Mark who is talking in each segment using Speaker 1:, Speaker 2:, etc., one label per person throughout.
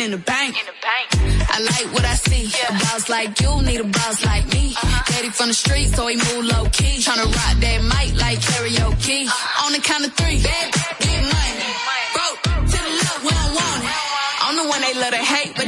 Speaker 1: his mind in the bank. I like what I see. A boss like you need a boss like me. Uh-huh. Daddy from the street, so he move low key. Tryna rock that mic like karaoke. Uh-huh. On the count of three, bad, get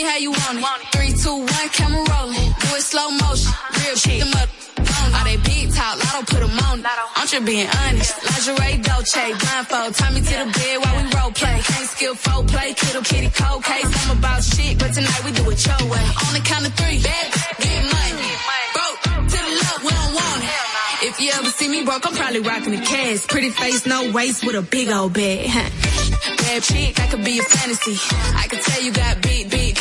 Speaker 1: me how you want it. Three, two, one, camera rolling. Do it slow motion. Real shit. Them up. All they big talk, lotto put 'em on. it. I'm just being honest. Lingerie, Dolce, blindfold. Tie me to the bed while we role play. Can't skill folk play, kiddo, kitty, cold case. I'm about shit, but tonight we do it your way. On the count of three, bad, get money. Broke, to the left, we don't want it. If you ever see me broke, I'm probably rocking the cash. Pretty face, no waist, with a big old bag. Bad chick, I could be a fantasy. I can tell you got big, big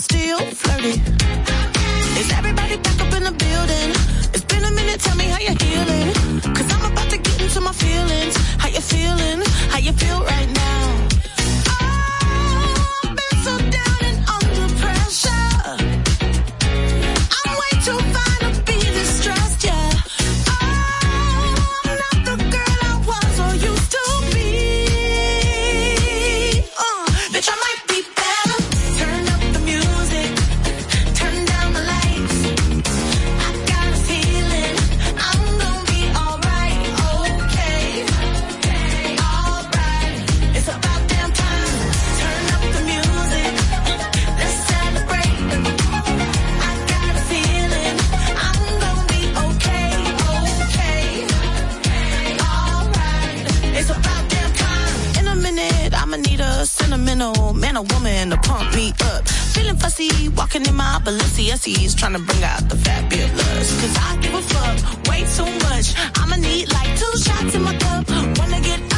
Speaker 2: Still flirty. Is everybody back up in the building? It's been a minute, tell me how you're healing. Cause I'm about to get into my feelings. How you feeling? How you feel right sentimental man or woman to pump me up. Feeling fussy, walking in my Balenciennes, trying to bring out the fabulous. Cause I give a fuck way too much. I'ma need like two shots in my cup. Wanna get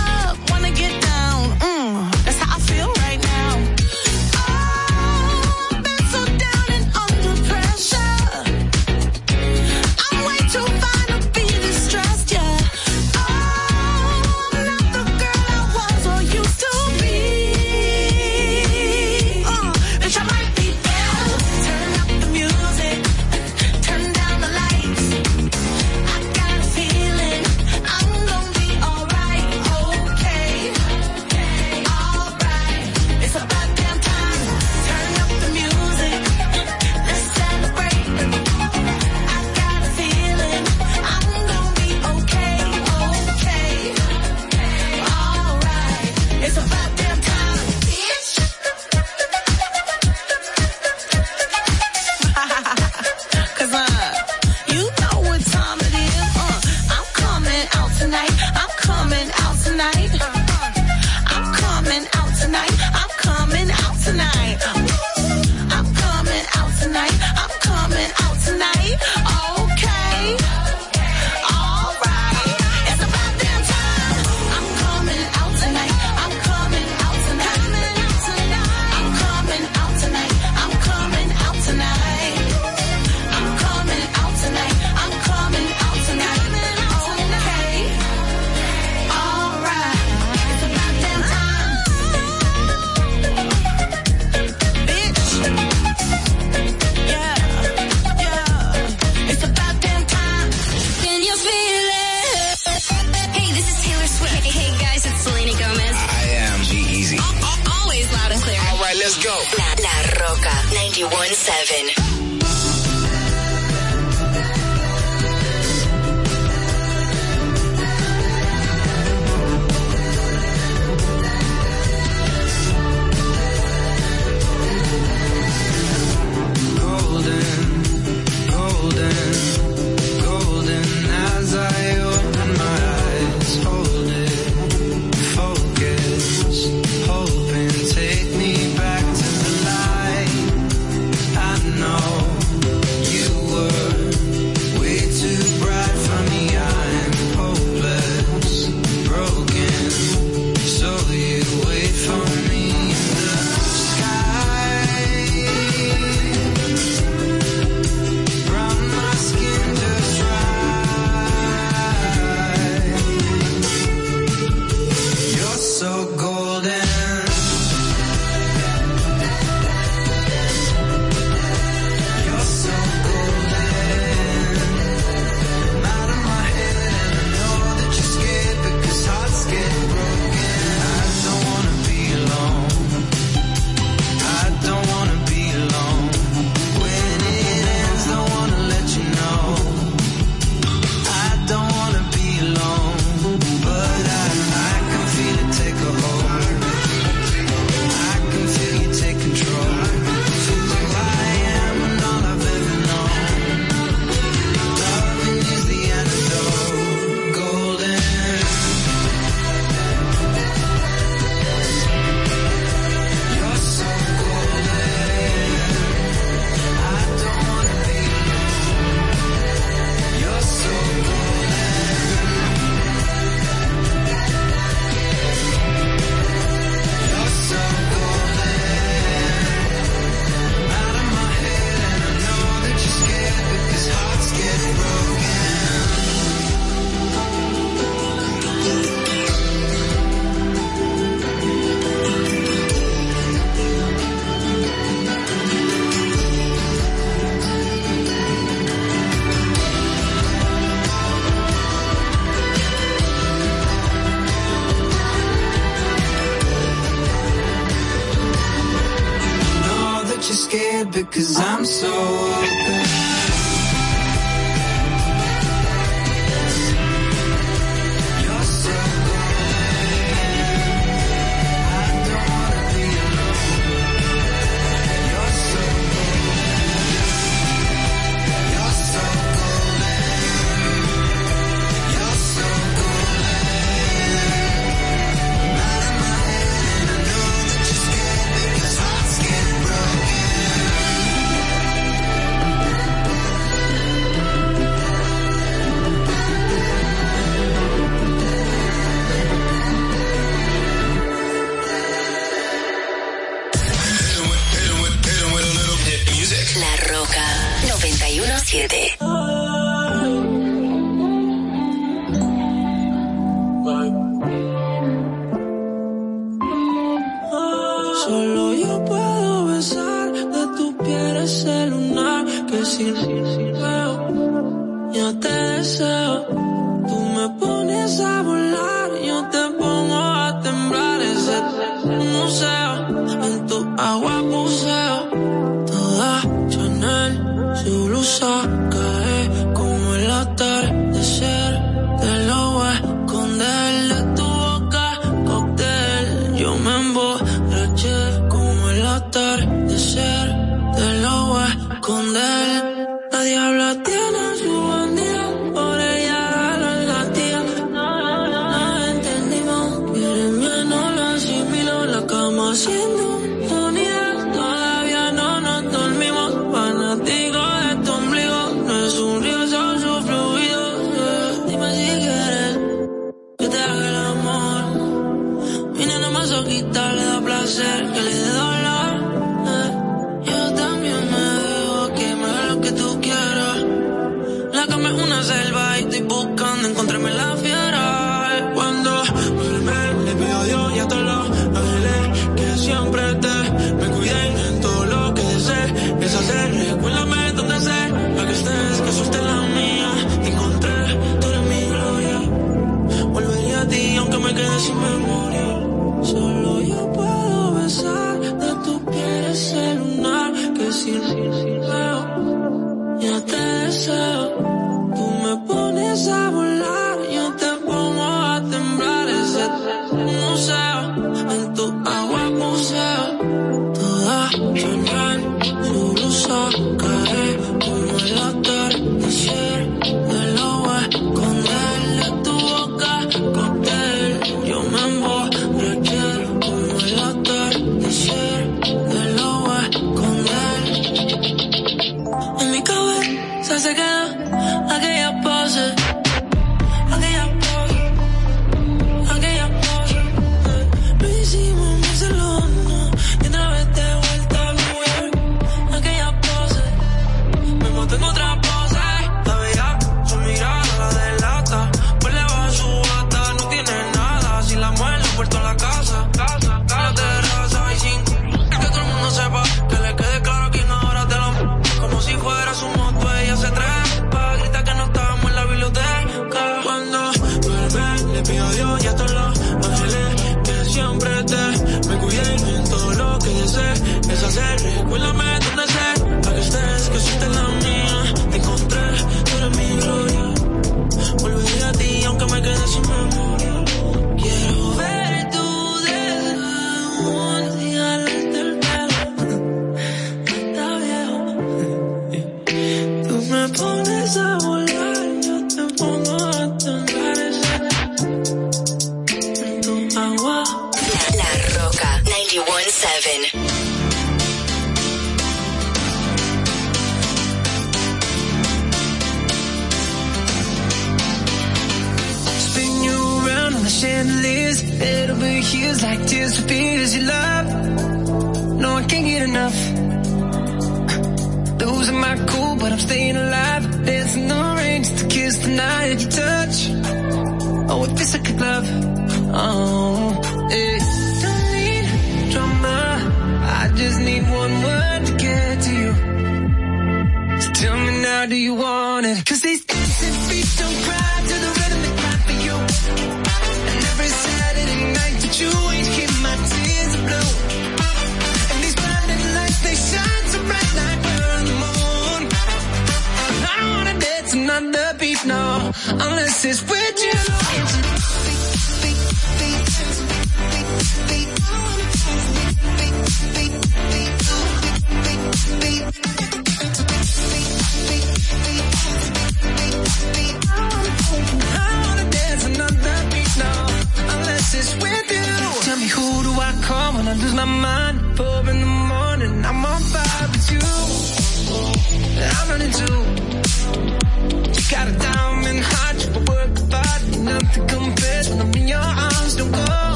Speaker 2: I'm
Speaker 3: so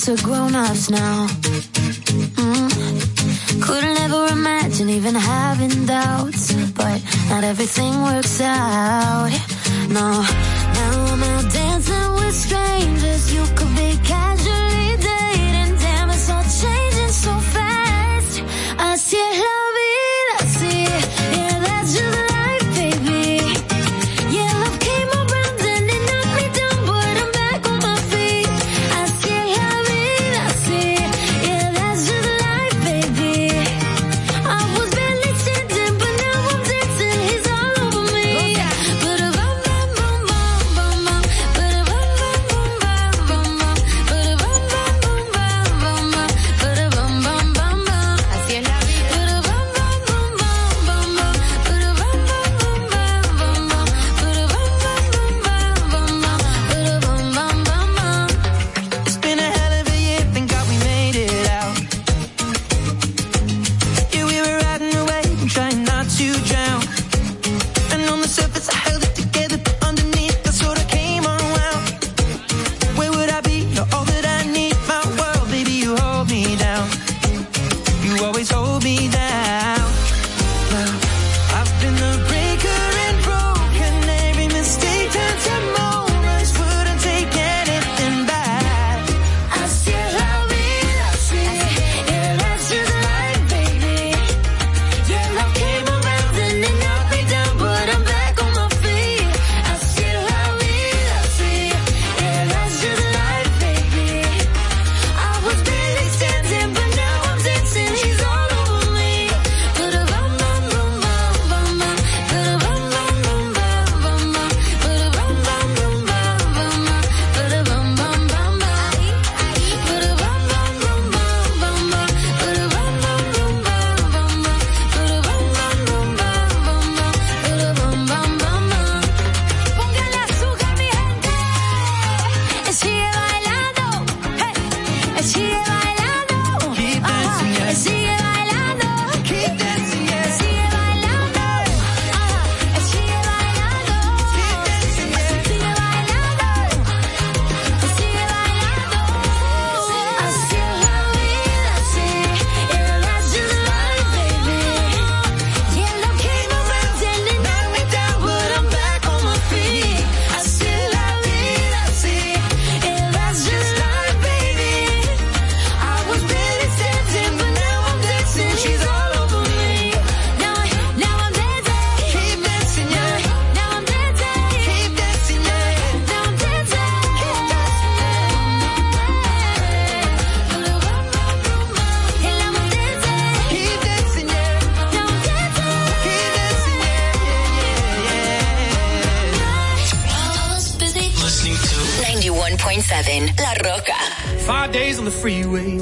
Speaker 3: us are
Speaker 4: grown-ups now.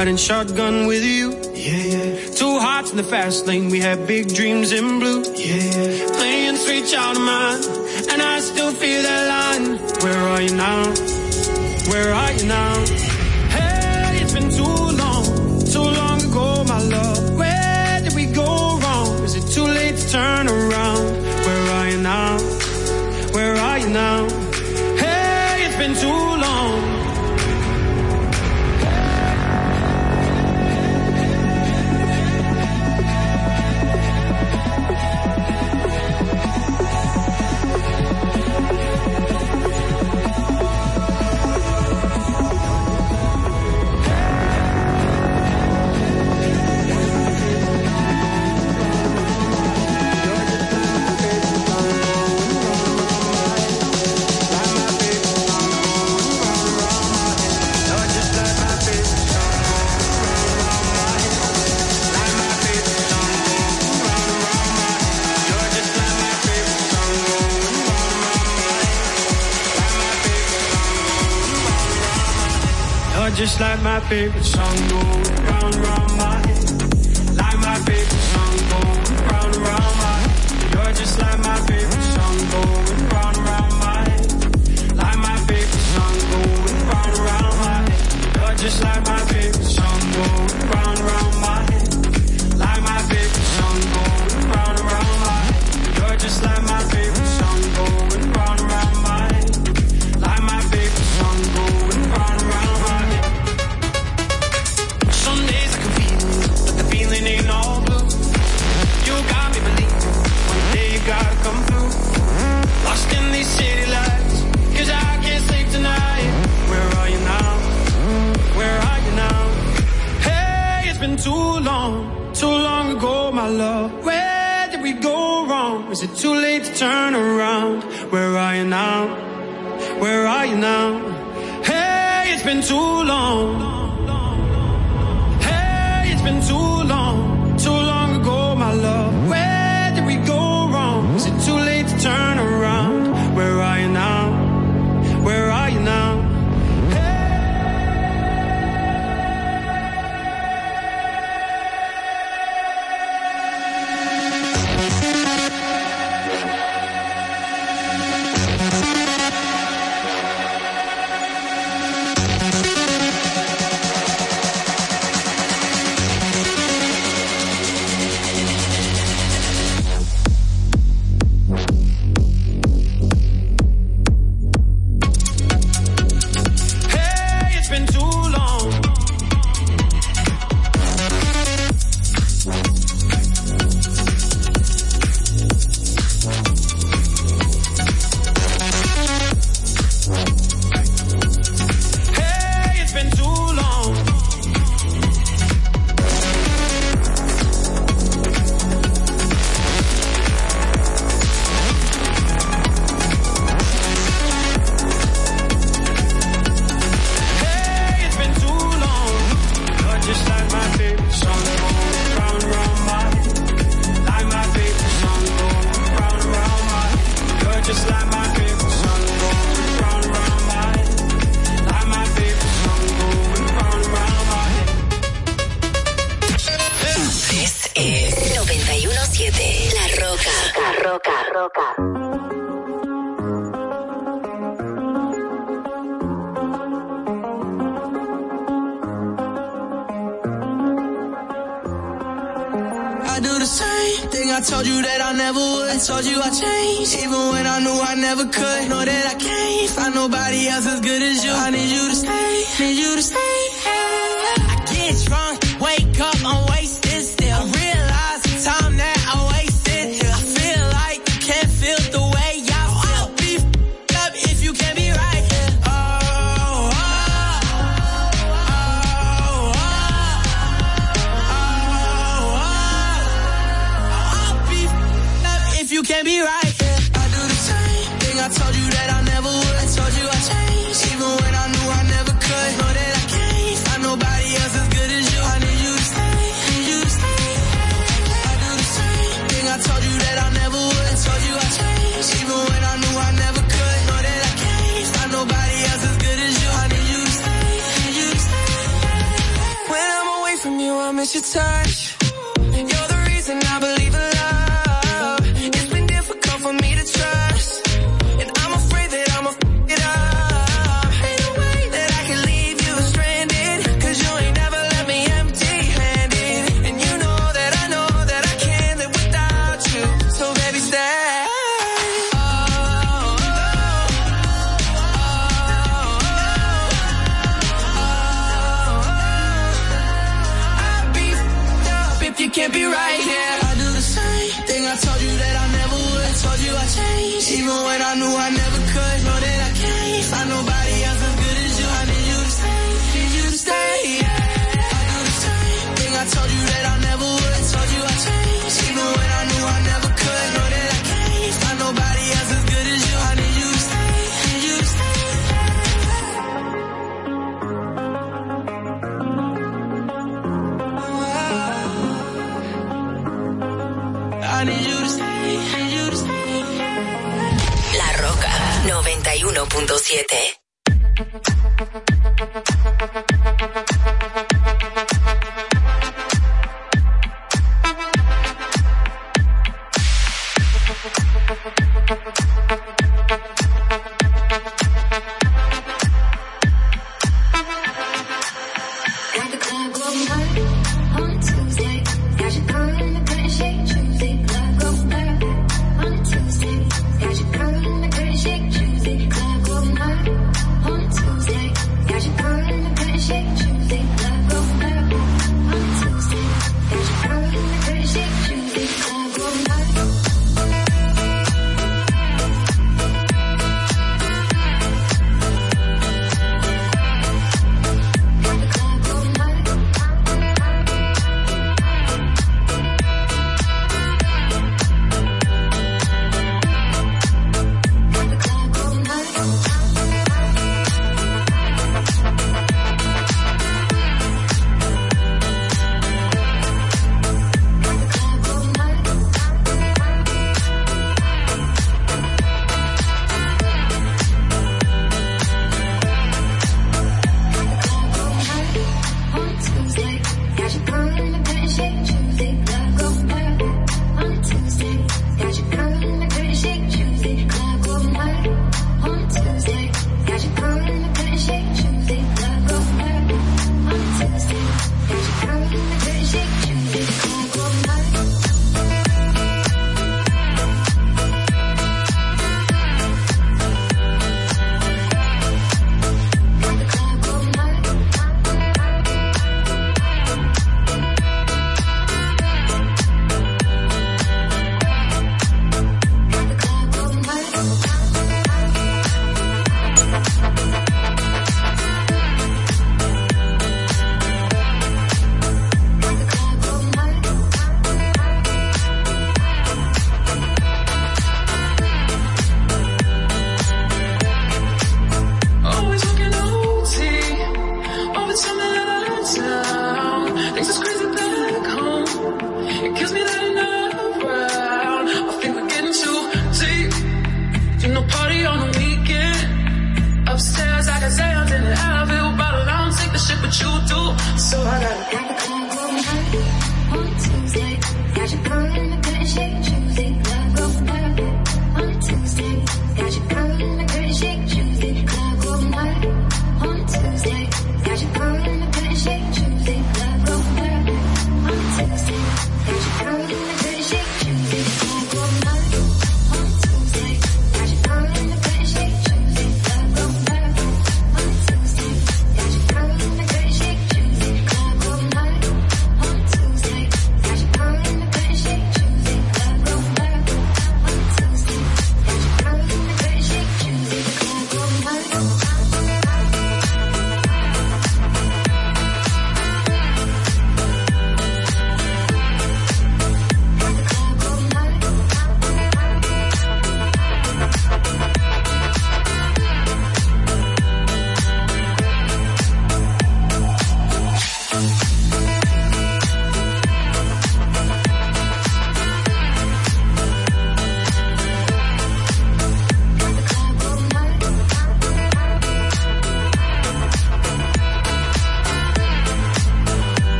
Speaker 5: riding shotgun with you. Yeah, yeah. Two hearts in the fast lane, we had big dreams.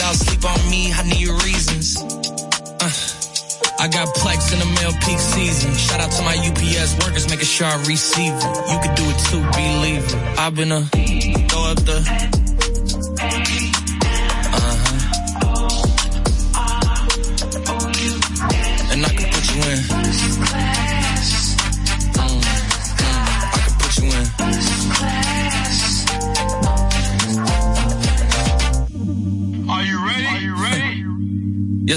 Speaker 6: Y'all sleep on me? I need reasons. Uh, I got Plex in the mail peak season. Shout out to my UPS workers, making sure I receive it. You could do it too, believe it. I've been a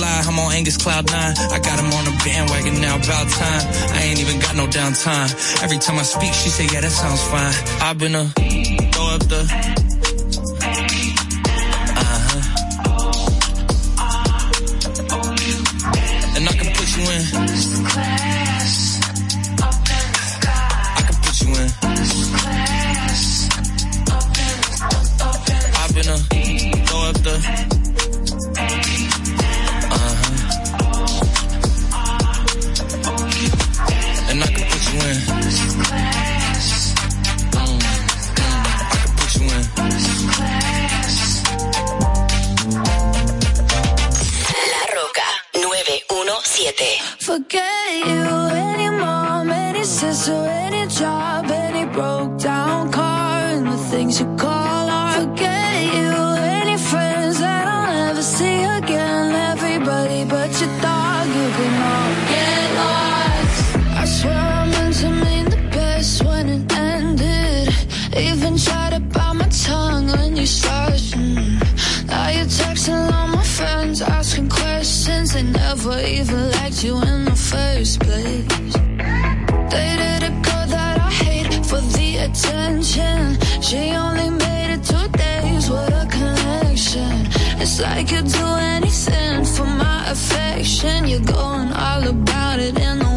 Speaker 6: Lie, I'm on Angus Cloud 9. I got him on the bandwagon now, about time. I ain't even got no downtime. Every time I speak, she say, yeah, that sounds fine. I've been a throw up the
Speaker 4: Forget you, any mom, any sister, any job, any broke down questions. They never even liked you in the first place. Dated a girl that I hate for the attention. She only made it two days. What a connection. It's like you'd do anything for my affection. You're going all about it in the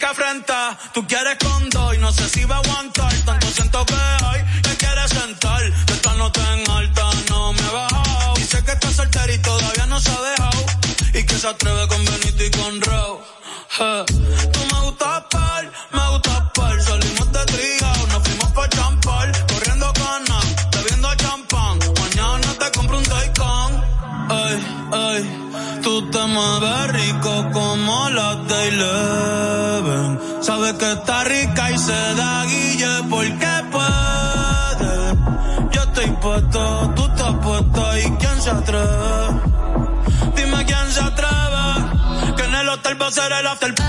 Speaker 7: Que afrenta, tú el after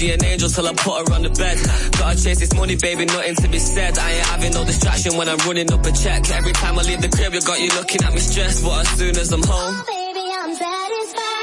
Speaker 8: she an angel till I put her on the bed. Gotta chase this money, baby, nothing to be said. I ain't having no distraction when I'm running up a check. Every time I leave the crib, you got you looking at me stressed. But as soon as I'm home,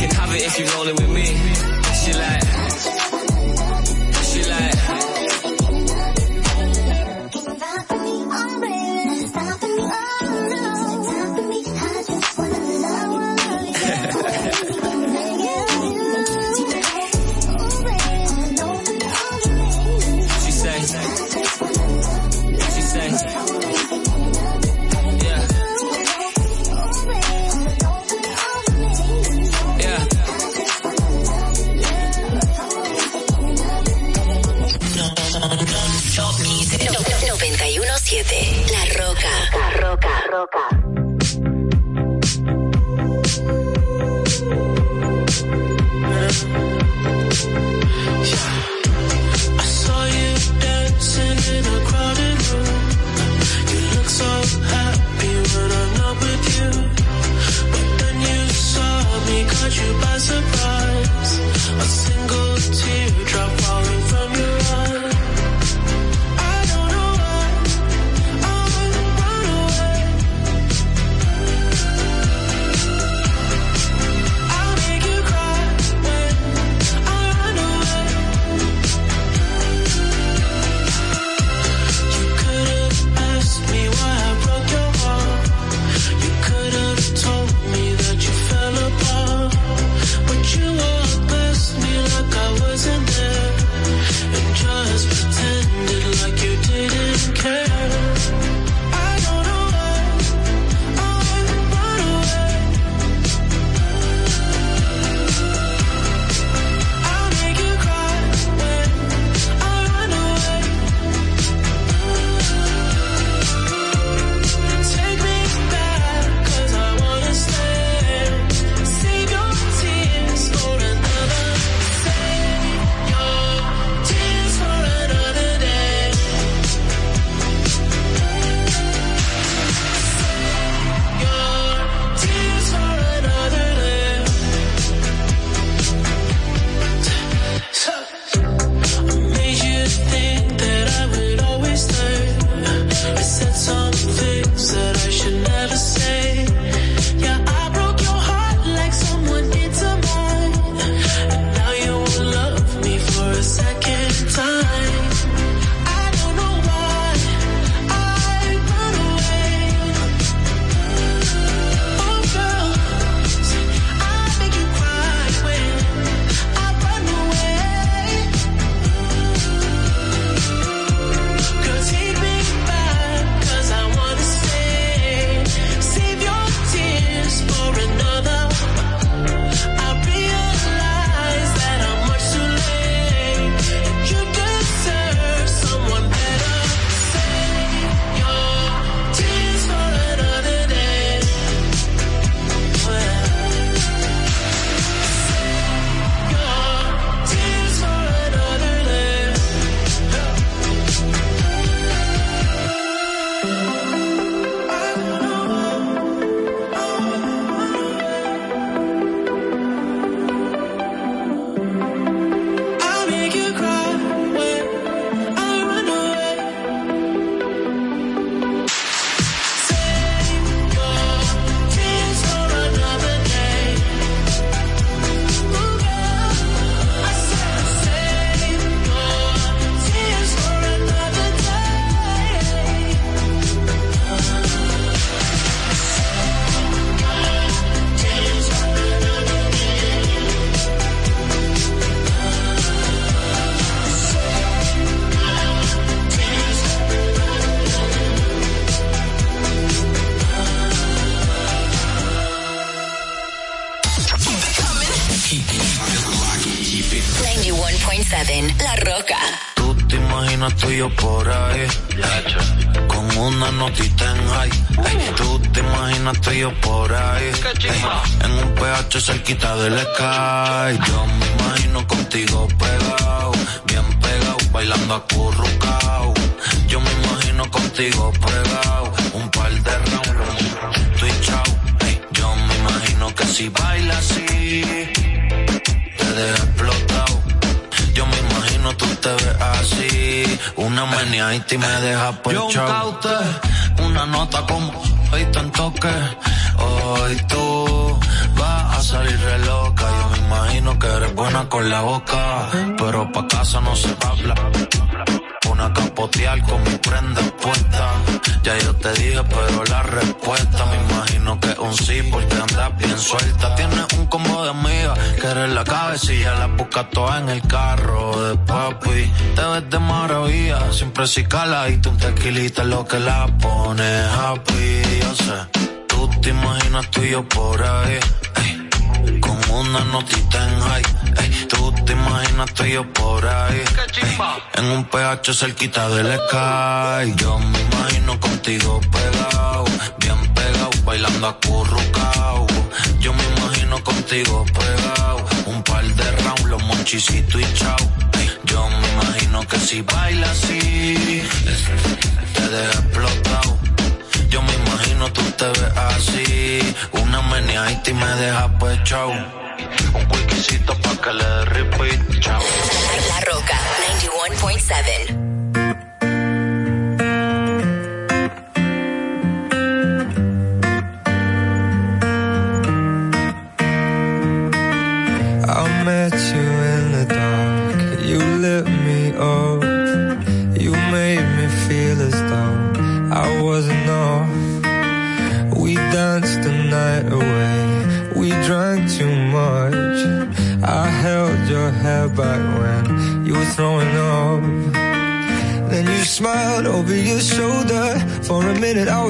Speaker 8: You can have it if you're rolling with me. She like,
Speaker 9: siempre si cala y tú un tequilita es lo que la pone happy. Yo sé, tú te imaginas tú y yo por ahí una notita en high. tú te imaginas tú yo por ahí. en un PH cerquita del sky. Yo me imagino contigo pegado, bien pegado, bailando acurrucao. Yo me imagino contigo pegado, un par de rounds, los monchicitos y chao. Yo me imagino que si baila así, te deja explotado. Yo me imagino tú te ves así, una meneadita y me deja pues chao. Un wikisito pa' que le dé repeat, chao.
Speaker 10: La Roca 91.7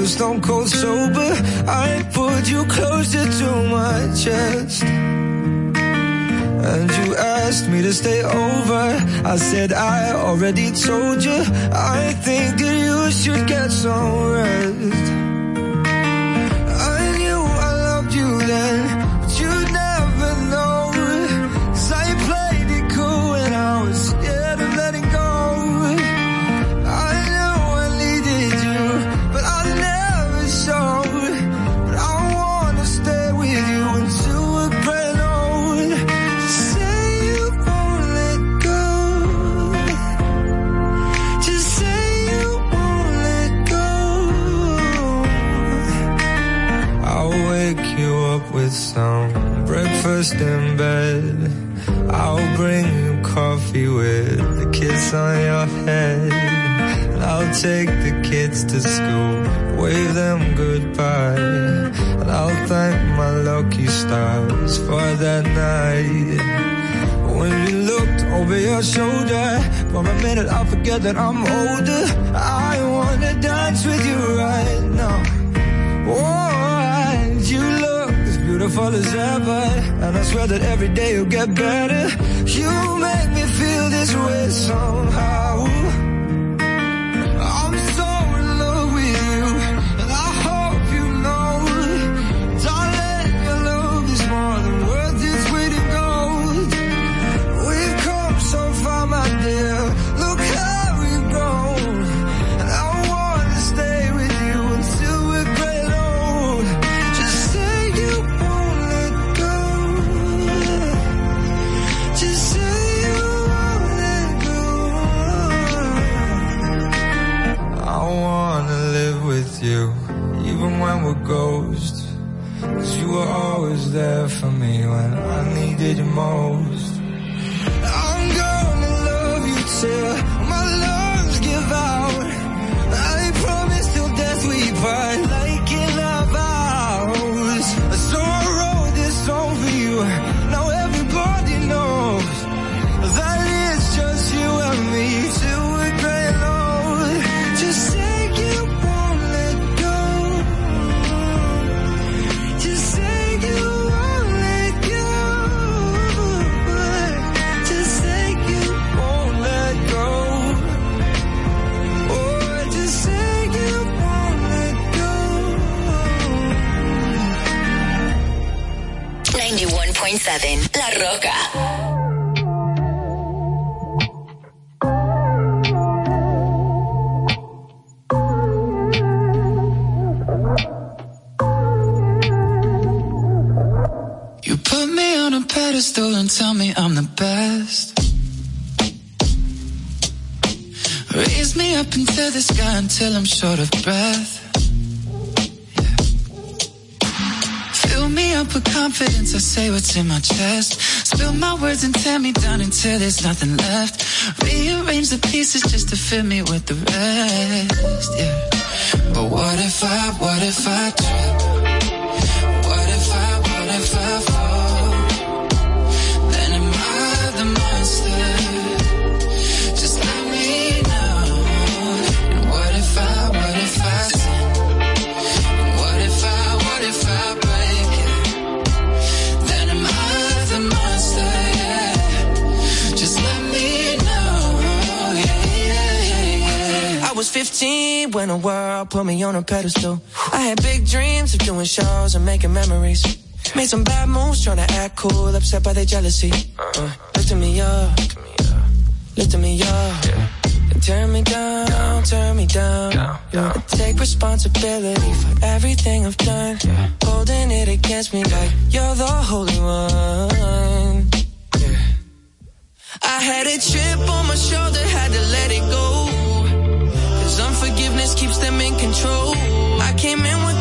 Speaker 11: stone cold sober. I put you closer to my chest. And you asked me to stay over. I said I already told you. I think that you should get some rest. Take the kids to school, wave them goodbye. And I'll thank my lucky stars for that night. When you looked over your shoulder, for a minute I forget that I'm older. I wanna dance with you right now. Oh, and you look as beautiful as ever. And I swear that every day you'll get better. You make me feel this way somehow. We're ghosts. You were always there for me when I needed you most.
Speaker 10: 91.7 La Roca.
Speaker 12: You put me on a pedestal and tell me I'm the best. Raise me up into the sky until I'm short of breath. Confidence, I say what's in my chest. Spill my words and tear me down until there's nothing left. Rearrange the pieces just to fill me with the rest. Yeah. But what if I, what if I trip?
Speaker 13: 15 when the world put me on a pedestal. I had big dreams of doing shows and making memories. Made some bad moves trying to act cool, upset by their jealousy. Uh, lifting me up, lifting me up. And turn me down, turn me down. I take responsibility for everything I've done. Holding it against me like you're the holy one. I had a chip on my shoulder, had to let it go. Unforgiveness keeps them in control. I came in with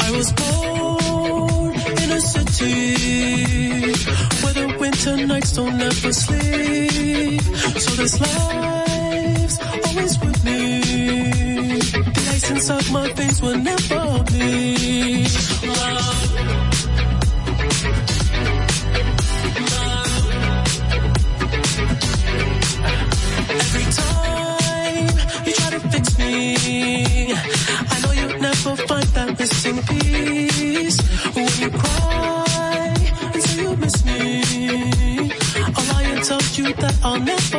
Speaker 13: I
Speaker 3: was born in a city where the winter nights don't ever sleep. So this life's always with me. The ice inside my veins will never bleed. on this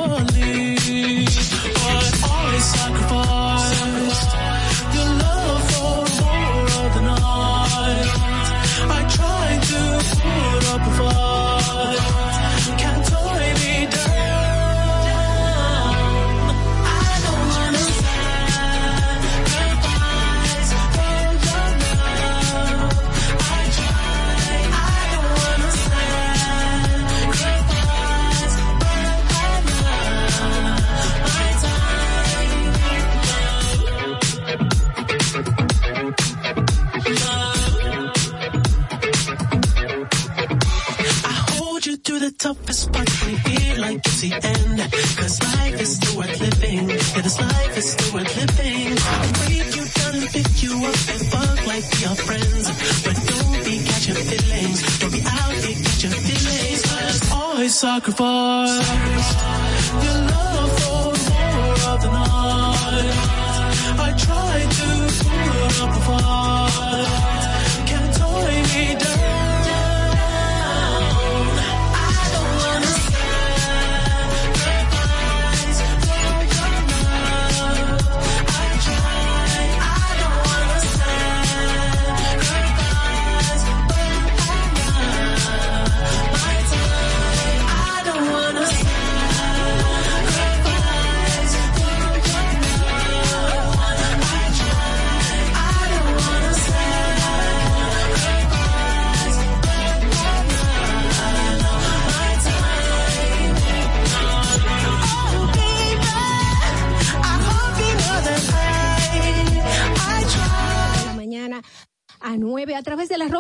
Speaker 3: sucker for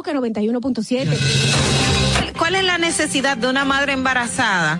Speaker 14: Roca 91.7.
Speaker 15: ¿Cuál es la necesidad de una madre embarazada?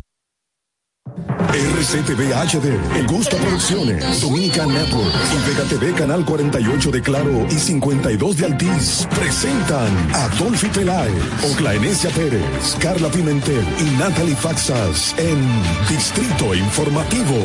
Speaker 16: RCTV HD, El Gusto Producciones, Dominican Network y Vega TV Canal 48 de Claro y 52 de Altiz presentan a Dolphy Peláez, Oclaenecia Pérez, Carla Pimentel y Natalie Faxas en Distrito Informativo.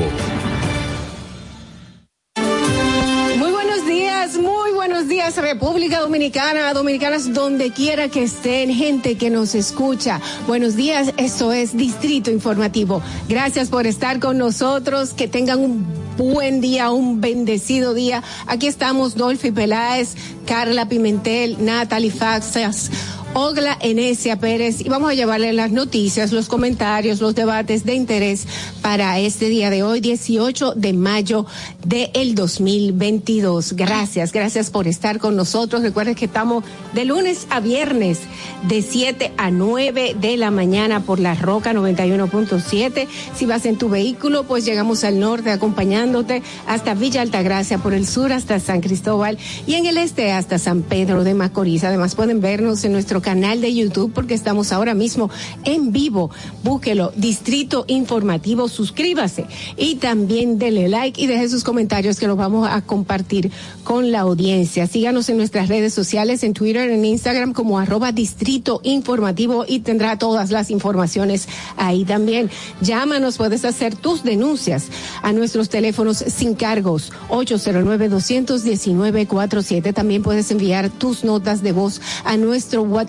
Speaker 14: República Dominicana, dominicanas donde quiera que estén, gente que nos escucha. Buenos días, esto es Distrito Informativo. Gracias por estar con nosotros, que tengan un buen día, un bendecido día. Aquí estamos Dolphy Peláez, Carla Pimentel, Natalie Faxas. Ogla Enesia Pérez y vamos a llevarle las noticias, los comentarios, los debates de interés para este día de hoy, 18 de mayo del 2022. Gracias, gracias por estar con nosotros. Recuerden que estamos de lunes a viernes de 7 a 9 de la mañana por la Roca 91.7. Si vas en tu vehículo, pues llegamos al norte acompañándote hasta Villa Altagracia, por el sur hasta San Cristóbal y en el este hasta San Pedro de Macorís. Además pueden vernos en nuestro canal de YouTube porque estamos ahora mismo en vivo. Búsquelo, Distrito Informativo, suscríbase y también dele like y deje sus comentarios que los vamos a compartir con la audiencia. Síganos en nuestras redes sociales, en Twitter, en Instagram como arroba Distrito Informativo y tendrá todas las informaciones ahí también. Llámanos, puedes hacer tus denuncias a nuestros teléfonos sin cargos 809-219-47. También puedes enviar tus notas de voz a nuestro WhatsApp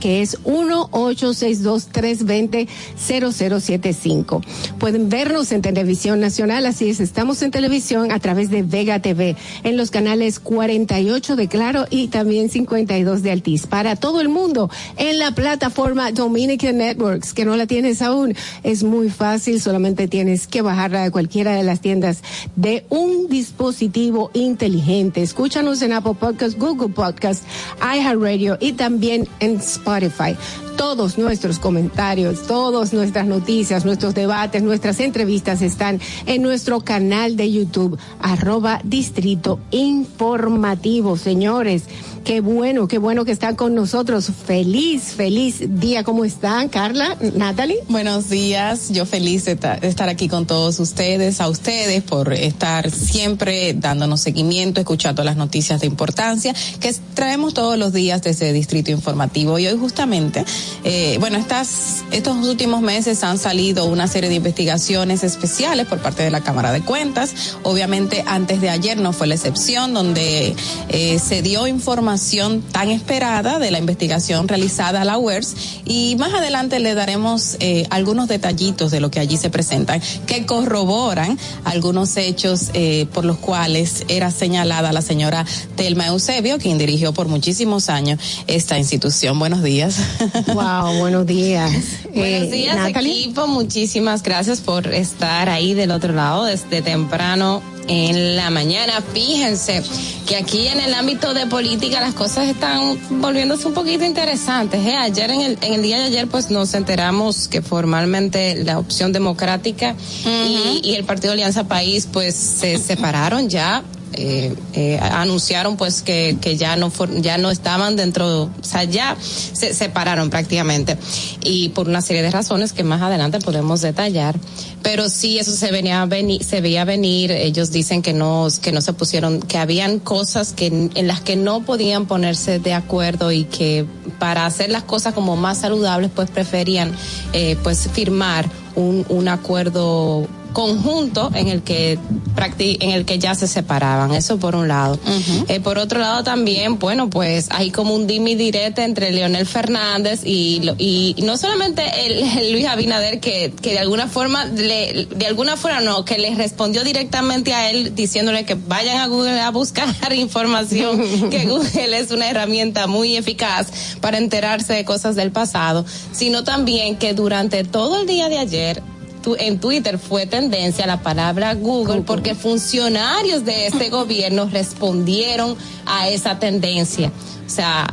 Speaker 14: que es 1-862-320-0075. Pueden vernos en televisión nacional, así es, estamos en televisión a través de Vega TV, en los canales 48 de Claro y también 52 de Altiz. Para todo el mundo, en la plataforma Dominican Networks, que no la tienes aún, es muy fácil, solamente tienes que bajarla de cualquiera de las tiendas de un dispositivo inteligente. Escúchanos en Apple Podcast, Google Podcast, iHeartRadio y también en Spotify. Todos nuestros comentarios, todas nuestras noticias, nuestros debates, nuestras entrevistas están en nuestro canal de YouTube, arroba Distrito Informativo. Señores, qué bueno, qué bueno que están con nosotros. Feliz, feliz día. ¿Cómo están, Carla, Natalie?
Speaker 17: Buenos días, yo feliz de, ta- de estar aquí con todos ustedes, a ustedes por estar siempre dándonos seguimiento, escuchando las noticias de importancia que traemos todos los días desde Distrito Informativo. Y hoy justamente, eh, bueno, estos últimos meses han salido una serie de investigaciones especiales por parte de la Cámara de Cuentas. Obviamente antes de ayer no fue la excepción, donde eh, se dio información tan esperada de la investigación realizada a la UERS y más adelante le daremos eh, algunos detallitos de lo que allí se presentan que corroboran algunos hechos eh, por los cuales era señalada la señora Telma Eusebio, quien dirigió por muchísimos años esta institución. Buenos días.
Speaker 14: Wow, buenos días.
Speaker 18: Buenos
Speaker 14: Eh,
Speaker 18: días,
Speaker 14: Natalie.
Speaker 18: equipo. Muchísimas gracias por estar ahí del otro lado desde temprano
Speaker 19: en la mañana. Fíjense que aquí en el ámbito de política las cosas están volviéndose un poquito interesantes. ¿eh? Ayer, en el, en el día de ayer, pues nos enteramos que formalmente la opción democrática y, y el Partido Alianza País, pues se separaron ya eh, eh, anunciaron pues que, que ya no for- ya no estaban dentro, o sea, ya se separaron prácticamente. Y por una serie de razones que más adelante podemos detallar, pero sí eso se venía venir, se veía venir, ellos dicen que no que no se pusieron, que habían cosas que en las que no podían ponerse de acuerdo y que para hacer las cosas como más saludables pues preferían eh, pues firmar un, un acuerdo conjunto en el que practi- en el que ya se separaban. Eso por un lado. Eh, por otro lado también bueno pues hay como un dimi direte entre Leonel Fernández y y no solamente el, el Luis Abinader que que de alguna forma le de alguna forma no que le respondió directamente a él diciéndole que vayan a Google a buscar información que Google es una herramienta muy eficaz para enterarse de cosas del pasado sino también que durante todo el día de ayer tu- en Twitter fue tendencia la palabra Google porque funcionarios de este gobierno respondieron a esa tendencia. O sea,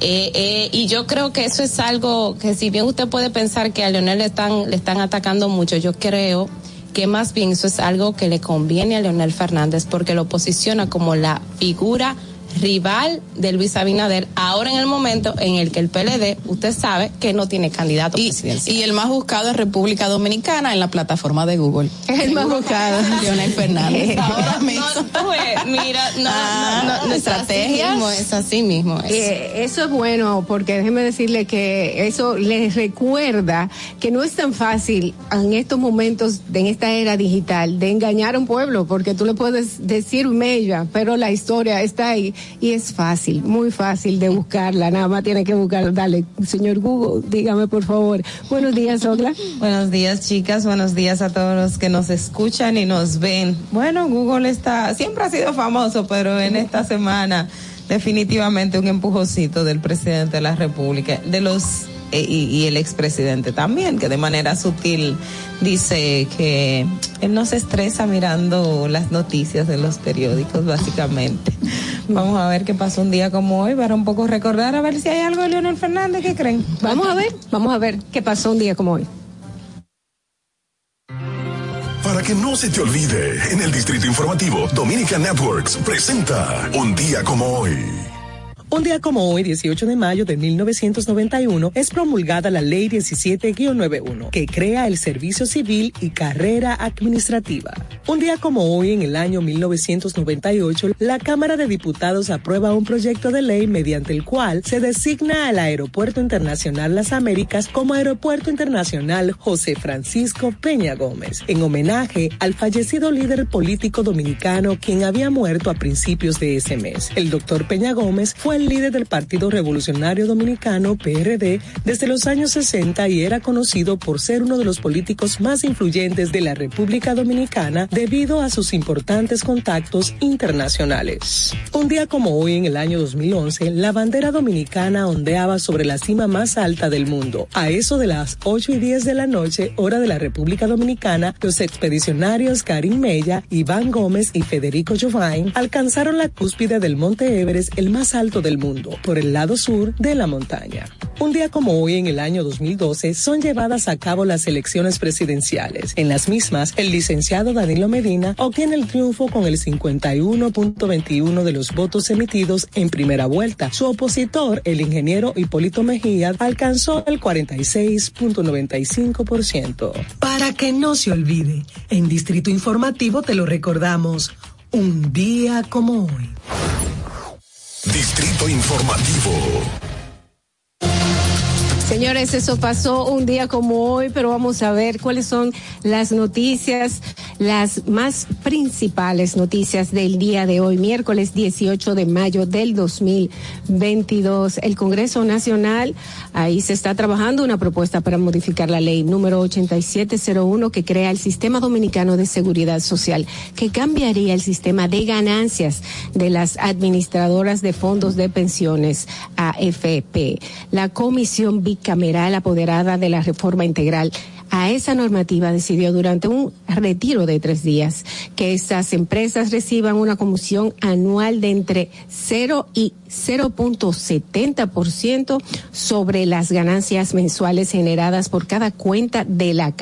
Speaker 19: eh, eh, y yo creo que eso es algo que si bien usted puede pensar que a Leonel le están, le están atacando mucho, yo creo que más bien eso es algo que le conviene a Leonel Fernández porque lo posiciona como la figura rival de Luis Abinader, ahora en el momento en el que el PLD, usted sabe que no tiene candidato presidencial. Y el más buscado es República Dominicana en la plataforma de Google.
Speaker 14: El más buscado.
Speaker 19: Leonel Fernández. Ahora
Speaker 14: No,
Speaker 19: mismo.
Speaker 14: ves, mira, no,
Speaker 19: Ah,
Speaker 14: no, no, no, es así mismo,
Speaker 19: Es así mismo. es.
Speaker 14: Eh, eso es bueno porque déjeme decirle que eso les recuerda que no es tan fácil en estos momentos, de- en esta era digital, de engañar a un pueblo porque tú le puedes decir mella, pero la historia está ahí y es fácil, muy fácil de buscarla. Nada más tiene que buscar. Dale, señor Google, dígame por favor. Buenos días, Ogla.
Speaker 18: Buenos días, chicas. Buenos días a todos los que nos escuchan y nos ven. Bueno, Google está, siempre ha sido famoso, pero en esta semana definitivamente un empujoncito del presidente de la República, de los y, y el expresidente también, que de manera sutil dice que él no se estresa mirando las noticias de los periódicos, básicamente. Vamos a ver qué pasó un día como hoy para un poco recordar a ver si hay algo de Leonel Fernández, ¿qué creen?
Speaker 14: Vamos a ver, vamos a ver qué pasó un día como hoy.
Speaker 16: Para que no se te olvide, en el Distrito Informativo, Dominica Networks presenta Un día como hoy.
Speaker 20: Un día como hoy, 18 de mayo de 1991, es promulgada la Ley 17-91, que crea el Servicio Civil y Carrera Administrativa. Un día como hoy, en el año 1998, la Cámara de Diputados aprueba un proyecto de ley mediante el cual se designa al Aeropuerto Internacional Las Américas como Aeropuerto Internacional José Francisco Peña Gómez, en homenaje al fallecido líder político dominicano quien había muerto a principios de ese mes. El doctor Peña Gómez fue líder del Partido Revolucionario Dominicano, PRD, desde los años 60 y era conocido por ser uno de los políticos más influyentes de la República Dominicana debido a sus importantes contactos internacionales. Un día como hoy, en el año 2011, la bandera dominicana ondeaba sobre la cima más alta del mundo. A eso de las 8 y 10 de la noche, hora de la República Dominicana, los expedicionarios Karim Mella, Iván Gómez y Federico Jovain alcanzaron la cúspide del Monte Everest, el más alto del mundo, por el lado sur de la montaña. Un día como hoy, en el año 2012, son llevadas a cabo las elecciones presidenciales. En las mismas, el licenciado Danilo Medina obtiene el triunfo con el 51.21 de los votos emitidos en primera vuelta. Su opositor, el ingeniero Hipólito Mejía, alcanzó el 46.95%.
Speaker 21: Para que no se olvide, en Distrito Informativo te lo recordamos, un día como hoy.
Speaker 16: Distrito Informativo.
Speaker 14: Señores, eso pasó un día como hoy, pero vamos a ver cuáles son las noticias, las más principales noticias del día de hoy, miércoles 18 de mayo del 2022. El Congreso Nacional, ahí se está trabajando una propuesta para modificar la ley número 8701 que crea el Sistema Dominicano de Seguridad Social, que cambiaría el sistema de ganancias de las administradoras de fondos de pensiones AFP. La Comisión Bicameral apoderada de la reforma integral a esa normativa decidió durante un retiro de tres días que estas empresas reciban una comisión anual de entre 0 y 0.70% sobre las ganancias mensuales generadas por cada cuenta de la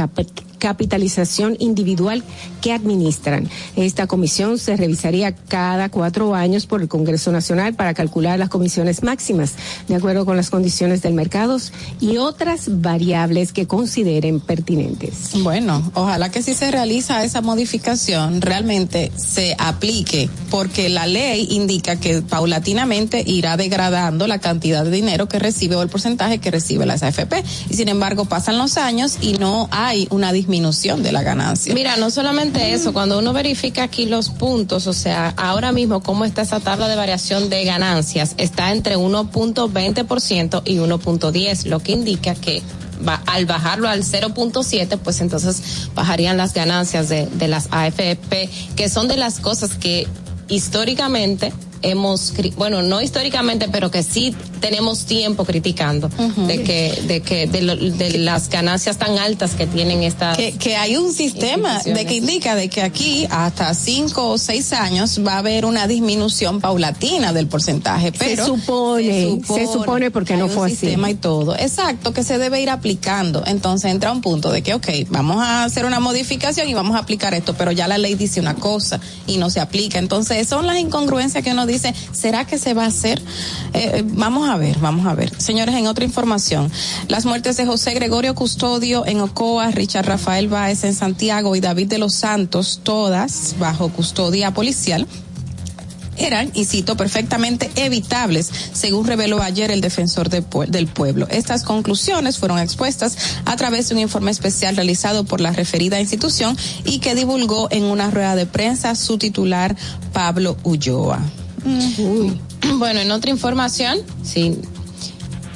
Speaker 14: capitalización individual que administran. Esta comisión se revisaría cada cuatro años por el Congreso Nacional para calcular las comisiones máximas, de acuerdo con las condiciones del mercado y otras variables que consideren pertinentes.
Speaker 17: Bueno, ojalá que si se realiza esa modificación realmente se aplique, porque la ley indica que paulatinamente irá degradando la cantidad de dinero que recibe o el porcentaje que recibe la SAFP. Y sin embargo, pasan los años y no hay una disminución de la ganancia.
Speaker 19: Mira, no solamente eso, cuando uno verifica aquí los puntos, o sea, ahora mismo cómo está esa tabla de variación de ganancias, está entre 1.20% y 1.10, lo que indica que va, al bajarlo al 0.7, pues entonces bajarían las ganancias de, de las AFP, que son de las cosas que históricamente hemos, bueno, no históricamente, pero que sí tenemos tiempo criticando de que, de que, de, las ganancias tan altas que tienen estas.
Speaker 17: Que, que hay un sistema de que indica de que aquí hasta cinco o seis años va a haber una disminución paulatina del porcentaje, pero
Speaker 14: se supone, se supone, porque no fue
Speaker 17: así. Sistema y todo, exacto, que se debe ir aplicando. Entonces entra un punto de que, ok, vamos a hacer una modificación y vamos a aplicar esto, pero ya la ley dice una cosa y no se aplica. Entonces son las incongruencias que uno dice, ¿será que se va a hacer? Eh, eh, vamos a ver, vamos a ver. Señores, en otra información, las muertes de José Gregorio Custodio en Ocoa, Richard Rafael Báez en Santiago y David de los Santos, todas bajo custodia policial, eran, y cito, perfectamente evitables, según reveló ayer el defensor del pueblo. Estas conclusiones fueron expuestas a través de un informe especial realizado por la referida institución y que divulgó en una rueda de prensa su titular Pablo Ulloa.
Speaker 19: Bueno, en otra información, sí,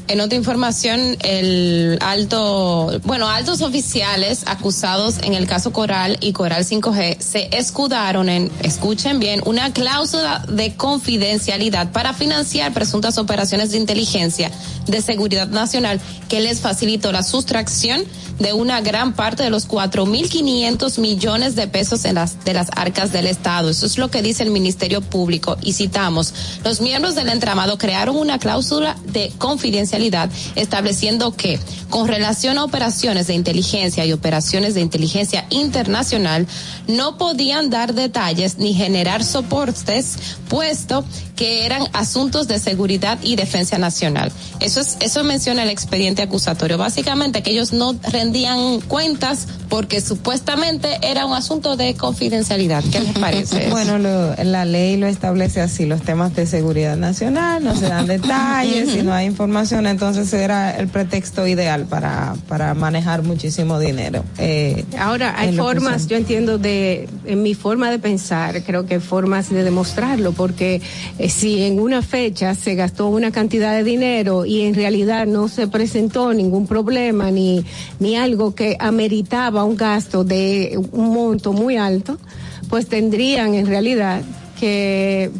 Speaker 19: en otra información, el alto, bueno, altos oficiales acusados en el caso Coral y Coral 5G se escudaron en, escuchen bien, una cláusula de confidencialidad para financiar presuntas operaciones de inteligencia de seguridad nacional que les facilitó la sustracción de una gran parte de los 4.500 millones de pesos en las, de las arcas del Estado. Eso es lo que dice el Ministerio Público. Y citamos, los miembros del entramado crearon una cláusula de confidencialidad estableciendo que con relación a operaciones de inteligencia y operaciones de inteligencia internacional no podían dar detalles ni generar soportes, puesto que eran asuntos de seguridad y defensa nacional. Eso es, eso menciona el expediente acusatorio. Básicamente que ellos no rendían cuentas porque supuestamente era un asunto de confidencialidad. ¿Qué les parece?
Speaker 18: bueno, la ley lo establece así, los temas de seguridad nacional, no se dan detalles, si no hay información, entonces era el pretexto ideal para, para manejar muchísimo dinero.
Speaker 14: Eh, Ahora, hay formas, yo entiendo de, en mi forma de pensar, creo que hay formas de demostrarlo, porque eh, si en una fecha se gastó una cantidad de dinero y en realidad no se presentó ningún problema ni, ni algo que ameritaba un gasto de un monto muy alto, pues tendrían en realidad que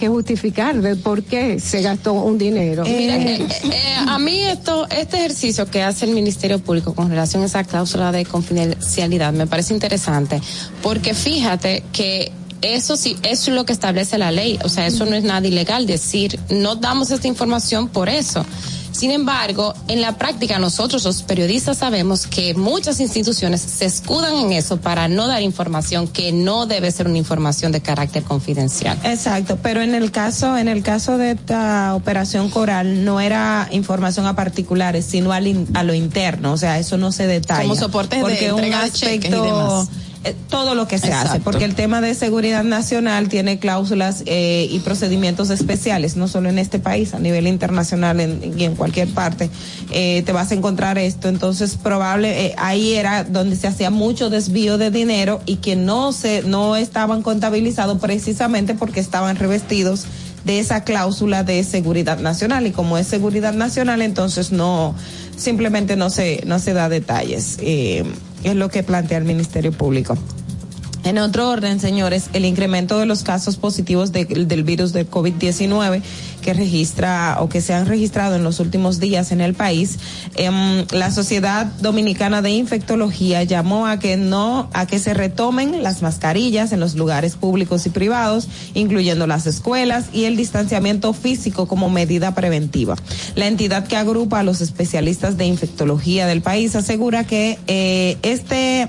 Speaker 14: que justificar de por qué se gastó un dinero.
Speaker 19: Eh, eh, eh, a mí esto, este ejercicio que hace el Ministerio Público con relación a esa cláusula de confidencialidad me parece interesante, porque fíjate que eso sí, eso es lo que establece la ley, o sea, eso no es nada ilegal decir, no damos esta información por eso. Sin embargo, en la práctica nosotros los periodistas sabemos que muchas instituciones se escudan en eso para no dar información que no debe ser una información de carácter confidencial.
Speaker 18: Exacto, pero en el caso en el caso de esta operación Coral no era información a particulares, sino a lo interno, o sea, eso no se detalla.
Speaker 19: Como soporte de entrega de cheques y demás
Speaker 18: eh, todo lo que se hace, porque el tema de seguridad nacional tiene cláusulas eh, y procedimientos especiales, no solo en este país, a nivel internacional y en cualquier parte eh, te vas a encontrar esto. Entonces, probable ahí era donde se hacía mucho desvío de dinero y que no se no estaban contabilizados precisamente porque estaban revestidos de esa cláusula de seguridad nacional y como es seguridad nacional, entonces no simplemente no se no se da detalles. Eh, es lo que plantea el Ministerio Público. En otro orden, señores, el incremento de los casos positivos del virus del COVID-19 que registra o que se han registrado en los últimos días en el país, em, la Sociedad Dominicana de Infectología llamó a que no, a que se retomen las mascarillas en los lugares públicos y privados, incluyendo las escuelas y el distanciamiento físico como medida preventiva. La entidad que agrupa a los especialistas de infectología del país asegura que eh, este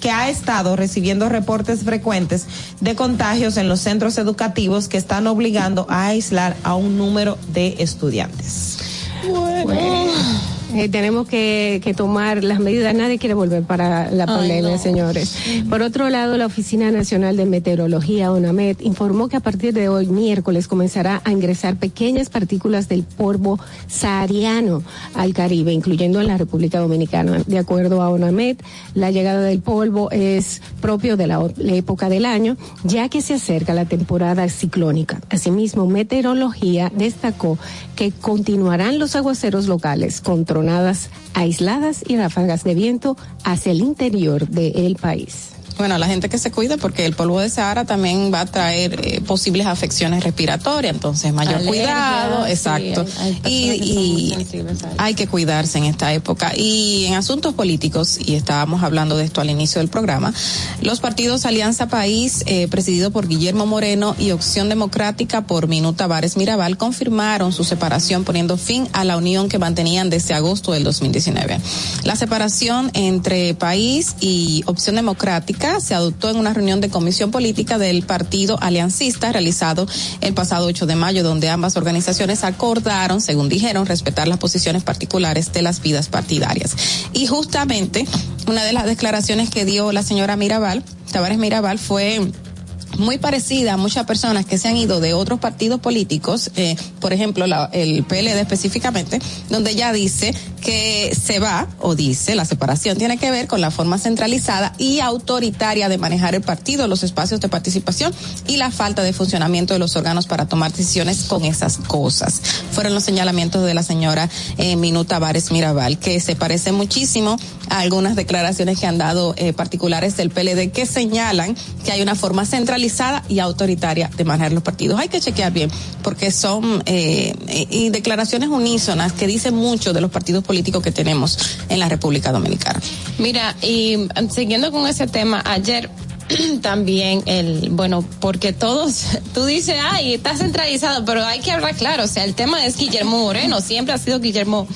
Speaker 18: que ha estado recibiendo reportes frecuentes de contagios en los centros educativos que están obligando a aislar a un número de estudiantes.
Speaker 14: Bueno. Eh, tenemos que, que, tomar las medidas. Nadie quiere volver para la pandemia, señores. Por otro lado, la Oficina Nacional de Meteorología, ONAMET, informó que a partir de hoy, miércoles, comenzará a ingresar pequeñas partículas del polvo sahariano al Caribe, incluyendo en la República Dominicana. De acuerdo a ONAMET, la llegada del polvo es propio de la, la época del año, ya que se acerca la temporada ciclónica. Asimismo, Meteorología destacó que continuarán los aguaceros locales aisladas y ráfagas de viento hacia el interior del país.
Speaker 17: Bueno, la gente que se cuide porque el polvo de Sahara también va a traer eh, posibles afecciones respiratorias, entonces mayor Alergia, cuidado, sí, exacto. Hay, hay y, y hay que cuidarse en esta época. Y en asuntos políticos, y estábamos hablando de esto al inicio del programa, los partidos Alianza País, eh, presidido por Guillermo Moreno, y Opción Democrática por Minuta Vares Mirabal, confirmaron su separación poniendo fin a la unión que mantenían desde agosto del 2019. La separación entre País y Opción Democrática se adoptó en una reunión de comisión política del partido aliancista realizado el pasado 8 de mayo, donde ambas organizaciones acordaron, según dijeron, respetar las posiciones particulares de las vidas partidarias. Y justamente una de las declaraciones que dio la señora Mirabal, Tavares Mirabal, fue muy parecida a muchas personas que se han ido de otros partidos políticos, eh, por ejemplo, el PLD específicamente, donde ya dice que se va, o dice, la separación tiene que ver con la forma centralizada y autoritaria de manejar el partido, los espacios de participación y la falta de funcionamiento de los órganos para tomar decisiones con esas cosas. Fueron los señalamientos de la señora eh, Minuta Vares Mirabal, que se parece muchísimo a algunas declaraciones que han dado eh, particulares del PLD que señalan que hay una forma centralizada y autoritaria de manejar los partidos. Hay que chequear bien, porque son eh, y declaraciones unísonas que dicen mucho de los partidos políticos que tenemos en la República Dominicana.
Speaker 19: Mira, y siguiendo con ese tema, ayer también el, bueno, porque todos, tú dices, ay, está centralizado, pero hay que hablar claro, o sea, el tema es Guillermo Moreno, siempre ha sido Guillermo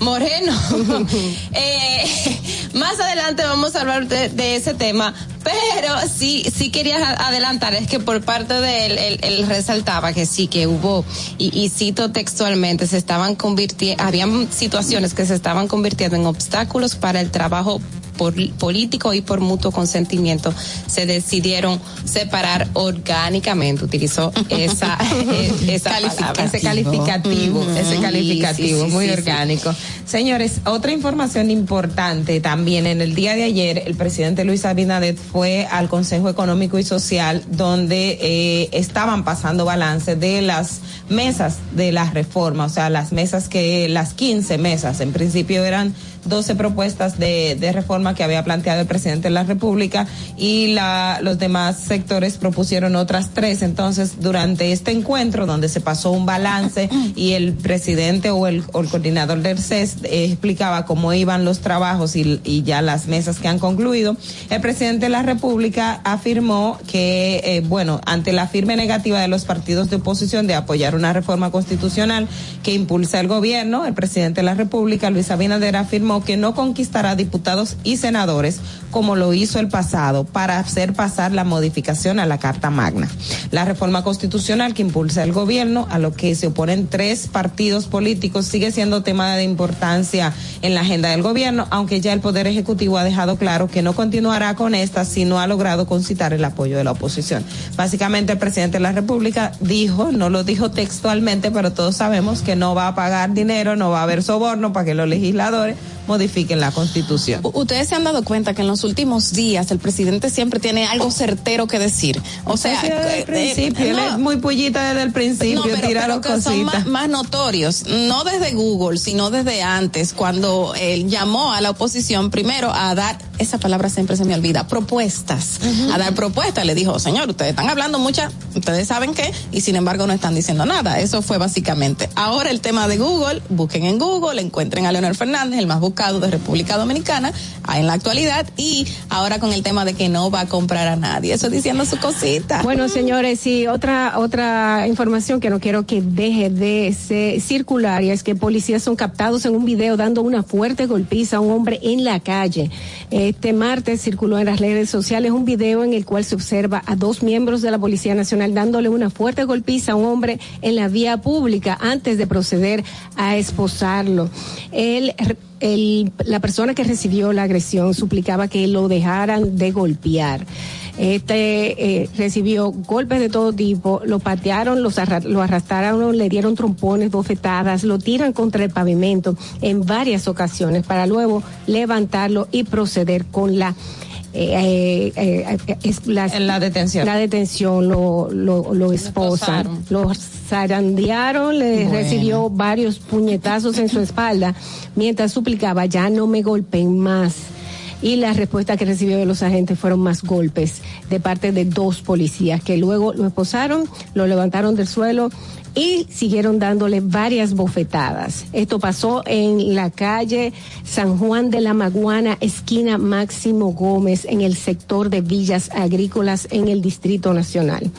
Speaker 19: Moreno. eh, más adelante vamos a hablar de, ese tema, pero sí, sí quería adelantar, es que por parte de él, él, él resaltaba que sí, que hubo, y, y cito textualmente, se estaban convirtiendo, habían situaciones que se estaban convirtiendo en obstáculos para el trabajo por, político y por mutuo consentimiento se decidieron separar orgánicamente utilizó esa, esa
Speaker 18: palabra, ese calificativo mm, ese calificativo sí, sí, muy sí, orgánico. Señores otra información importante también en el día de ayer el presidente Luis Abinader fue al Consejo Económico y Social donde eh, estaban pasando balance de las mesas de la reforma o sea las mesas que las 15 mesas en principio eran 12 propuestas de, reforma que había planteado el presidente de la República y la, los demás sectores propusieron otras tres. Entonces, durante este encuentro, donde se pasó un balance y el presidente o el, coordinador del CES explicaba cómo iban los trabajos y, y, ya las mesas que han concluido, el presidente de la República afirmó que, eh, bueno, ante la firme negativa de los partidos de oposición de apoyar una reforma constitucional que impulsa el gobierno, el presidente de la República, Luis Abinader, afirmó que no conquistará diputados y senadores como lo hizo el pasado para hacer pasar la modificación a la Carta Magna. La reforma constitucional que impulsa el gobierno, a lo que se oponen tres partidos políticos, sigue siendo tema de importancia en la agenda del gobierno, aunque ya el Poder Ejecutivo ha dejado claro que no continuará con esta si no ha logrado concitar el apoyo de la oposición. Básicamente el presidente de la República dijo, no lo dijo textualmente, pero todos sabemos que no va a pagar dinero, no va a haber soborno para que los legisladores modifiquen la constitución.
Speaker 17: Ustedes se han dado cuenta que en los últimos días el presidente siempre tiene algo certero que decir. O sea,
Speaker 18: desde el
Speaker 17: eh,
Speaker 18: principio,
Speaker 17: eh,
Speaker 18: él
Speaker 17: no.
Speaker 18: es muy pullita desde el principio,
Speaker 17: No, pero,
Speaker 18: tira
Speaker 17: pero
Speaker 18: las
Speaker 17: que son más, más notorios, no desde Google, sino desde antes, cuando él llamó a la oposición primero a dar, esa palabra siempre se me olvida, propuestas, a dar propuestas. Le dijo, señor, ustedes están hablando muchas, ustedes saben qué, y sin embargo no están diciendo nada. Eso fue básicamente. Ahora el tema de Google, busquen en Google, encuentren a Leonel Fernández, el más buscado de República Dominicana, ah, en la actualidad, y ahora con el tema de que no va a comprar a nadie. Eso diciendo su cosita.
Speaker 14: Bueno, señores, sí, otra otra información que no quiero que deje de circular y es que policías son captados en un video dando una fuerte golpiza a un hombre en la calle. Este martes circuló en las redes sociales un video en el cual se observa a dos miembros de la Policía Nacional dándole una fuerte golpiza a un hombre en la vía pública antes de proceder a esposarlo. Él el- la persona que recibió la agresión suplicaba que lo dejaran de golpear. Este eh, recibió golpes de todo tipo, lo patearon, los arra- lo arrastraron, le dieron trompones, bofetadas, lo tiran contra el pavimento en varias ocasiones para luego levantarlo y proceder con la eh, eh, eh, es la,
Speaker 18: la detención.
Speaker 14: La detención lo, lo, lo esposan, lo zarandearon, le
Speaker 18: Bueno.
Speaker 14: recibió varios puñetazos en su espalda mientras suplicaba ya no me golpeen más. Y la respuesta que recibió de los agentes fueron más golpes de parte de dos policías que luego lo esposaron, lo levantaron del suelo y siguieron dándole varias bofetadas. Esto pasó en la calle San Juan de la Maguana, esquina Máximo Gómez, en el sector de Villas Agrícolas en el Distrito Nacional.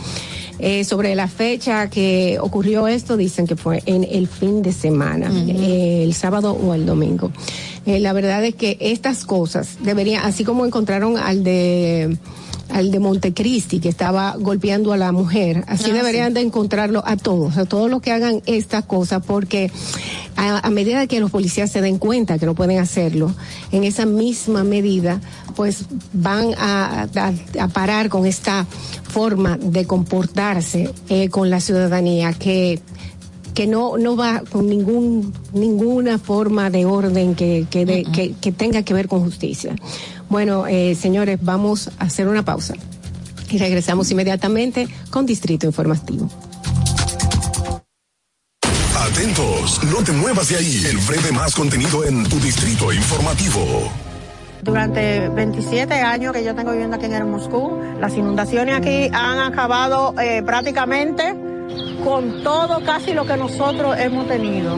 Speaker 14: Eh, sobre la fecha que ocurrió esto, dicen que fue en el fin de semana, eh, el sábado o el domingo. Eh, la verdad es que estas cosas deberían, así como encontraron al de al de Montecristi que estaba golpeando a la mujer, así
Speaker 17: Ah,
Speaker 14: deberían
Speaker 17: sí.
Speaker 14: de encontrarlo a todos, a todos los que hagan estas cosas, porque a, a medida que los policías se den cuenta que no pueden hacerlo, en esa misma medida, pues van a, a- a parar con esta forma de comportarse eh, con la ciudadanía que que no no va con ningún ninguna forma de orden que que, de- que, que tenga que ver con justicia. Bueno, eh, señores, vamos a hacer una pausa y regresamos inmediatamente con Distrito Informativo.
Speaker 16: Atentos, no te muevas de ahí. El breve más contenido en tu distrito informativo.
Speaker 22: Durante 27 años que yo tengo viviendo aquí en el Moscú, las inundaciones aquí han acabado eh, prácticamente con todo casi lo que nosotros hemos tenido.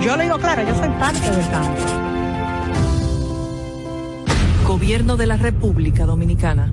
Speaker 22: Yo le digo claro, yo soy parte del cambio.
Speaker 15: Gobierno de la República Dominicana.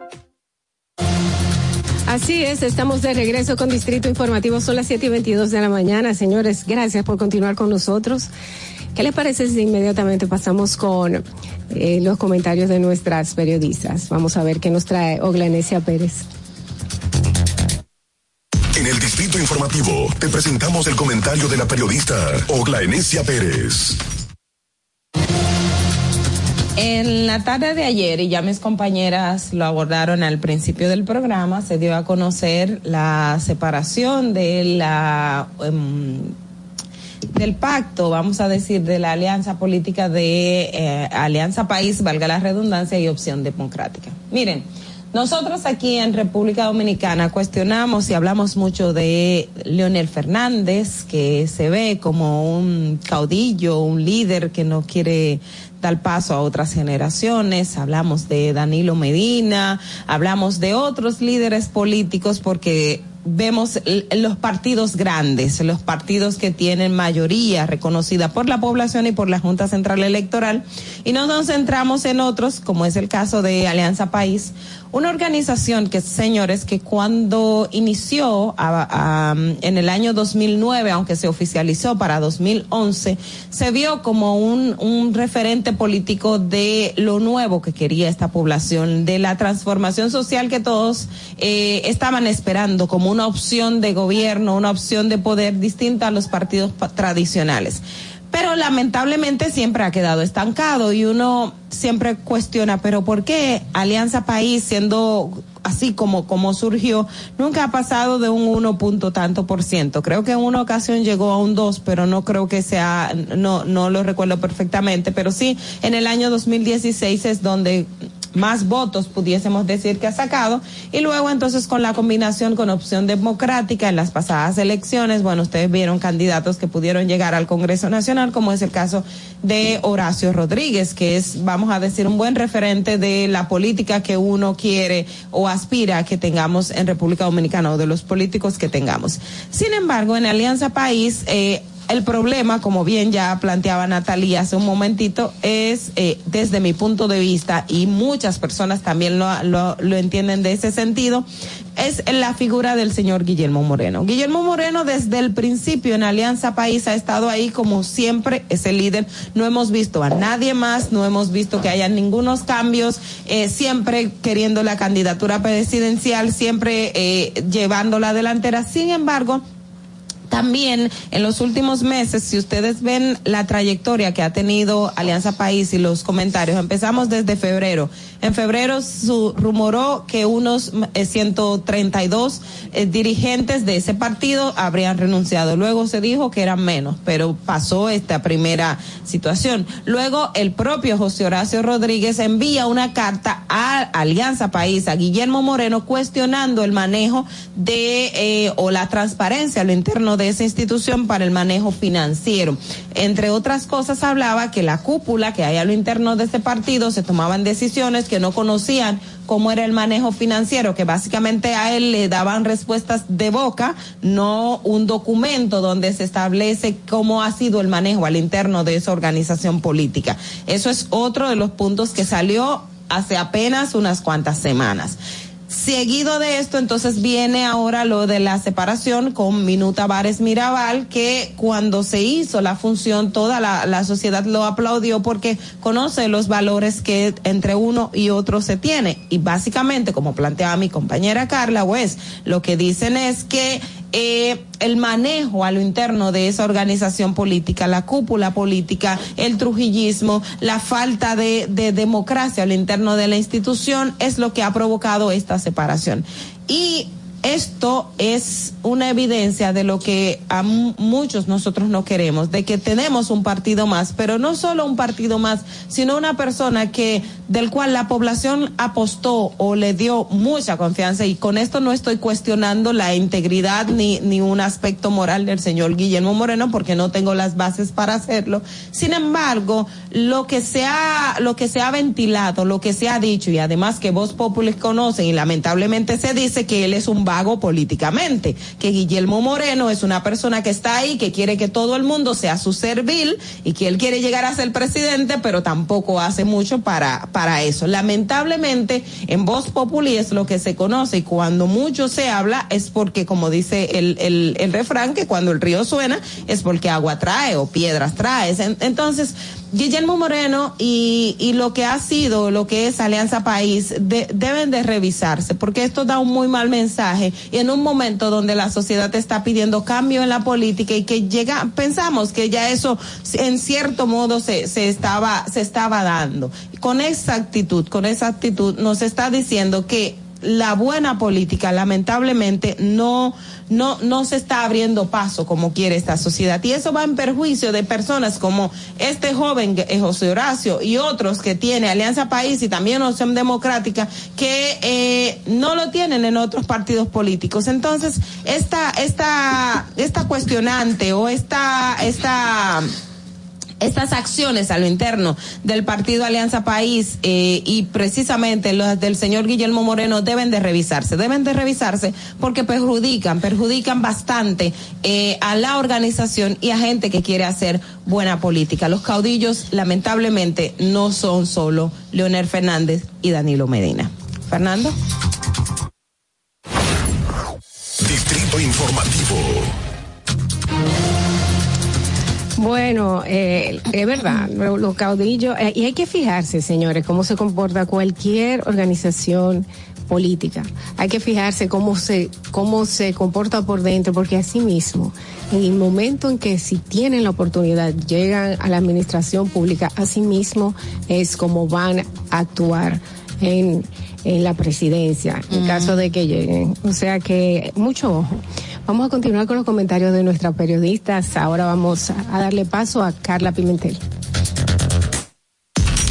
Speaker 14: Así es, estamos de regreso con Distrito Informativo. Son las 7 y 22 de la mañana. Señores, gracias por continuar con nosotros. ¿Qué les parece si inmediatamente pasamos con eh, los comentarios de nuestras periodistas? Vamos a ver qué nos trae Oglanesia Pérez.
Speaker 16: En el distrito informativo te presentamos el comentario de la periodista Ogla Enesia Pérez.
Speaker 18: En la tarde de ayer, y ya mis compañeras lo abordaron al principio del programa, se dio a conocer la separación de la em, del pacto, vamos a decir, de la alianza política de eh, Alianza País, valga la redundancia, y Opción Democrática. Miren, nosotros aquí en República Dominicana cuestionamos y hablamos mucho de Leonel Fernández, que se ve como un caudillo, un líder que no quiere dar paso a otras generaciones. Hablamos de Danilo Medina, hablamos de otros líderes políticos porque vemos los partidos grandes, los partidos que tienen mayoría reconocida por la población y por la Junta Central Electoral, y no nos centramos en otros, como es el caso de Alianza País, una organización que, señores, que cuando inició en el año 2009, aunque se oficializó para 2011, se vio como un, un referente político de lo nuevo que quería esta población, de la transformación social que todos eh, estaban esperando como una opción de gobierno, una opción de poder distinta a los partidos pa- tradicionales. Pero lamentablemente siempre ha quedado estancado y uno siempre cuestiona, pero ¿por qué Alianza País siendo así como, como surgió, nunca ha pasado de un 1 punto tanto por ciento. Creo que en una ocasión llegó a un 2, pero no creo que sea, no, no lo recuerdo perfectamente, pero sí, en el año 2016 es donde más votos pudiésemos decir que ha sacado y luego entonces con la combinación con opción democrática en las pasadas elecciones, bueno, ustedes vieron candidatos que pudieron llegar al Congreso Nacional, como es el caso de Horacio Rodríguez, que es, vamos a decir, un buen referente de la política que uno quiere o aspira a que tengamos en República Dominicana o de los políticos que tengamos. Sin embargo, en Alianza País, eh, el problema, como bien ya planteaba Natalia hace un momentito, es eh, desde mi punto de vista, y muchas personas también lo, lo, lo entienden de ese sentido, es la figura del señor Guillermo Moreno. Guillermo Moreno desde el principio en Alianza País ha estado ahí como siempre, es el líder. No hemos visto a nadie más, no hemos visto que haya ningunos cambios, eh, siempre queriendo la candidatura presidencial, siempre eh, llevando la delantera. Sin embargo, también en los últimos meses, si ustedes ven la trayectoria que ha tenido Alianza País y los comentarios, empezamos desde febrero. En febrero su rumoró que unos eh, 132 eh, dirigentes de ese partido habrían renunciado. Luego se dijo que eran menos, pero pasó esta primera situación. Luego el propio José Horacio Rodríguez envía una carta a Alianza País, a Guillermo Moreno, cuestionando el manejo de eh, o la transparencia a lo interno de esa institución para el manejo financiero. Entre otras cosas hablaba que la cúpula que hay a lo interno de este partido se tomaban decisiones que no conocían cómo era el manejo financiero, que básicamente a él le daban respuestas de boca, no un documento donde se establece cómo ha sido el manejo al interno de esa organización política. Eso es otro de los puntos que salió hace apenas unas cuantas semanas. Seguido de esto, entonces viene ahora lo de la separación con Minuta Vares Mirabal, que cuando se hizo la función, toda la, la sociedad lo aplaudió porque conoce los valores que entre uno y otro se tiene. Y básicamente, como planteaba mi compañera Carla West, lo que dicen es que eh, el manejo a lo interno de esa organización política, la cúpula política, el trujillismo, la falta de, de democracia a lo interno de la institución es lo que ha provocado esta separación. Y esto es una evidencia de lo que a mu- muchos nosotros no queremos, de que tenemos un partido más, pero no solo un partido más, sino una persona que del cual la población apostó o le dio mucha confianza y con esto no estoy cuestionando la integridad ni ni un aspecto moral del señor Guillermo Moreno porque no tengo las bases para hacerlo. Sin embargo, lo que se ha lo que se ha ventilado, lo que se ha dicho y además que Voz Populi conocen y lamentablemente se dice que él es un vago políticamente, que Guillermo Moreno es una persona que está ahí, que quiere que todo el mundo sea su servil y que él quiere llegar a ser presidente, pero tampoco hace mucho para, para eso. Lamentablemente, en Voz Populi es lo que se conoce y cuando mucho se habla es porque, como dice el, el, el refrán, que cuando el río suena es porque agua trae o piedras trae. En- Entonces, Guillermo Moreno y, y lo que ha sido, lo que es Alianza País, de- deben de revisarse, porque esto da un muy mal mensaje y en un momento donde la sociedad está pidiendo cambio en la política y que llega, pensamos que ya eso en cierto modo se, se estaba, se estaba dando. Con esa actitud, con esa actitud nos está diciendo que la buena política lamentablemente no no no se está abriendo paso como quiere esta sociedad. Y eso va en perjuicio de personas como este joven José Horacio y otros que tiene Alianza País y también Opción Democrática que eh, no lo tienen en otros partidos políticos. Entonces esta esta esta cuestionante o esta esta estas acciones a lo interno del partido Alianza País eh, y precisamente las del señor Guillermo Moreno deben de revisarse, deben de revisarse porque perjudican, perjudican bastante eh, a la organización y a gente que quiere hacer buena política. Los caudillos lamentablemente no son solo Leonel Fernández y Danilo Medina. Fernando.
Speaker 16: Distrito Informativo.
Speaker 14: Bueno, eh, es verdad, lo- los caudillos, eh, y hay que fijarse, señores, cómo se comporta cualquier organización política. Hay que fijarse cómo se, cómo se comporta por dentro, porque así mismo, en el momento en que si tienen la oportunidad, llegan a la administración pública, así mismo es como van a actuar en, en la presidencia, en
Speaker 17: Mm.
Speaker 14: caso de que lleguen. O sea que mucho ojo. Vamos a continuar con los comentarios de nuestras periodistas. Ahora vamos a darle paso a Carla Pimentel.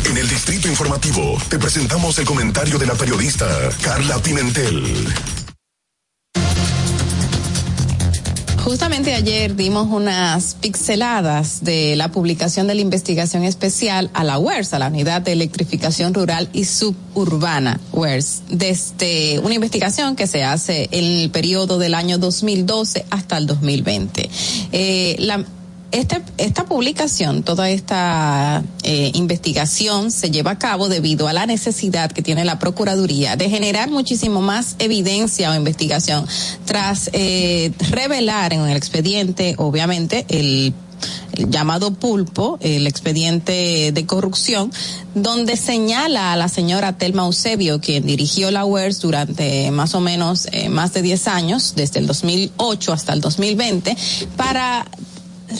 Speaker 16: En el Distrito Informativo te presentamos el comentario de la periodista Carla Pimentel.
Speaker 17: Justamente ayer dimos unas pixeladas de la publicación de la investigación especial a la UERS, a la Unidad de Electrificación Rural y Suburbana UERS, desde una investigación que se hace en el periodo del año 2012 hasta el 2020. Eh, la, este, esta publicación, toda esta eh, investigación se lleva a cabo debido a la necesidad que tiene la Procuraduría de generar muchísimo más evidencia o investigación tras eh, revelar en el expediente, obviamente, el llamado pulpo, el expediente de corrupción, donde señala a la señora Telma Eusebio, quien dirigió la UERS durante más o menos eh, más de 10 años, desde el 2008 hasta el 2020, para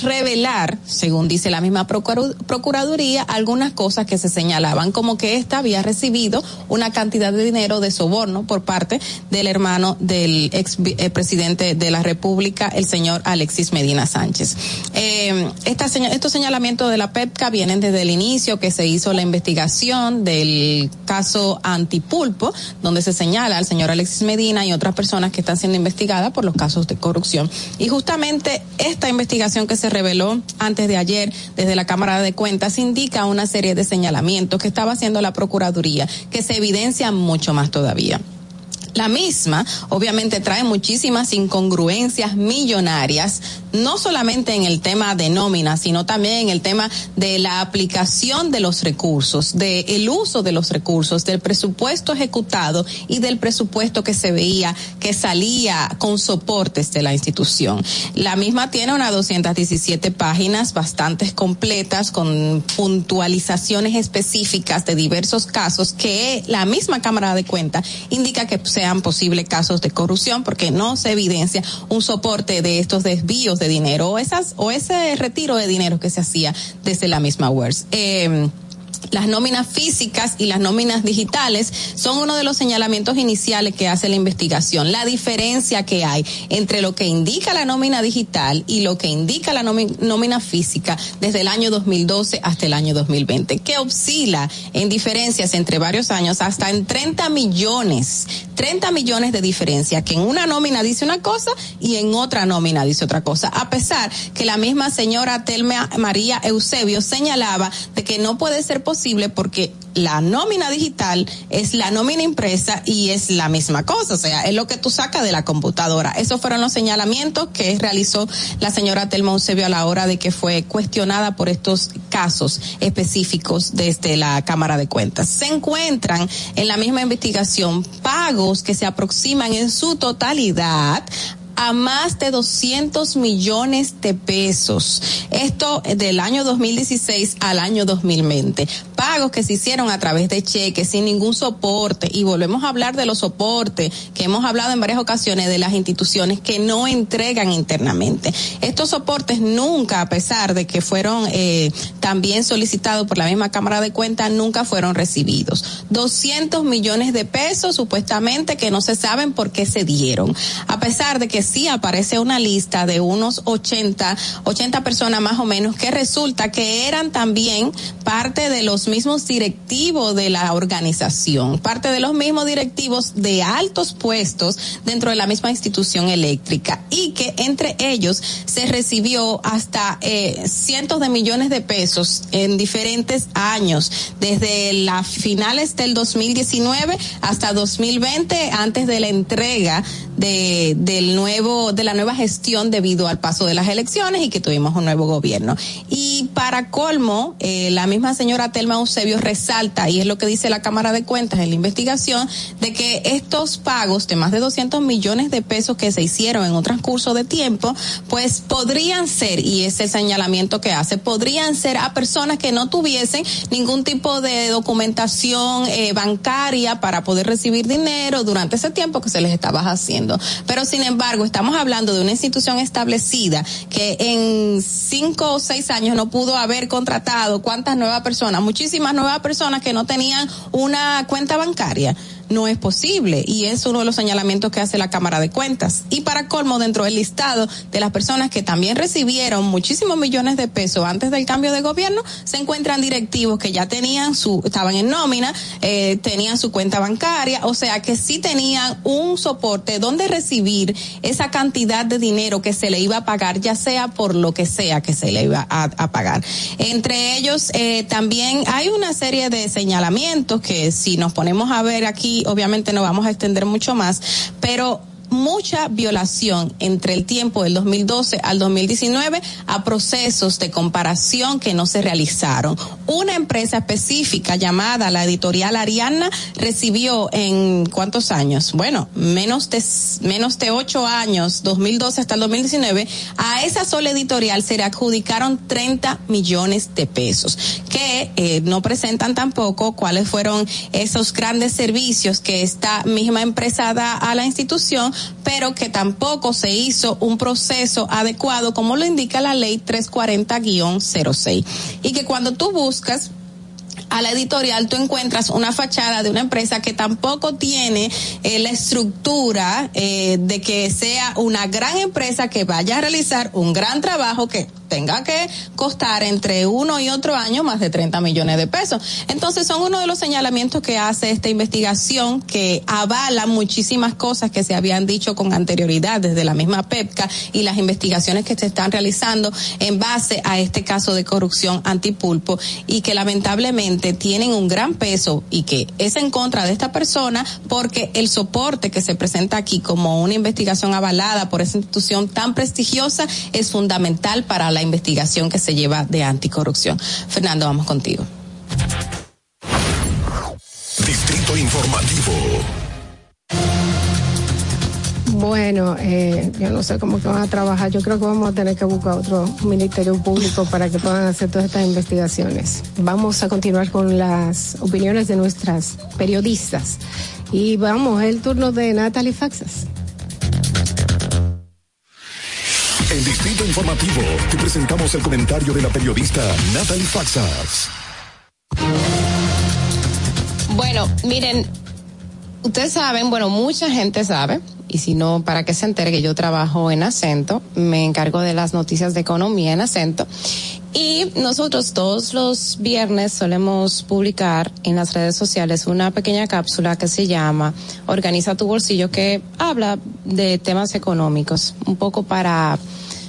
Speaker 17: revelar, según dice la misma Procuraduría, algunas cosas que se señalaban, como que ésta había recibido una cantidad de dinero de soborno por parte del hermano del ex eh, presidente de la República, el señor Alexis Medina Sánchez. Eh, estos señalamientos de la PEPCA vienen desde el inicio que se hizo la investigación del caso Antipulpo, donde se señala al señor Alexis Medina y otras personas que están siendo investigadas por los casos de corrupción. Y justamente esta investigación que se reveló antes de ayer desde la Cámara de Cuentas indica una serie de señalamientos que estaba haciendo la Procuraduría que se evidencian mucho más todavía. La misma, obviamente, trae muchísimas incongruencias millonarias, no solamente en el tema de nómina, sino también en el tema de la aplicación de los recursos, del el uso de los recursos, del presupuesto ejecutado y del presupuesto que se veía que salía con soportes de la institución. La misma tiene unas 217 páginas bastante completas con puntualizaciones específicas de diversos casos que la misma Cámara de Cuentas indica que sean posibles casos de corrupción porque no se evidencia un soporte de estos desvíos de dinero o esas o ese retiro de dinero que se hacía desde la misma UERS. Eh, las nóminas físicas y las nóminas digitales son uno de los señalamientos iniciales que hace la investigación. La diferencia que hay entre lo que indica la nómina digital y lo que indica la nómi- nómina física desde el año 2012 hasta el año 2020, que oscila en diferencias entre varios años hasta en 30 millones, 30 millones de diferencia, que en una nómina dice una cosa y en otra nómina dice otra cosa, a pesar que la misma señora Telma María Eusebio señalaba de que no puede ser posible porque la nómina digital es la nómina impresa y es la misma cosa, o sea, es lo que tú sacas de la computadora. Esos fueron los señalamientos que realizó la señora Telma Eusebio a la hora de que fue cuestionada por estos casos específicos desde la Cámara de Cuentas. Se encuentran en la misma investigación pagos que se aproximan en su totalidad a más de 200 millones de pesos. Esto del año 2016 al año 2020. Pagos que se hicieron a través de cheques sin ningún soporte. Y volvemos a hablar de los soportes que hemos hablado en varias ocasiones de las instituciones que no entregan internamente. Estos soportes nunca, a pesar de que fueron eh, también solicitados por la misma Cámara de Cuentas, nunca fueron recibidos. 200 millones de pesos supuestamente que no se saben por qué se dieron. A pesar de que sí aparece una lista de unos 80, 80 personas más o menos que resulta que eran también parte de los mismos directivos de la organización, parte de los mismos directivos de altos puestos dentro de la misma institución eléctrica y que entre ellos se recibió hasta eh, cientos de millones de pesos en diferentes años, desde las finales del 2019 hasta 2020, antes de la entrega de, del nuevo, de la nueva gestión debido al paso de las elecciones y que tuvimos un nuevo gobierno. Y para colmo, eh, la misma señora Telma Eusebio resalta, y es lo que dice la Cámara de Cuentas en la investigación, de que estos pagos de más de 200 millones de pesos que se hicieron en un transcurso de tiempo, pues podrían ser, y es el señalamiento que hace, podrían ser a personas que no tuviesen ningún tipo de documentación eh, bancaria para poder recibir dinero durante ese tiempo que se les estaba haciendo. Pero sin embargo, estamos hablando de una institución establecida que en cinco o seis años no pudo haber contratado cuántas nuevas personas, nuevas personas que no tenían una cuenta bancaria no es posible y es uno de los señalamientos que hace la Cámara de Cuentas. Y para colmo, dentro del listado de las personas que también recibieron muchísimos millones de pesos antes del cambio de gobierno, se encuentran directivos que ya tenían su, estaban en nómina, eh, tenían su cuenta bancaria, o sea que sí tenían un soporte donde recibir esa cantidad de dinero que se le iba a pagar, ya sea por lo que sea que se le iba a, pagar. Entre ellos, eh, también hay una serie de señalamientos que si nos ponemos a ver aquí, obviamente no vamos a extender mucho más, pero mucha violación entre el tiempo del 2012 al 2019 a procesos de comparación que no se realizaron. Una empresa específica llamada la editorial Ariana recibió en cuántos años? Bueno, menos de menos de ocho años, 2012 hasta el 2019, a esa sola editorial se le adjudicaron 30 millones de pesos que eh, no presentan tampoco cuáles fueron esos grandes servicios que esta misma empresa da a la institución pero que tampoco se hizo un proceso adecuado como lo indica la ley 340-06. Y que cuando tú buscas a la editorial tú encuentras una fachada de una empresa que tampoco tiene eh, la estructura eh, de que sea una gran empresa que vaya a realizar un gran trabajo que tenga que costar entre uno y otro año más de 30 millones de pesos. Entonces son uno de los señalamientos que hace esta investigación que avala muchísimas cosas que se habían dicho con anterioridad desde la misma PEPCA y las investigaciones que se están realizando en base a este caso de corrupción antipulpo y que lamentablemente tienen un gran peso y que es en contra de esta persona porque el soporte que se presenta aquí como una investigación avalada por esa institución tan prestigiosa es fundamental para la investigación que se lleva de anticorrupción. Fernando, vamos contigo.
Speaker 16: Distrito Informativo.
Speaker 14: Bueno, eh, yo no sé cómo que van a trabajar. Yo creo que vamos a tener que buscar otro ministerio público para que puedan hacer todas estas investigaciones. Vamos a continuar con las opiniones de nuestras periodistas. Y vamos, es el turno de Natalie Faxas.
Speaker 16: En Distrito Informativo te presentamos el comentario de la periodista Natalie Faxas.
Speaker 19: Bueno, miren, ustedes saben, bueno, mucha gente sabe, y si no, para que se entere que yo trabajo en acento, me encargo de las noticias de economía en acento. Y nosotros todos los viernes solemos publicar en las redes sociales una pequeña cápsula que se llama Organiza tu bolsillo, que habla de temas económicos, un poco para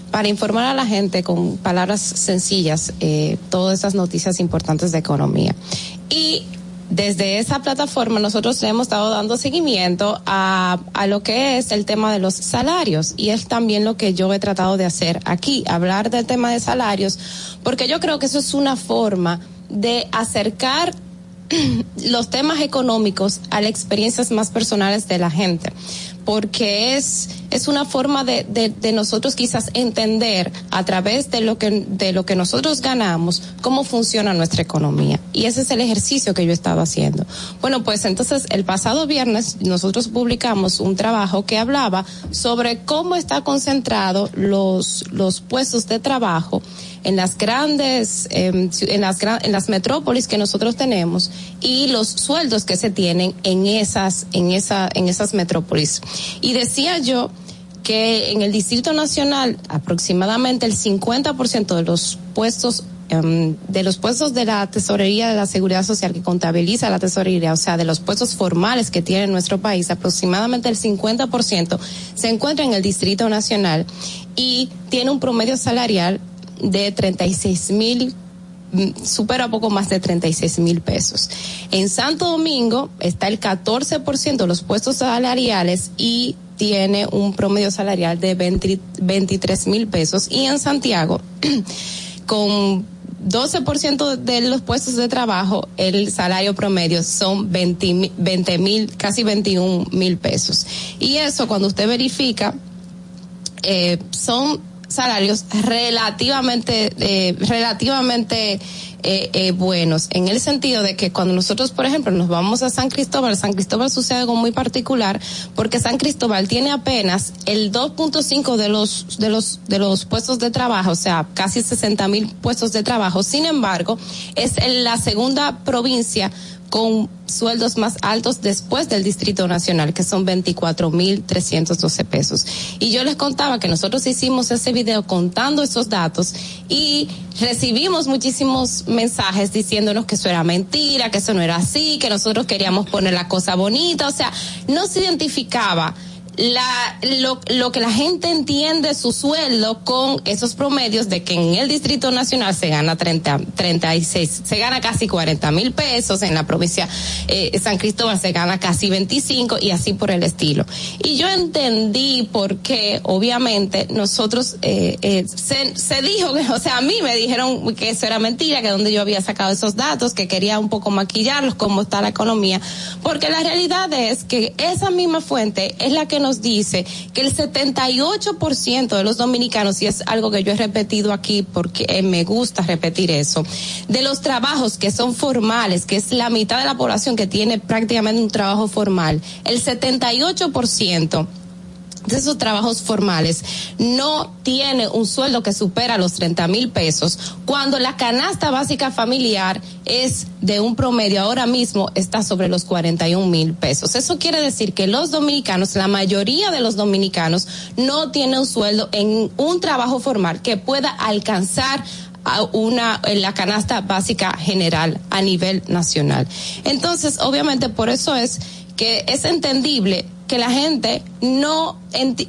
Speaker 19: para informar a la gente con palabras sencillas eh, todas esas noticias importantes de economía. Y desde esa plataforma nosotros hemos estado dando seguimiento a, a lo que es el tema de los salarios. Y es también lo que yo he tratado de hacer aquí, hablar del tema de salarios, porque yo creo que eso es una forma de acercar los temas económicos a las experiencias más personales de la gente porque es es una forma de, de, nosotros quizás entender a través de lo que de lo que nosotros ganamos cómo funciona nuestra economía. Y ese es el ejercicio que yo he estado haciendo. Bueno pues entonces el pasado viernes nosotros publicamos un trabajo que hablaba sobre cómo está concentrado los los puestos de trabajo en las grandes eh, en las en las metrópolis que nosotros tenemos y los sueldos que se tienen en esas en esa en esas metrópolis. Y decía yo que en el Distrito Nacional aproximadamente el 50% de los puestos um, de los puestos de la tesorería de la seguridad social que contabiliza la tesorería, o sea, de los puestos formales que tiene nuestro país, aproximadamente el 50% se encuentra en el Distrito Nacional y tiene un promedio salarial de 36 mil supera poco más de 36 mil pesos. En Santo Domingo está el 14% de los puestos salariales y tiene un promedio salarial de 20, 23 mil pesos. Y en Santiago, con 12% de los puestos de trabajo, el salario promedio son 20 mil, casi 21 mil pesos. Y eso cuando usted verifica, eh, son salarios relativamente, eh, relativamente eh, eh, buenos, en el sentido de que cuando nosotros, por ejemplo, nos vamos a San Cristóbal, San Cristóbal sucede algo muy particular, porque San Cristóbal tiene apenas el 2.5 de los, de los, de los puestos de trabajo, o sea, casi 60 mil puestos de trabajo. Sin embargo, es la segunda provincia con sueldos más altos después del Distrito Nacional, que son 24.312 pesos. Y yo les contaba que nosotros hicimos ese video contando esos datos y recibimos muchísimos mensajes diciéndonos que eso era mentira, que eso no era así, que nosotros queríamos poner la cosa bonita, o sea, no se identificaba la, lo, lo que la gente entiende su sueldo con esos promedios de que en el Distrito Nacional se gana 30, 36, se gana casi 40 mil pesos, en la provincia eh, San Cristóbal se gana casi 25 y así por el estilo. Y yo entendí por qué, obviamente, nosotros, eh, eh, se, se dijo o sea, a mí me dijeron que eso era mentira, que donde yo había sacado esos datos, que quería un poco maquillarlos, cómo está la economía, porque la realidad es que esa misma fuente es la que nos dice que el 78% de los dominicanos, y es algo que yo he repetido aquí porque eh, me gusta repetir eso, de los trabajos que son formales, que es la mitad de la población que tiene prácticamente un trabajo formal, el 78% de esos trabajos formales no tiene un sueldo que supera los 30 mil pesos, cuando la canasta básica familiar es de un promedio ahora mismo está sobre los 41 mil pesos. Eso quiere decir que los dominicanos, la mayoría de los dominicanos, no tienen un sueldo en un trabajo formal que pueda alcanzar a una en la canasta básica general a nivel nacional. Entonces, obviamente por eso es que es entendible que la gente no,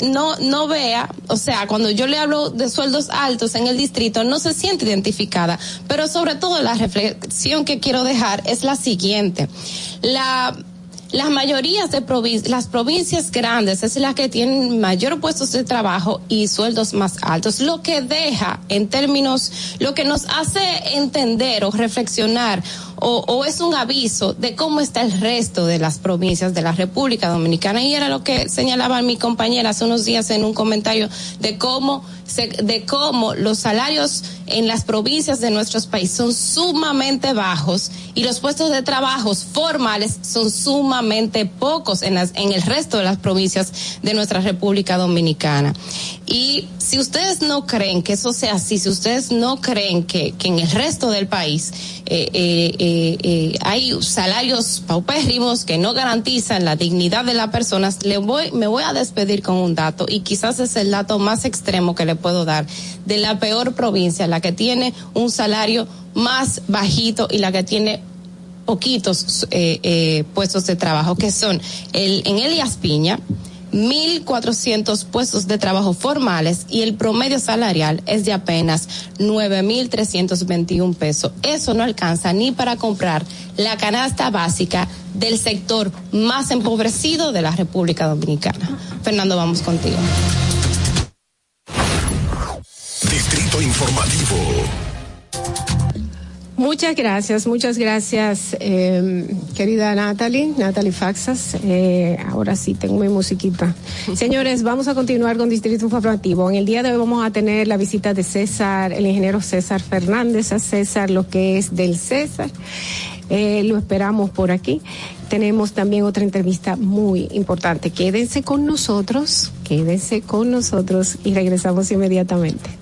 Speaker 19: no, no vea, o sea, cuando yo le hablo de sueldos altos en el distrito, no se siente identificada. Pero sobre todo la reflexión que quiero dejar es la siguiente. La, las mayorías de provincias, las provincias grandes es la que tienen mayor puestos de trabajo y sueldos más altos, lo que deja en términos, lo que nos hace entender o reflexionar o, es un aviso de cómo está el resto de las provincias de la República Dominicana y era lo que señalaba mi compañera hace unos días en un comentario de cómo se, de cómo los salarios en las provincias de nuestros países son sumamente bajos y los puestos de trabajo formales son sumamente pocos en, el resto de las provincias de nuestra República Dominicana. Y si ustedes no creen que eso sea así, si ustedes no creen que en el resto del país, eh, eh, eh, eh, hay salarios paupérrimos que no garantizan la dignidad de las personas, le voy, me voy a despedir con un dato y quizás es el dato más extremo que le puedo dar de la peor provincia, la que tiene un salario más bajito y la que tiene poquitos eh, eh, puestos de trabajo, que son el, en Elias Piña, 1.400 puestos de trabajo formales y el promedio salarial es de apenas 9.321 pesos. Eso no alcanza ni para comprar la canasta básica del sector más empobrecido de la República Dominicana. Fernando, vamos contigo.
Speaker 16: Distrito Informativo.
Speaker 14: Muchas gracias, muchas gracias, eh, querida Natalie, Natalie Faxas. Eh, ahora sí, tengo mi musiquita. Señores, vamos a continuar con Distrito Informativo. En el día de hoy vamos a tener la visita de César, el ingeniero César Fernández, a César, lo que es del César. Eh, lo esperamos por aquí. Tenemos también otra entrevista muy importante. Quédense con nosotros, quédense con nosotros y regresamos inmediatamente.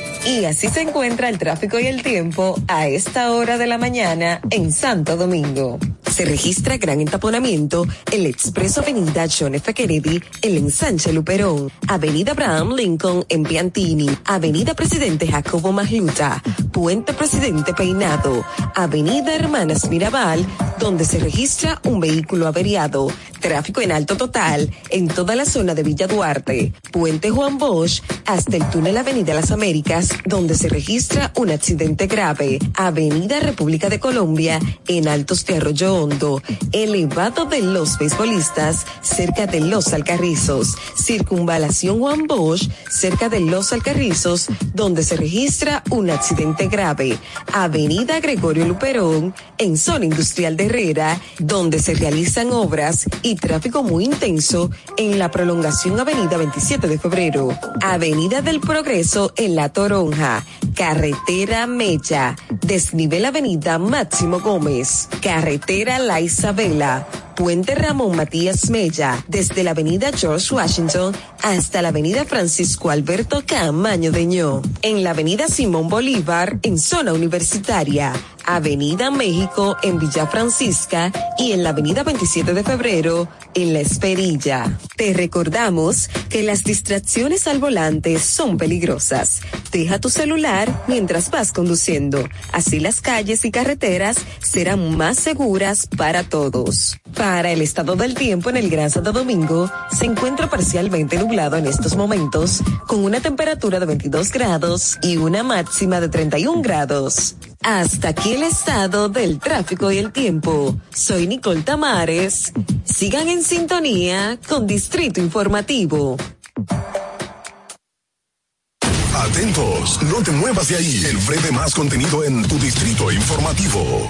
Speaker 23: Y así se encuentra el tráfico y el tiempo a esta hora de la mañana en Santo Domingo. Se registra gran entaponamiento en la Expreso Avenida John F. Kennedy, el ensanche Luperón, Avenida Abraham Lincoln en Piantini, Avenida Presidente Jacobo Magluta, Puente Presidente Peinado, Avenida Hermanas Mirabal, donde se registra un vehículo averiado, tráfico en alto total en toda la zona de Villa Duarte, Puente Juan Bosch, hasta el túnel Avenida Las Américas, donde se registra un accidente grave, Avenida República de Colombia, en Altos de Arroyo Hondo, elevado de los beisbolistas, cerca de Los Alcarrizos, circunvalación Juan Bosch, cerca de Los Alcarrizos, donde se registra un accidente grave, Avenida Gregorio Luperón, en zona industrial de Herrera, donde se realizan obras y tráfico muy intenso en la prolongación Avenida 27 de Febrero, Avenida del Progreso en La Carretera Mella, desnivel Avenida Máximo Gómez, Carretera La Isabela, Puente Ramón Matías Mella, desde la avenida George Washington hasta la avenida Francisco Alberto Camaño Deñó, en la avenida Simón Bolívar en zona universitaria, avenida México en Villa Francisca y en la avenida 27 de febrero en La Esperilla. Te recordamos que las distracciones al volante son peligrosas. Deja tu celular mientras vas conduciendo. Así las calles y carreteras serán más seguras para todos. Para el estado del tiempo en el Gran Santo Domingo, se encuentra parcialmente nublado en estos momentos, con una temperatura de 22 grados y una máxima de 31 grados. Hasta aquí el estado del tráfico y el tiempo. Soy Nicole Tamares. Sigan en sintonía con Distrito Informativo.
Speaker 16: Atentos, no te muevas de ahí. El breve más contenido en tu Distrito Informativo.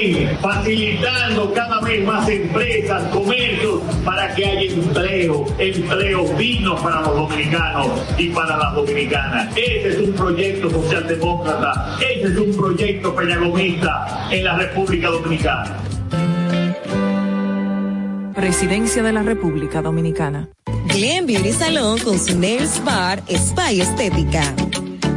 Speaker 24: facilitando cada vez más empresas, comercios, para que haya empleo, empleo digno para los dominicanos y para las dominicanas. Ese es un proyecto socialdemócrata, ese es un proyecto peñagomista en la República Dominicana.
Speaker 15: Presidencia de la República Dominicana.
Speaker 23: Glen Beauty Salón con su Nails Bar Spa y Estética.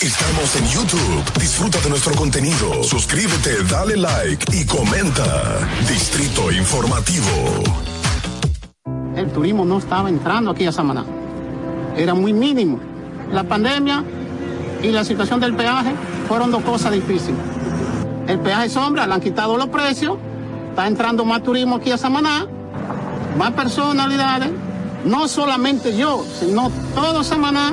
Speaker 16: Estamos en YouTube. Disfruta de nuestro contenido. Suscríbete, dale like y comenta. Distrito Informativo.
Speaker 25: El turismo no estaba entrando aquí a Samaná. Era muy mínimo. La pandemia y la situación del peaje fueron dos cosas difíciles. El peaje sombra, le han quitado los precios, está entrando más turismo aquí a Samaná, más personalidades, no solamente yo, sino todo Samaná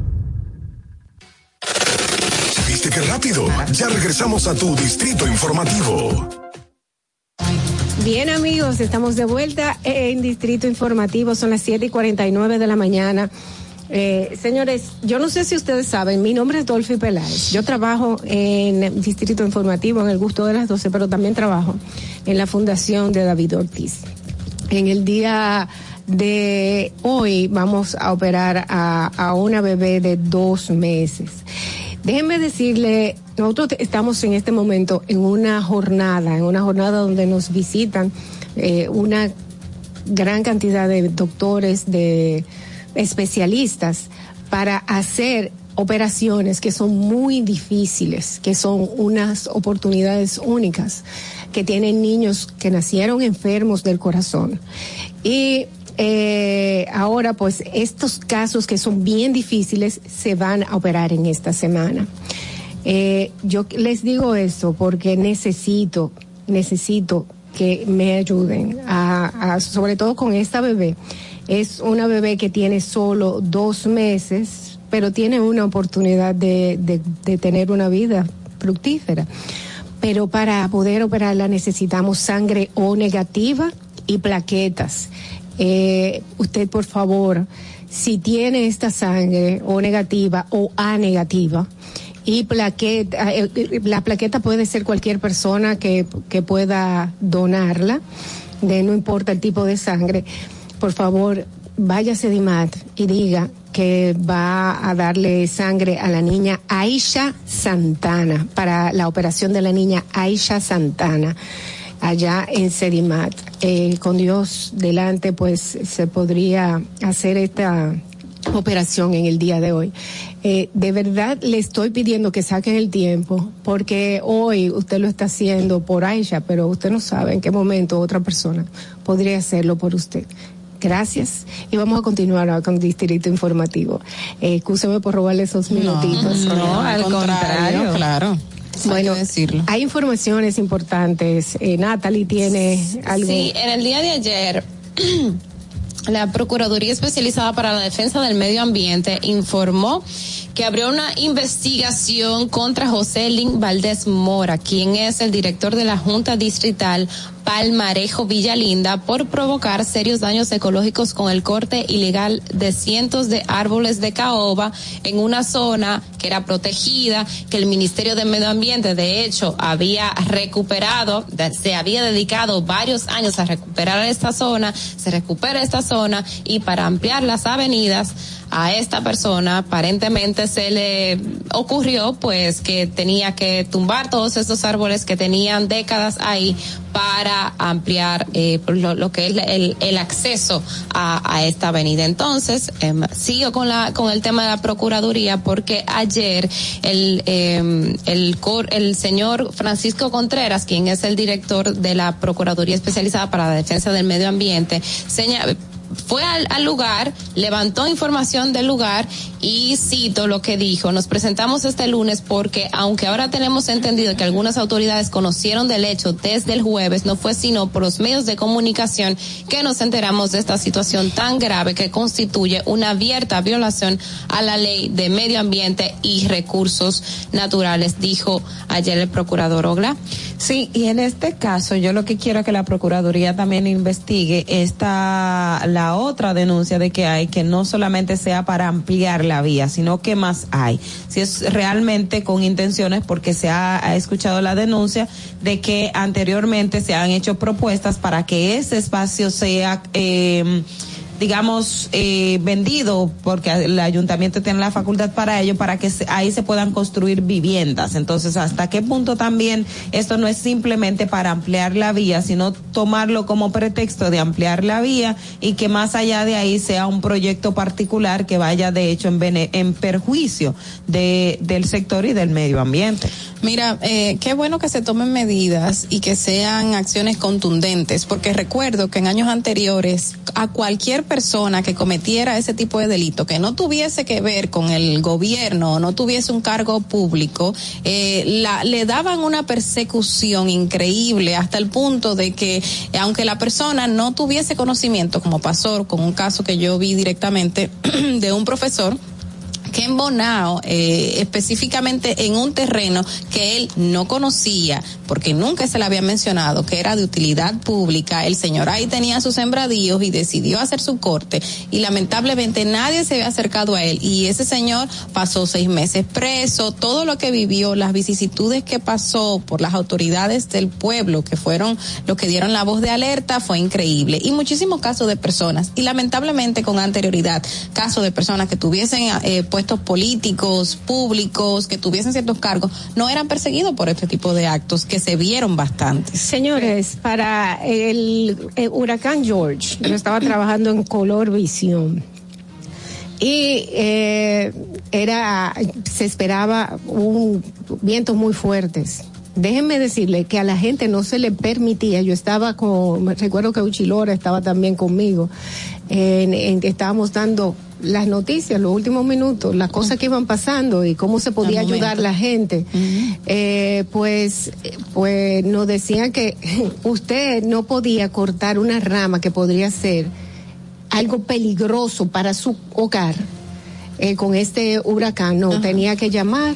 Speaker 16: ¿Viste qué rápido? Ya regresamos a tu Distrito Informativo.
Speaker 14: Bien amigos, estamos de vuelta en Distrito Informativo, son las 7 y 49 de la mañana. Eh, señores, yo no sé si ustedes saben, mi nombre es Dolphy Peláez. Yo trabajo en Distrito Informativo, en el gusto de las 12, pero también trabajo en la Fundación de David Ortiz. En el día de hoy vamos a operar a, a una bebé de dos meses. Déjenme decirle, nosotros estamos en este momento en una jornada, en una jornada donde nos visitan eh, una gran cantidad de doctores, de especialistas, para hacer operaciones que son muy difíciles, que son unas oportunidades únicas, que tienen niños que nacieron enfermos del corazón. Y eh, ahora, pues estos casos que son bien difíciles se van a operar en esta semana. Eh, yo les digo eso porque necesito, necesito que me ayuden, a, sobre todo con esta bebé. Es una bebé que tiene solo dos meses, pero tiene una oportunidad de tener una vida fructífera. Pero para poder operarla necesitamos sangre O negativa y plaquetas. Eh, usted, por favor, si tiene esta sangre O negativa o A negativa, y plaqueta, eh, eh, la plaqueta puede ser cualquier persona que, que pueda donarla, de no importa el tipo de sangre. Por favor, vaya a Sedimat y diga que va a darle sangre a la niña Aisha Santana para la operación de la niña Aisha Santana allá en Sedimat. Eh, con Dios delante, pues se podría hacer esta operación en el día de hoy. Eh, de verdad le estoy pidiendo que saquen el tiempo, porque hoy usted lo está haciendo por Aisha, pero usted no sabe en qué momento otra persona podría hacerlo por usted. Gracias. Y vamos a continuar ahora con Distrito Informativo. Eh, excúseme por robarle esos minutitos.
Speaker 17: no, al contrario, claro.
Speaker 14: Bueno, hay informaciones importantes. Eh, Natalie tiene algo.
Speaker 19: Sí, en el día de ayer, la Procuraduría Especializada para la Defensa del Medio Ambiente informó que abrió una investigación contra José Lin Valdés Mora, quien es el director de la Junta Distrital Palmarejo Villalinda por provocar serios daños ecológicos con el corte ilegal de cientos de árboles de caoba en una zona que era protegida, que el Ministerio de Medio Ambiente de hecho había recuperado, se había dedicado varios años a recuperar esta zona, se recupera esta zona y para ampliar las avenidas a esta persona aparentemente se le ocurrió pues que tenía que tumbar todos estos árboles que tenían décadas ahí para ampliar eh, lo, lo que es el, el acceso a, esta avenida. Entonces, em, sigo con la con el tema de la procuraduría porque ayer el em, el el señor Francisco Contreras, quien es el director de la Procuraduría Especializada para la Defensa del Medio Ambiente, señala fue al, al lugar, levantó información del lugar y cito lo que dijo. Nos presentamos este lunes porque aunque ahora tenemos entendido que algunas autoridades conocieron del hecho desde el jueves, no fue sino por los medios de comunicación que nos enteramos de esta situación tan grave que constituye una abierta violación a la ley de medio ambiente y recursos naturales, dijo ayer el procurador Ogla.
Speaker 18: Sí, y en este caso yo lo que quiero es que la Procuraduría también investigue esta, la otra denuncia de que hay, que no solamente sea para ampliar la vía, sino que más hay. Si es realmente con intenciones, porque se ha, ha escuchado la denuncia de que anteriormente se han hecho propuestas para que ese espacio sea, eh, digamos, eh, vendido, porque el ayuntamiento tiene la facultad para ello, para que se- ahí se puedan construir viviendas. Entonces, ¿hasta qué punto también esto no es simplemente para ampliar la vía, sino tomarlo como pretexto de ampliar la vía y que más allá de ahí sea un proyecto particular que vaya, de hecho, en, en perjuicio de, del sector y del medio ambiente?
Speaker 17: Mira, eh, qué bueno que se tomen medidas y que sean acciones contundentes, porque recuerdo que en años anteriores a cualquier persona que cometiera ese tipo de delito, que no tuviese que ver con el gobierno, no tuviese un cargo público, eh, la, le daban una persecución increíble hasta el punto de que, aunque la persona no tuviese conocimiento, como pasó con un caso que yo vi directamente de un profesor, que en Bonao, eh, específicamente en un terreno que él no conocía, porque nunca se le había mencionado que era de utilidad pública, el señor ahí tenía sus sembradíos y decidió hacer su corte y lamentablemente nadie se había acercado a él. Y ese señor pasó seis meses preso, todo lo que vivió, las vicisitudes que pasó por las autoridades del pueblo, que fueron los que dieron la voz de alerta, fue increíble. Y muchísimos casos de personas. Y lamentablemente con anterioridad casos de personas que tuviesen eh, puestos políticos, públicos, que tuviesen ciertos cargos, no eran perseguidos por este tipo de actos que se vieron bastante.
Speaker 14: Señores, para el, huracán George, yo estaba trabajando en Color Visión y eh, era se esperaba un vientos muy fuertes. Déjenme decirle que a la gente no se le permitía, yo estaba con, recuerdo que Uchilora estaba también conmigo, en, en que estábamos dando las noticias, los últimos minutos, las cosas que iban pasando y cómo se podía ayudar la gente. Eh, pues, pues nos decían que usted no podía cortar una rama que podría ser algo peligroso para su hogar eh, con este huracán. No, tenía que llamar.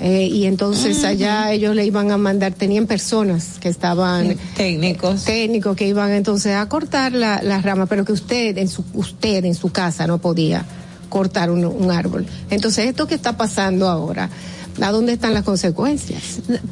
Speaker 14: Eh, y entonces allá ellos le iban a mandar, tenían personas que estaban
Speaker 18: técnicos,
Speaker 14: técnicos que iban entonces a cortar la, la rama, pero que usted en su usted en su casa no podía cortar un, un árbol. Entonces esto que está pasando ahora, ¿a dónde están las consecuencias?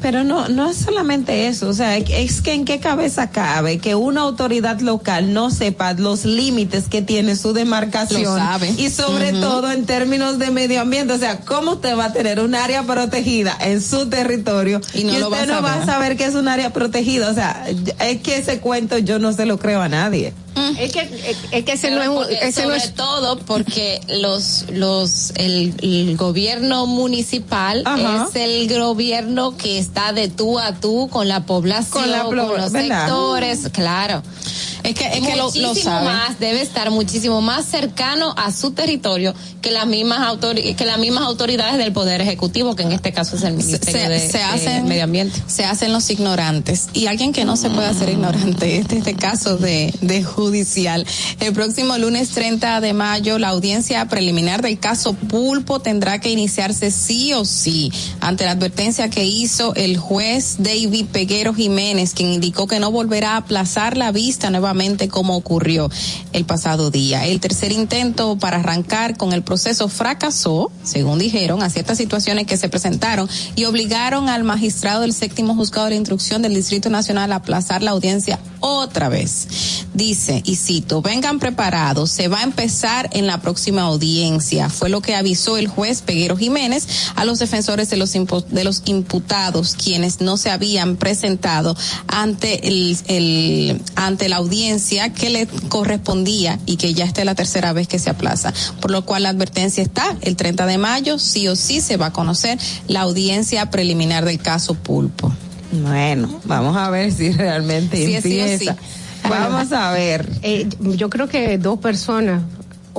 Speaker 18: Pero no, no es solamente eso, o sea, es que en qué cabeza cabe que una autoridad local no sepa los límites que tiene su demarcación
Speaker 17: Lo sabe.
Speaker 18: y sobre todo en términos de medio ambiente, o sea, cómo usted va a tener un área protegida en su territorio
Speaker 17: Y no
Speaker 18: usted
Speaker 17: va a
Speaker 18: no va a
Speaker 17: saber
Speaker 18: que es un área protegida, o sea, es que ese cuento yo no se lo creo a nadie.
Speaker 14: Es que, es, es que ese no es, no
Speaker 19: sobre
Speaker 14: es
Speaker 19: todo porque los los el, el gobierno municipal
Speaker 18: Ajá.
Speaker 19: es el gobierno que está de tú a tú con la población,
Speaker 18: Con la
Speaker 19: los
Speaker 18: ¿verdad?
Speaker 19: sectores, claro.
Speaker 17: Es que, es que lo, sabe.
Speaker 19: más, debe estar muchísimo más cercano a su territorio que las mismas que las mismas autoridades del poder ejecutivo, que en este caso es el Ministerio
Speaker 17: se,
Speaker 19: de,
Speaker 17: se
Speaker 19: de
Speaker 17: hacen
Speaker 19: Medio Ambiente.
Speaker 17: se hacen los ignorantes y alguien que no se puede hacer ignorante este este caso de, de judicial el próximo lunes 30 de mayo la audiencia preliminar del caso Pulpo tendrá que iniciarse sí o sí ante la advertencia que hizo el juez David Peguero Jiménez quien indicó que no volverá a aplazar la vista nuevamente como ocurrió el pasado día el tercer intento para arrancar con el proceso fracasó según dijeron a ciertas situaciones que se presentaron y obligaron al magistrado del séptimo juzgado de instrucción del Distrito Nacional a aplazar la audiencia otra vez. Dice, y cito, vengan preparados, se va a empezar en la próxima audiencia. Fue lo que avisó el juez Peguero Jiménez a los defensores de los, de los imputados, quienes no se habían presentado ante el, el- ante la audiencia que le correspondía y que ya esta es la tercera vez que se aplaza. Por lo cual la advertencia está, el 30 de mayo, sí o sí se va a conocer la audiencia preliminar del caso Pulpo.
Speaker 18: Bueno, vamos a ver si realmente
Speaker 14: Sí, sí
Speaker 18: empieza.
Speaker 14: sí.
Speaker 18: Vamos a ver.
Speaker 14: Eh, yo creo que dos personas,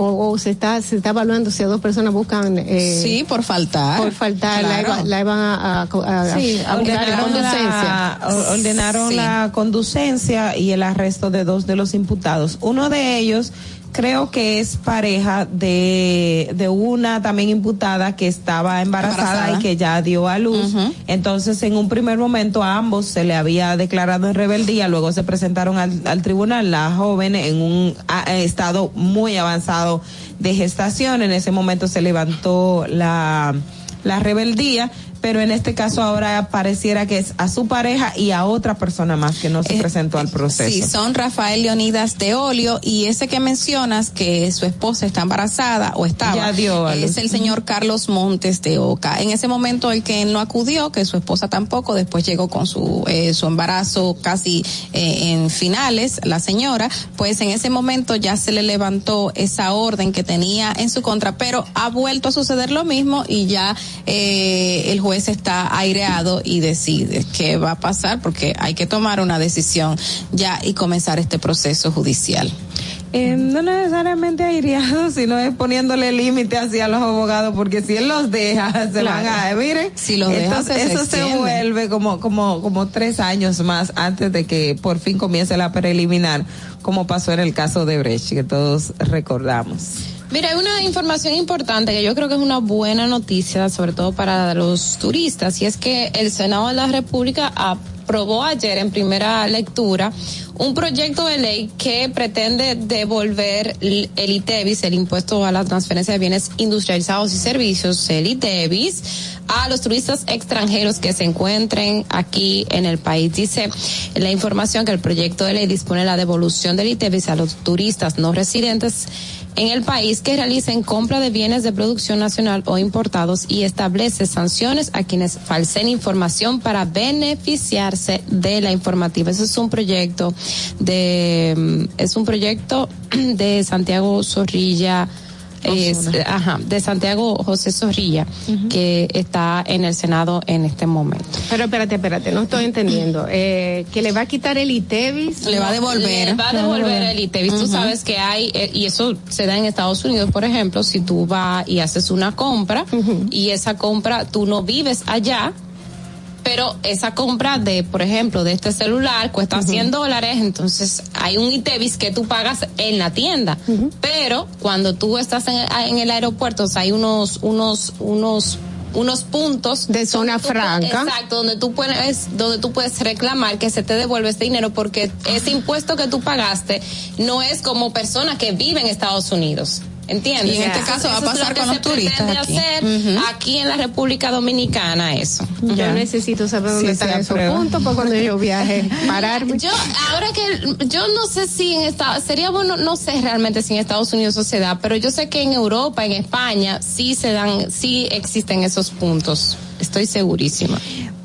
Speaker 14: o, o se está se está evaluando si dos personas buscan. Eh,
Speaker 17: Sí, por faltar.
Speaker 14: Por faltar, la,
Speaker 17: Claro.
Speaker 14: iba- la iban a, a, a-
Speaker 18: Sí,
Speaker 14: a
Speaker 18: ordenaron,
Speaker 14: conducencia.
Speaker 18: la, or- ordenaron
Speaker 14: Sí.
Speaker 18: la conducencia y el arresto de dos de los imputados. Uno de ellos creo que es pareja de, de una también imputada que estaba embarazada,
Speaker 17: Embarazada.
Speaker 18: y que ya dio a luz. Entonces, en un primer momento a ambos se le había declarado en rebeldía, luego se presentaron al, al tribunal, la joven en un a- estado muy avanzado de gestación, en ese momento se levantó la la rebeldía, pero en este caso ahora pareciera que es a su pareja y a otra persona más que no se presentó al proceso.
Speaker 17: Sí, son Rafael Leonidas de Olio y ese que mencionas que su esposa está embarazada o estaba
Speaker 18: Ya dio
Speaker 17: es el señor Carlos Montes de Oca. En ese momento el que no acudió, que su esposa tampoco, después llegó con su eh, su embarazo casi eh, en finales, la señora, pues en ese momento ya se le levantó esa orden que tenía en su contra, pero ha vuelto a suceder lo mismo y ya eh, el juez está aireado y decide qué va a pasar porque hay que tomar una decisión ya y comenzar este proceso judicial.
Speaker 18: Eh, no necesariamente aireado, sino es poniéndole límite hacia los abogados, porque si él los deja, se
Speaker 17: Claro.
Speaker 18: van a, mire,
Speaker 17: Si los deja,
Speaker 18: entonces
Speaker 17: se
Speaker 18: eso se
Speaker 17: extiende.
Speaker 18: vuelve como, como, como tres años más antes de que por fin comience la preliminar, como pasó en el caso de Brecht, que todos recordamos.
Speaker 19: Mira, hay una información importante que yo creo que es una buena noticia, sobre todo para los turistas, y es que el Senado de la República aprobó ayer en primera lectura un proyecto de ley que pretende devolver el ITEVIS, el impuesto a la transferencia de bienes industrializados y servicios, el ITEVIS, a los turistas extranjeros que se encuentren aquí en el país. Dice la información que el proyecto de ley dispone la devolución del ITEVIS a los turistas no residentes en el país que realicen compra de bienes de producción nacional o importados y establece sanciones a quienes falseen información para beneficiarse de la informativa. Ese es un proyecto de mm, es un proyecto de Santiago Zorrilla es, ajá, de Santiago José Zorrilla, que está en el Senado en este momento.
Speaker 14: Pero espérate, espérate, no estoy entendiendo. Eh, que le va a quitar el ITEVIS.
Speaker 19: Le va a devolver. Le va a devolver el ITEVIS. Tú sabes que hay, eh, y eso se da en Estados Unidos, por ejemplo, si tú vas y haces una compra y esa compra tú no vives allá, pero esa compra de, por ejemplo, de este celular cuesta 100 dólares, entonces hay un ITEVIS que tú pagas en la tienda. Pero cuando tú estás en, en el aeropuerto, o sea, hay unos, unos, unos unos puntos
Speaker 14: de zona
Speaker 19: tú
Speaker 14: franca.
Speaker 19: exacto donde tú puedes donde tú puedes reclamar que se te devuelve este dinero porque ese impuesto que tú pagaste no es como persona que vive en Estados Unidos ¿Entiendes?
Speaker 17: Y en este
Speaker 19: Eso-
Speaker 17: caso va a pasar
Speaker 19: que
Speaker 17: con los turistas
Speaker 19: pretende
Speaker 17: aquí.
Speaker 19: hacer
Speaker 17: Ujú.
Speaker 19: aquí en la República Dominicana eso.
Speaker 14: Yo necesito saber dónde
Speaker 19: Sí,
Speaker 14: están esos puntos para cuando yo viaje, pararme.
Speaker 19: Yo, ahora que yo no sé si en Estados, sería bueno, no sé realmente si en Estados Unidos eso se da, pero yo sé que en Europa, en España, sí se dan, sí existen esos puntos. Estoy segurísima.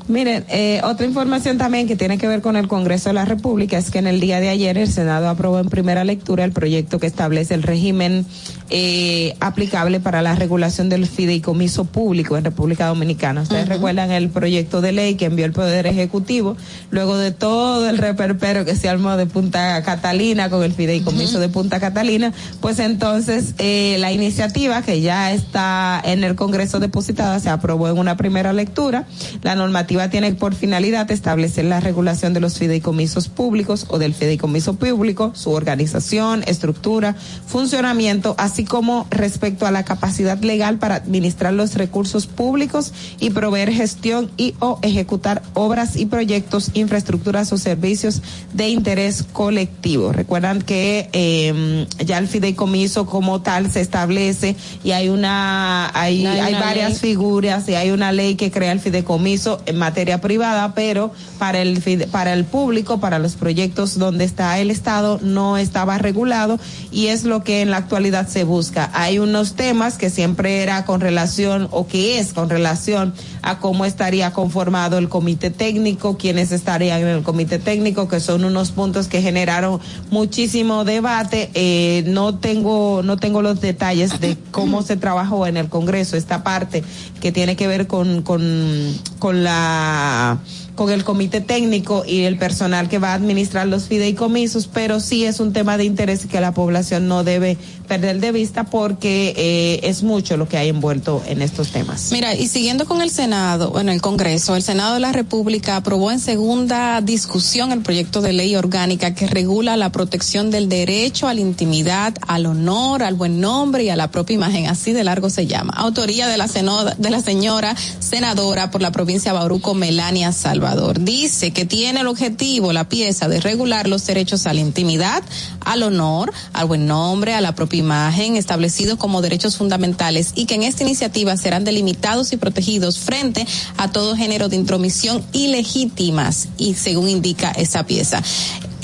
Speaker 18: Miren, eh, otra información también que tiene que ver con el Congreso de la República es que en el día de ayer el Senado aprobó en primera lectura el proyecto que establece el régimen eh, aplicable para la regulación del fideicomiso público en República Dominicana. Ustedes recuerdan el proyecto de ley que envió el Poder Ejecutivo luego de todo el reperpero que se armó de Punta Catalina con el fideicomiso de Punta Catalina, pues entonces eh, la iniciativa que ya está en el Congreso depositada se aprobó en una primera lectura. La normativa tiene por finalidad establecer la regulación de los fideicomisos públicos o del fideicomiso público, su organización, estructura, funcionamiento, así como respecto a la capacidad legal para administrar los recursos públicos y proveer gestión y o ejecutar obras y proyectos, infraestructuras o servicios de interés colectivo. Recuerdan que eh, ya el fideicomiso como tal se establece y hay una hay,
Speaker 19: Hay
Speaker 18: hay
Speaker 19: una
Speaker 18: varias
Speaker 19: ley.
Speaker 18: figuras y hay una ley que crea el fideicomiso en materia privada, pero para el para el público, para los proyectos donde está el Estado no estaba regulado y es lo que en la actualidad se busca. Hay unos temas que siempre era con relación o que es con relación a cómo estaría conformado el comité técnico, quiénes estarían en el comité técnico, que son unos puntos que generaron muchísimo debate. Eh, no tengo no tengo los detalles de cómo se trabajó en el Congreso esta parte que tiene que ver con con con la con el comité técnico y el personal que va a administrar los fideicomisos, pero sí es un tema de interés que la población no debe perder de vista porque eh, es mucho lo que hay envuelto en estos temas.
Speaker 17: Mira, y siguiendo con el Senado, bueno, el Congreso, el Senado de la República aprobó en segunda discusión el proyecto de ley orgánica que regula la protección del derecho a la intimidad, al honor, al buen nombre y a la propia imagen, así de largo se llama. Autoría de la, seno- de la señora senadora por la provincia de Bauruco, Melania Salvador. Dice que tiene el objetivo, la pieza, de regular los derechos a la intimidad, al honor, al buen nombre, a la propia imagen, establecidos como derechos fundamentales y que en esta iniciativa serán delimitados y protegidos frente a todo género de intromisión ilegítimas y según indica esa pieza.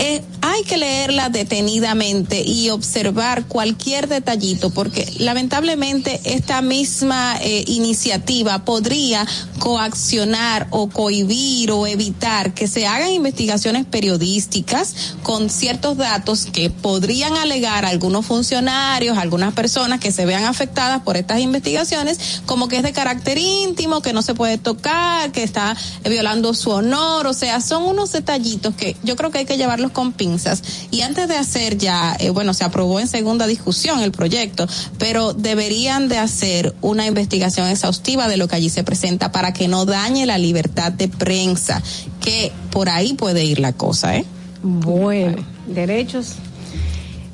Speaker 17: Eh, hay que leerla detenidamente y observar cualquier detallito porque lamentablemente esta misma eh, iniciativa podría coaccionar o cohibir o evitar que se hagan investigaciones periodísticas con ciertos datos que podrían alegar algunos funcionarios, algunas personas que se vean afectadas por estas investigaciones como que es de carácter íntimo, que no se puede tocar, que está violando su honor, o sea, son unos detallitos que yo creo que hay que llevarlos con pinzas. Y antes de hacer ya, eh, bueno, se aprobó en segunda discusión el proyecto, pero deberían de hacer una investigación exhaustiva de lo que allí se presenta para que no dañe la libertad de prensa, que por ahí puede ir la cosa, ¿eh?
Speaker 14: Bueno, derechos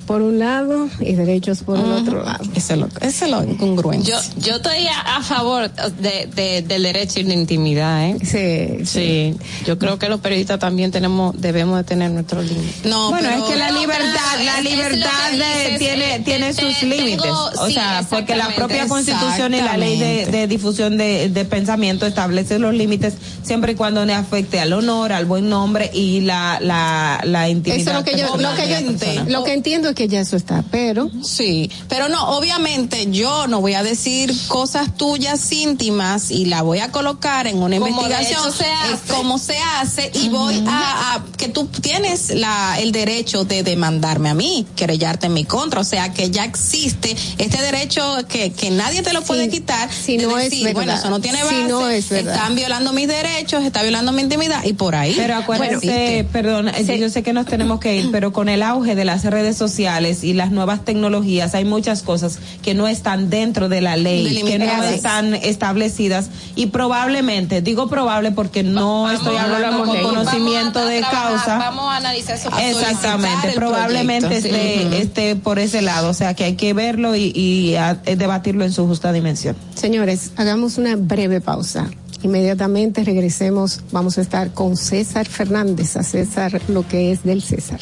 Speaker 14: por un lado y derechos por el otro lado.
Speaker 17: Eso es lo, eso es lo incongruente.
Speaker 19: Yo, yo estoy a, a favor de, de- del derecho y la intimidad, ¿eh?
Speaker 14: Sí,
Speaker 19: sí. Yo creo que los periodistas también tenemos, debemos de tener nuestros límites.
Speaker 17: No,
Speaker 18: bueno,
Speaker 17: pero-
Speaker 18: es que la
Speaker 17: No,
Speaker 18: libertad, la libertad de-
Speaker 17: dices,
Speaker 18: tiene, tiene
Speaker 17: te-
Speaker 18: sus
Speaker 17: te-
Speaker 18: límites.
Speaker 17: tengo-
Speaker 18: o
Speaker 17: sí,
Speaker 18: sea, porque la propia constitución y la ley de, difusión de, de pensamiento establece los límites siempre y cuando no afecte al honor, al buen nombre y la, la, la intimidad.
Speaker 14: Eso es lo que yo, lo que yo,
Speaker 18: personal.
Speaker 14: lo que entiendo es que ya eso está, pero
Speaker 17: Sí, pero no, obviamente yo no voy a decir cosas tuyas íntimas y la voy a colocar en una
Speaker 19: Como de
Speaker 17: investigación
Speaker 19: hecho se hace.
Speaker 17: como se hace y voy a, a- que tú tienes la el derecho de demandarme a mí, querellarte en mi contra, o sea que ya existe este derecho que, que nadie te lo puede quitar.
Speaker 14: si
Speaker 17: de
Speaker 14: no es
Speaker 17: decir, bueno,
Speaker 14: verdad.
Speaker 17: eso no tiene
Speaker 14: Si
Speaker 17: base,
Speaker 14: no es verdad.
Speaker 17: están violando mis derechos, está violando mi intimidad y por ahí.
Speaker 18: Pero acuérdense, perdón, eh, yo sé que nos tenemos que ir, pero con el auge de las redes sociales y las nuevas tecnologías hay muchas cosas que no están dentro de la ley, que no están establecidas y probablemente, digo probable porque no estoy hablando con conocimiento de causa.
Speaker 19: Vamos a analizar eso.
Speaker 18: Exactamente, probablemente esté, esté por ese lado, o sea que hay que verlo y, y a- eh, debatirlo en su justa dimensión.
Speaker 14: Señores, hagamos una breve pausa. Inmediatamente regresemos. Vamos a estar con César Fernández, a César lo que es del César.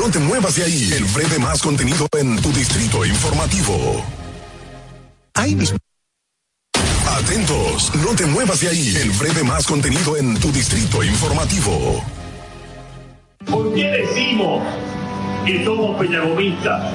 Speaker 16: No te muevas de ahí. El breve más contenido en tu distrito informativo.
Speaker 26: Ahí mismo.
Speaker 16: Atentos, no te muevas de ahí. El breve más contenido en tu distrito informativo.
Speaker 24: ¿Por qué decimos que somos peñagomistas?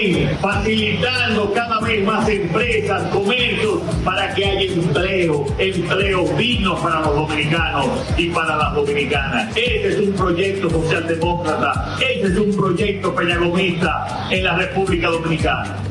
Speaker 24: facilitando cada vez más empresas, comercios, para que haya empleo, empleo digno para los dominicanos y para las dominicanas. Este es un proyecto socialdemócrata, este es un proyecto peñagomista en la República Dominicana.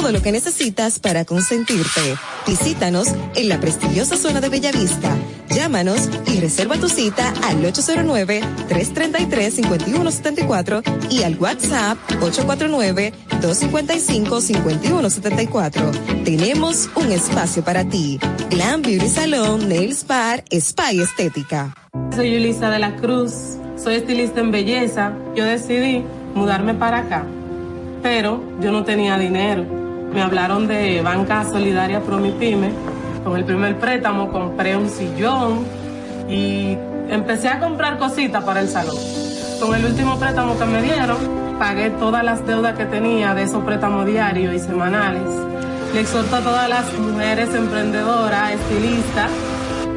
Speaker 23: todo lo que necesitas para consentirte. Visítanos en la prestigiosa zona de Bellavista. Llámanos y reserva tu cita al 809-333-5174 y al WhatsApp 849-255-5174. Tenemos un espacio para ti. Glam Beauty Salon, Nails Bar, Spa y Estética.
Speaker 27: Soy Yulisa de la Cruz, soy estilista en belleza. Yo decidí mudarme para acá, pero yo no tenía dinero. Me hablaron de Banca Solidaria Promipyme. Con el primer préstamo compré un sillón y empecé a comprar cositas para el salón. Con el último préstamo que me dieron, pagué todas las deudas que tenía de esos préstamos diarios y semanales. Le exhorto a todas las mujeres emprendedoras, estilistas,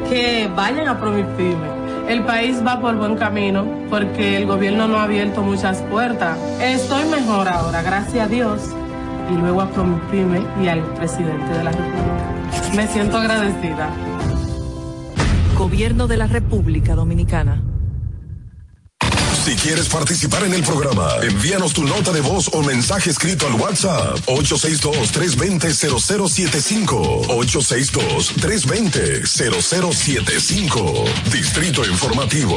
Speaker 27: que vayan a Promipyme. El país va por buen camino porque el gobierno no ha abierto muchas puertas. Estoy mejor ahora, gracias a Dios. Y luego a Promipyme y al presidente de la República. Me siento agradecida.
Speaker 15: Gobierno de la República Dominicana.
Speaker 16: Si quieres participar en el programa, envíanos tu nota de voz o mensaje escrito al WhatsApp 862-320-0075. 862-320-0075. Distrito Informativo.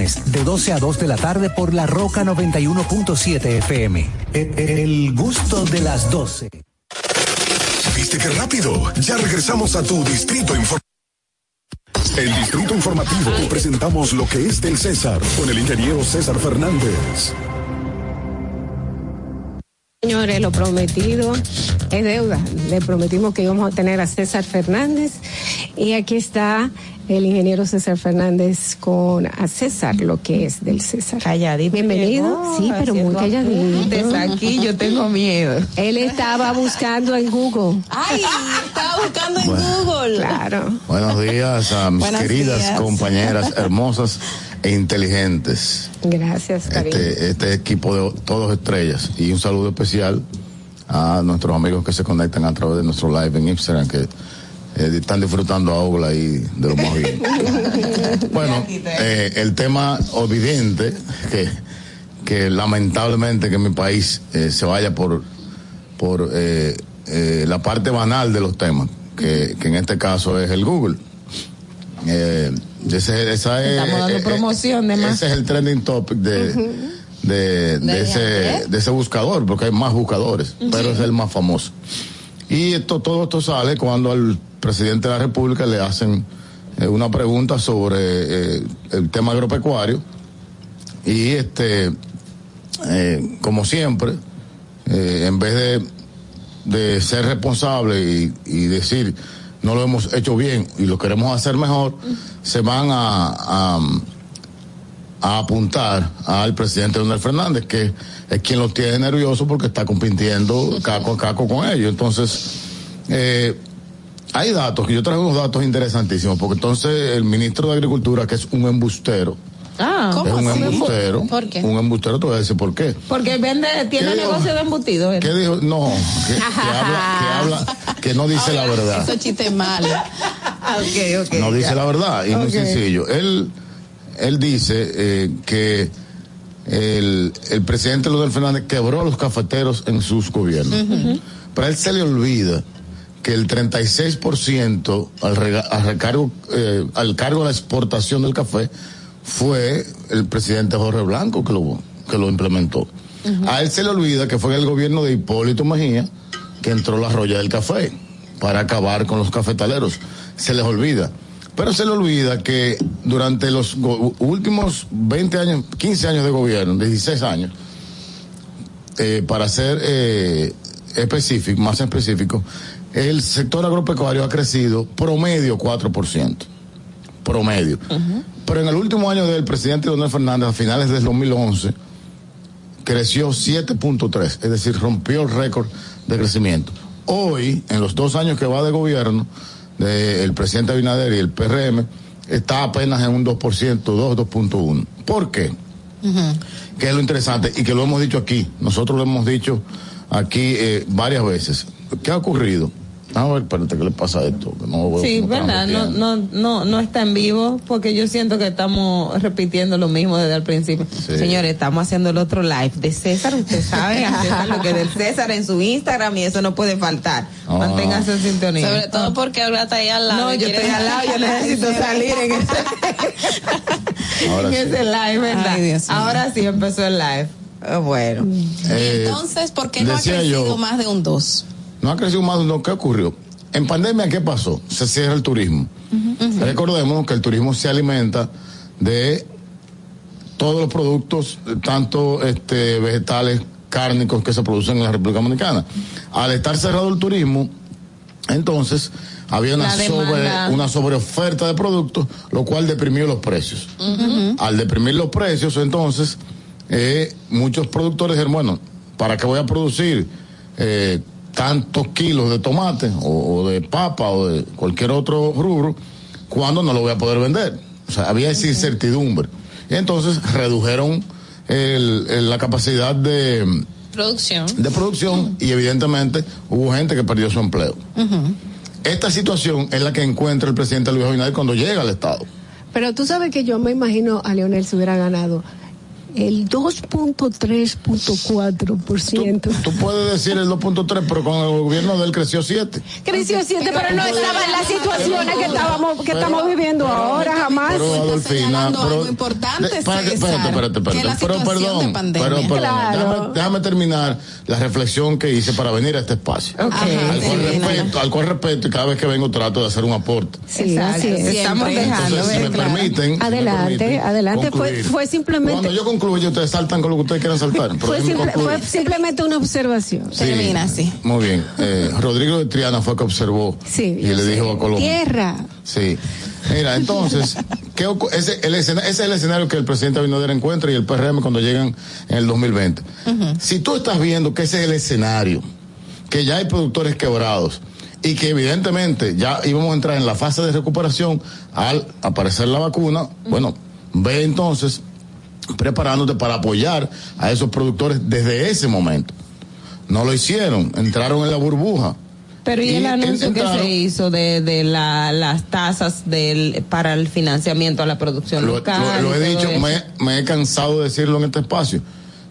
Speaker 28: de 12 a 2 de la tarde por La Roca 91.7 FM. El, el gusto de las 12.
Speaker 16: ¿Viste qué rápido? Ya regresamos a tu Distrito Informativo. En Distrito Informativo presentamos lo que es del César con el ingeniero César Fernández.
Speaker 14: Señores, lo prometido es deuda. Le prometimos que íbamos a tener a César Fernández y aquí está el ingeniero César Fernández con a César, lo que es del César.
Speaker 18: Calladito.
Speaker 14: Bienvenido.
Speaker 18: llegó,
Speaker 14: sí, pero muy calladito.
Speaker 18: apuntes aquí, yo tengo miedo.
Speaker 14: Él estaba buscando en Google.
Speaker 17: Ay, estaba buscando en
Speaker 29: Bueno.
Speaker 17: Google.
Speaker 14: Claro.
Speaker 29: Buenos días a mis
Speaker 17: Buenos
Speaker 29: queridas
Speaker 17: días.
Speaker 29: compañeras hermosas e inteligentes.
Speaker 14: Gracias, cariño.
Speaker 29: Este, este equipo de todos estrellas. Y un saludo especial a nuestros amigos que se conectan a través de nuestro live en Instagram, que eh, están disfrutando a Ogla ahí de lo más bien. bueno, eh, el tema evidente que, que lamentablemente que mi país eh, se vaya por, por eh, eh, la parte banal de los temas, que, que en este caso es el Google. Ese, esa es,
Speaker 18: Estamos dando
Speaker 29: eh, eh,
Speaker 18: promoción de más.
Speaker 29: ese es el trending topic de, de, de ese, de ese buscador, porque hay más buscadores, pero es el más famoso. Y esto, todo esto sale cuando al presidente de la República le hacen eh, una pregunta sobre eh, el tema agropecuario. Y este, como siempre, en vez de, de ser responsable y, y decir no lo hemos hecho bien y lo queremos hacer mejor, se van a, a, a apuntar al presidente Donald Fernández, que es quien los tiene nerviosos porque está compitiendo caco a caco con ellos. Entonces, eh, hay datos, que yo traigo unos datos interesantísimos, porque entonces el ministro de Agricultura, que es un embustero,
Speaker 18: Ah,
Speaker 29: es un embustero,
Speaker 18: ¿Por qué?
Speaker 29: un embustero, te voy a decir por qué.
Speaker 18: Porque vende, tiene negocio de embutido. él.
Speaker 29: ¿Qué dijo? No, que, que habla, que habla, que no dice la verdad.
Speaker 17: Eso chiste malo.
Speaker 18: ok, ok.
Speaker 29: no dice
Speaker 18: ya.
Speaker 29: la verdad y muy sencillo. Él, él dice eh, que el, el presidente Leonel Fernández quebró a los cafeteros en sus gobiernos. Pero a él se le olvida que el 36% al, rega- al recargo, eh, al cargo de la exportación del café fue el presidente Jorge Blanco que lo, que lo implementó. A él se le olvida que fue en el gobierno de Hipólito Mejía que entró la roya del café para acabar con los cafetaleros. Se les olvida. Pero se le olvida que durante los últimos 20 años, 15 años de gobierno, 16 años, eh, para ser eh, específico, más específico, el sector agropecuario ha crecido promedio 4%. Promedio. Pero en el último año del presidente Donald Fernández, a finales del 2011, creció 7.3, es decir, rompió el récord de crecimiento. Hoy, en los dos años que va de gobierno, del presidente Abinader y el PRM, está apenas en un 2%, 2, 2.1. ¿Por qué? que es lo interesante y que lo hemos dicho aquí, nosotros lo hemos dicho aquí eh, varias veces. ¿Qué ha ocurrido? A ver, espérate, ¿qué le pasa a esto? Que no veo
Speaker 18: Sí, verdad, no, no, no, no está en vivo porque yo siento que estamos repitiendo lo mismo desde el principio.
Speaker 29: Sí.
Speaker 18: Señores, estamos haciendo el otro live de César, usted sabe, César lo que es del César en su Instagram y eso no puede faltar.
Speaker 29: Ah.
Speaker 18: Manténgase en sintonía.
Speaker 19: Sobre todo porque ahora está ahí al lado.
Speaker 18: No, yo estoy al lado, yo necesito salir en ese,
Speaker 29: Ahora
Speaker 18: en
Speaker 29: sí.
Speaker 18: ese live, ¿verdad?
Speaker 17: Ay, Dios mío.
Speaker 18: Ahora sí empezó el live. Ah, bueno.
Speaker 29: Eh,
Speaker 17: Entonces, ¿por qué no ha crecido
Speaker 29: yo-
Speaker 17: más de un 2?
Speaker 29: No ha crecido más, no, ¿qué ocurrió? En pandemia, ¿qué pasó? Se cierra el turismo. Recordemos que el turismo se alimenta de todos los productos, tanto este, vegetales, cárnicos que se producen en la República Dominicana. Al estar cerrado el turismo, entonces había una, sobre, una sobreoferta de productos, lo cual deprimió los precios. Al deprimir los precios, entonces, eh, muchos productores dijeron, bueno, ¿para qué voy a producir eh, tantos kilos de tomate o, o de papa o de cualquier otro rubro cuando no lo voy a poder vender? O sea, había esa incertidumbre. Y entonces redujeron el- el- la capacidad de,
Speaker 19: Producción.
Speaker 29: de producción y evidentemente hubo gente que perdió su empleo. Esta situación es la que encuentra el presidente Luis Abinader cuando llega al Estado.
Speaker 14: Pero tú sabes que yo me imagino a Leonel si hubiera ganado el 2.3.4%.
Speaker 29: Tú puedes decir el 2.3, pero con el gobierno de él creció 7.
Speaker 14: Creció 7, pero no estaba en las situaciones que estábamos que
Speaker 29: Pero-
Speaker 14: estamos viviendo
Speaker 29: pero-
Speaker 14: ahora, jamás.
Speaker 29: Pero Adolfina, pero,
Speaker 17: algo importante,
Speaker 29: de- espérate,
Speaker 17: César,
Speaker 29: espérate, espérate, espérate.
Speaker 17: que es la
Speaker 29: pero
Speaker 17: situación
Speaker 29: perdón,
Speaker 17: de pandemia.
Speaker 29: pero perdón,
Speaker 14: Claro.
Speaker 29: déjame, déjame terminar la reflexión que hice para venir a este espacio.
Speaker 18: Ok.
Speaker 29: Al, cual
Speaker 17: sí,
Speaker 29: respeto, al cual respeto y cada vez que vengo trato de hacer un aporte.
Speaker 14: Sí, así es.
Speaker 18: Estamos dejando
Speaker 29: Entonces, si me
Speaker 18: claro.
Speaker 29: permiten. si me
Speaker 14: Adelante,
Speaker 29: permiten
Speaker 14: adelante. Fue-
Speaker 29: concluir.
Speaker 14: fue simplemente-
Speaker 29: Cuando yo concluyo, ustedes saltan con lo que ustedes quieran saltar.
Speaker 14: Fue, simple- simplemente una observación.
Speaker 29: Sí,
Speaker 17: Termina así.
Speaker 29: Muy bien. Eh, Rodrigo de Triana fue que observó
Speaker 14: Sí,
Speaker 29: y le dijo a Colombia.
Speaker 14: Tierra.
Speaker 29: Sí. Mira, entonces, ¿qué ocu- ese, el escena- ese es el escenario que el presidente Abinader encuentra y el PRM cuando llegan en el 2020. Si tú estás viendo que ese es el escenario, que ya hay productores quebrados y que evidentemente ya íbamos a entrar en la fase de recuperación al aparecer la vacuna, bueno, ve entonces preparándote para apoyar a esos productores desde ese momento. No lo hicieron, entraron en la burbuja.
Speaker 18: Pero y el anuncio que se hizo de, de la, las tasas del, para el financiamiento a la producción
Speaker 29: Lo,
Speaker 18: local.
Speaker 29: lo- lo
Speaker 18: y
Speaker 29: he dicho, me he cansado de decirlo en este espacio.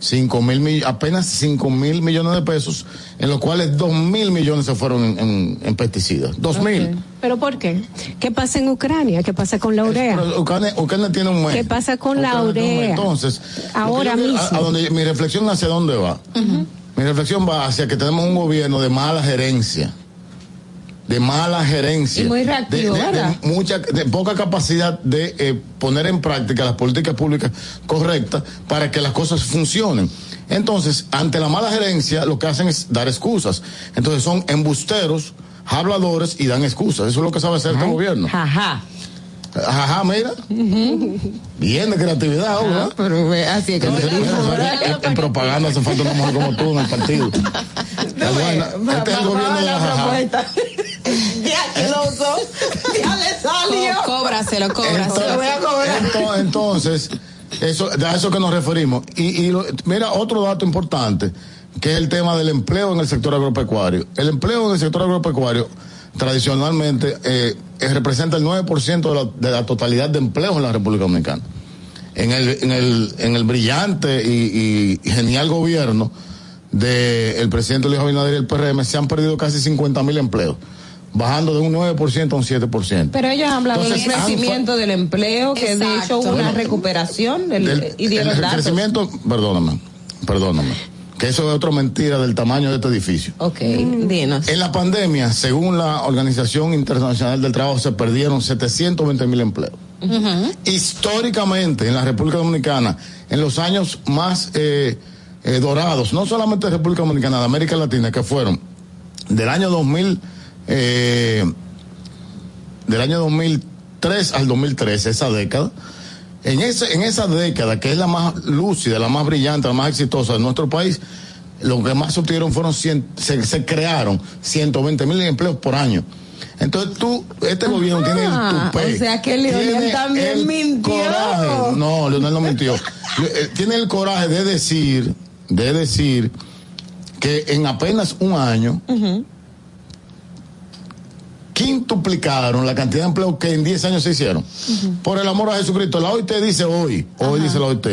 Speaker 29: Cinco mil, mill- apenas 5 mil millones de pesos, en los cuales 2 mil millones se fueron en, en- en pesticidas. 2 mil.
Speaker 14: ¿Pero por qué? ¿Qué pasa en Ucrania? ¿Qué pasa con la urea?
Speaker 29: Pero Ucrania, Ucrania tiene un mes.
Speaker 14: ¿Qué pasa con la
Speaker 29: Ucrania
Speaker 14: urea?
Speaker 29: Entonces,
Speaker 14: Ahora
Speaker 29: yo-
Speaker 14: mismo.
Speaker 29: A, a donde mi reflexión hacia dónde va. Mi reflexión va hacia que tenemos un gobierno de mala gerencia. De mala gerencia.
Speaker 18: Y muy reactivo,
Speaker 29: de, de- mucha, de poca capacidad de eh, poner en práctica las políticas públicas correctas para que las cosas funcionen. Entonces, ante la mala gerencia, lo que hacen es dar excusas. Entonces, son embusteros, habladores y dan excusas. Eso es lo que sabe hacer este gobierno.
Speaker 18: Ajá.
Speaker 29: Ajá, mira. Bien de creatividad,
Speaker 18: Ah,
Speaker 29: ¿verdad?
Speaker 18: pero ve, así es que.
Speaker 29: En, en propaganda hace falta una mujer como tú en el partido. Este es el gobierno de la jaja.
Speaker 18: Ya que lo usó, ya le salió.
Speaker 19: Cóbraselo, cóbraselo.
Speaker 29: Entonces, entonces, eso, a eso que nos referimos. Y, y lo- mira, otro dato importante, que es el tema del empleo en el sector agropecuario. El empleo en el sector agropecuario, tradicionalmente, eh, eh, representa el 9% de la, de la totalidad de empleos en la República Dominicana. En el, en el, en el brillante y, y genial gobierno del presidente Luis Abinader y el PRM se han perdido casi 50 mil empleos, bajando de un 9% a un 7%.
Speaker 18: Pero ellos han hablado
Speaker 29: Entonces,
Speaker 18: del crecimiento del empleo, que de hecho hubo una recuperación del,
Speaker 29: Del-
Speaker 18: y dieron
Speaker 29: el
Speaker 18: datos.
Speaker 29: crecimiento, perdóname, perdóname, que eso es otra mentira del tamaño de este edificio.
Speaker 18: Ok, dinos.
Speaker 29: En la pandemia, según la Organización Internacional del Trabajo, se perdieron 720 mil empleos. Históricamente, en la República Dominicana, en los años más eh, eh, dorados, no solamente de República Dominicana, de América Latina, que fueron del año 2000, eh, del año 2003 al 2013, esa década, en, ese, en esa década, que es la más lúcida, la más brillante, la más exitosa de nuestro país, lo que más obtuvieron fueron, cien- se, se crearon 120 mil empleos por año. Entonces tú, este gobierno tiene el
Speaker 18: Ah,
Speaker 29: tupé.
Speaker 18: o sea que Leonel también mintió.
Speaker 29: coraje. No, Leonel no mintió. Eh, tiene el coraje de decir, de decir que en apenas un año quintuplicaron la cantidad de empleos que en 10 años se hicieron. Por el amor a Jesucristo, la OIT dice hoy, hoy dice la OIT,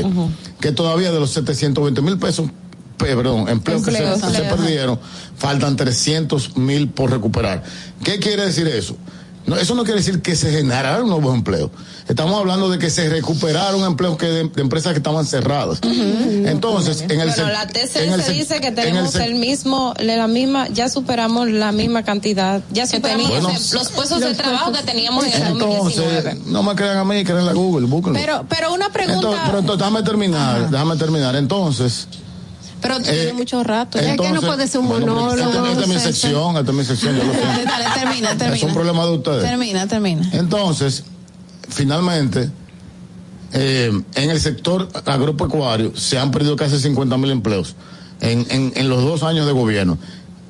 Speaker 29: que todavía de los 720 mil pesos, pe- perdón, empleos, que se-
Speaker 18: Empleos,
Speaker 29: se, perdieron, faltan 300 mil por recuperar. ¿Qué quiere decir eso? No, eso no quiere decir que se generaron nuevos empleos. Estamos hablando de que se recuperaron empleos que de, de empresas que estaban cerradas. Entonces, en el sec-
Speaker 19: la
Speaker 29: en
Speaker 19: TCS
Speaker 29: el sec-
Speaker 19: dice que
Speaker 29: en
Speaker 19: tenemos
Speaker 29: sec-
Speaker 19: el mismo, la misma, ya superamos la misma cantidad, ya superamos
Speaker 29: Bueno,
Speaker 19: los, los puestos de trabajo que teníamos en el
Speaker 29: Entonces,
Speaker 19: 2019.
Speaker 29: no me crean a mí, crean a Google, búsquenlo.
Speaker 19: Pero, pero una pregunta,
Speaker 29: Entonces, pero entonces, déjame terminar, déjame terminar. Entonces,
Speaker 19: pero
Speaker 29: eh,
Speaker 19: tiene mucho rato.
Speaker 29: entonces bueno, Esta, esta es mi sección, esta es mi sección, yo lo
Speaker 19: Dale, dale, termina,
Speaker 29: Es
Speaker 19: termina.
Speaker 29: un problema de ustedes.
Speaker 19: Termina, termina.
Speaker 29: Entonces, finalmente, eh, en el sector agropecuario se han perdido casi 50 mil empleos en, en, en los dos años de gobierno.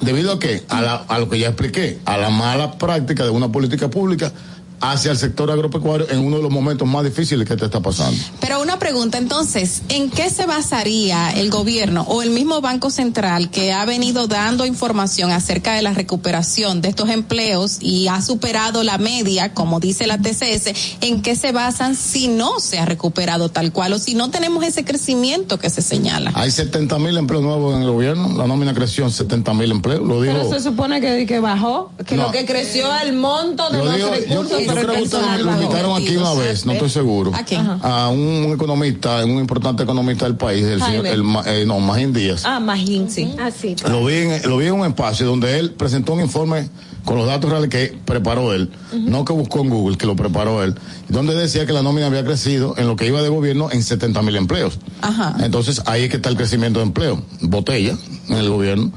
Speaker 29: ¿Debido a qué? A, la- a lo que ya expliqué, a la mala práctica de una política pública hacia el sector agropecuario en uno de los momentos más difíciles que te está pasando.
Speaker 19: Pero una pregunta, entonces, ¿en qué se basaría el gobierno o el mismo Banco Central que ha venido dando información acerca de la recuperación de estos empleos y ha superado la media, como dice la TCS, en qué se basan si no se ha recuperado tal cual o si no tenemos ese crecimiento que se señala?
Speaker 29: Hay 70 mil empleos nuevos en el gobierno, la nómina creció en 70 mil empleos, lo digo.
Speaker 18: Pero se supone que, que bajó, que
Speaker 29: No.
Speaker 18: lo que creció el monto de
Speaker 29: Lo
Speaker 18: los recursos,
Speaker 29: yo
Speaker 18: pero
Speaker 29: creo
Speaker 18: el
Speaker 29: que ustedes
Speaker 18: personal
Speaker 29: lo invitaron aquí una vez, no estoy seguro.
Speaker 18: ¿A quién?
Speaker 29: A un economista, un importante economista del país, el señor, el, eh, no, Magín Díaz.
Speaker 18: Ah, Magín, sí.
Speaker 14: Ah, sí.
Speaker 29: Lo vi, en, lo vi en un espacio donde él presentó un informe con los datos reales que preparó él, no que buscó en Google, que lo preparó él, donde decía que la nómina había crecido en lo que iba de gobierno en 70 mil empleos.
Speaker 19: Ajá.
Speaker 29: Entonces ahí es que está el crecimiento de empleo, botella en el gobierno.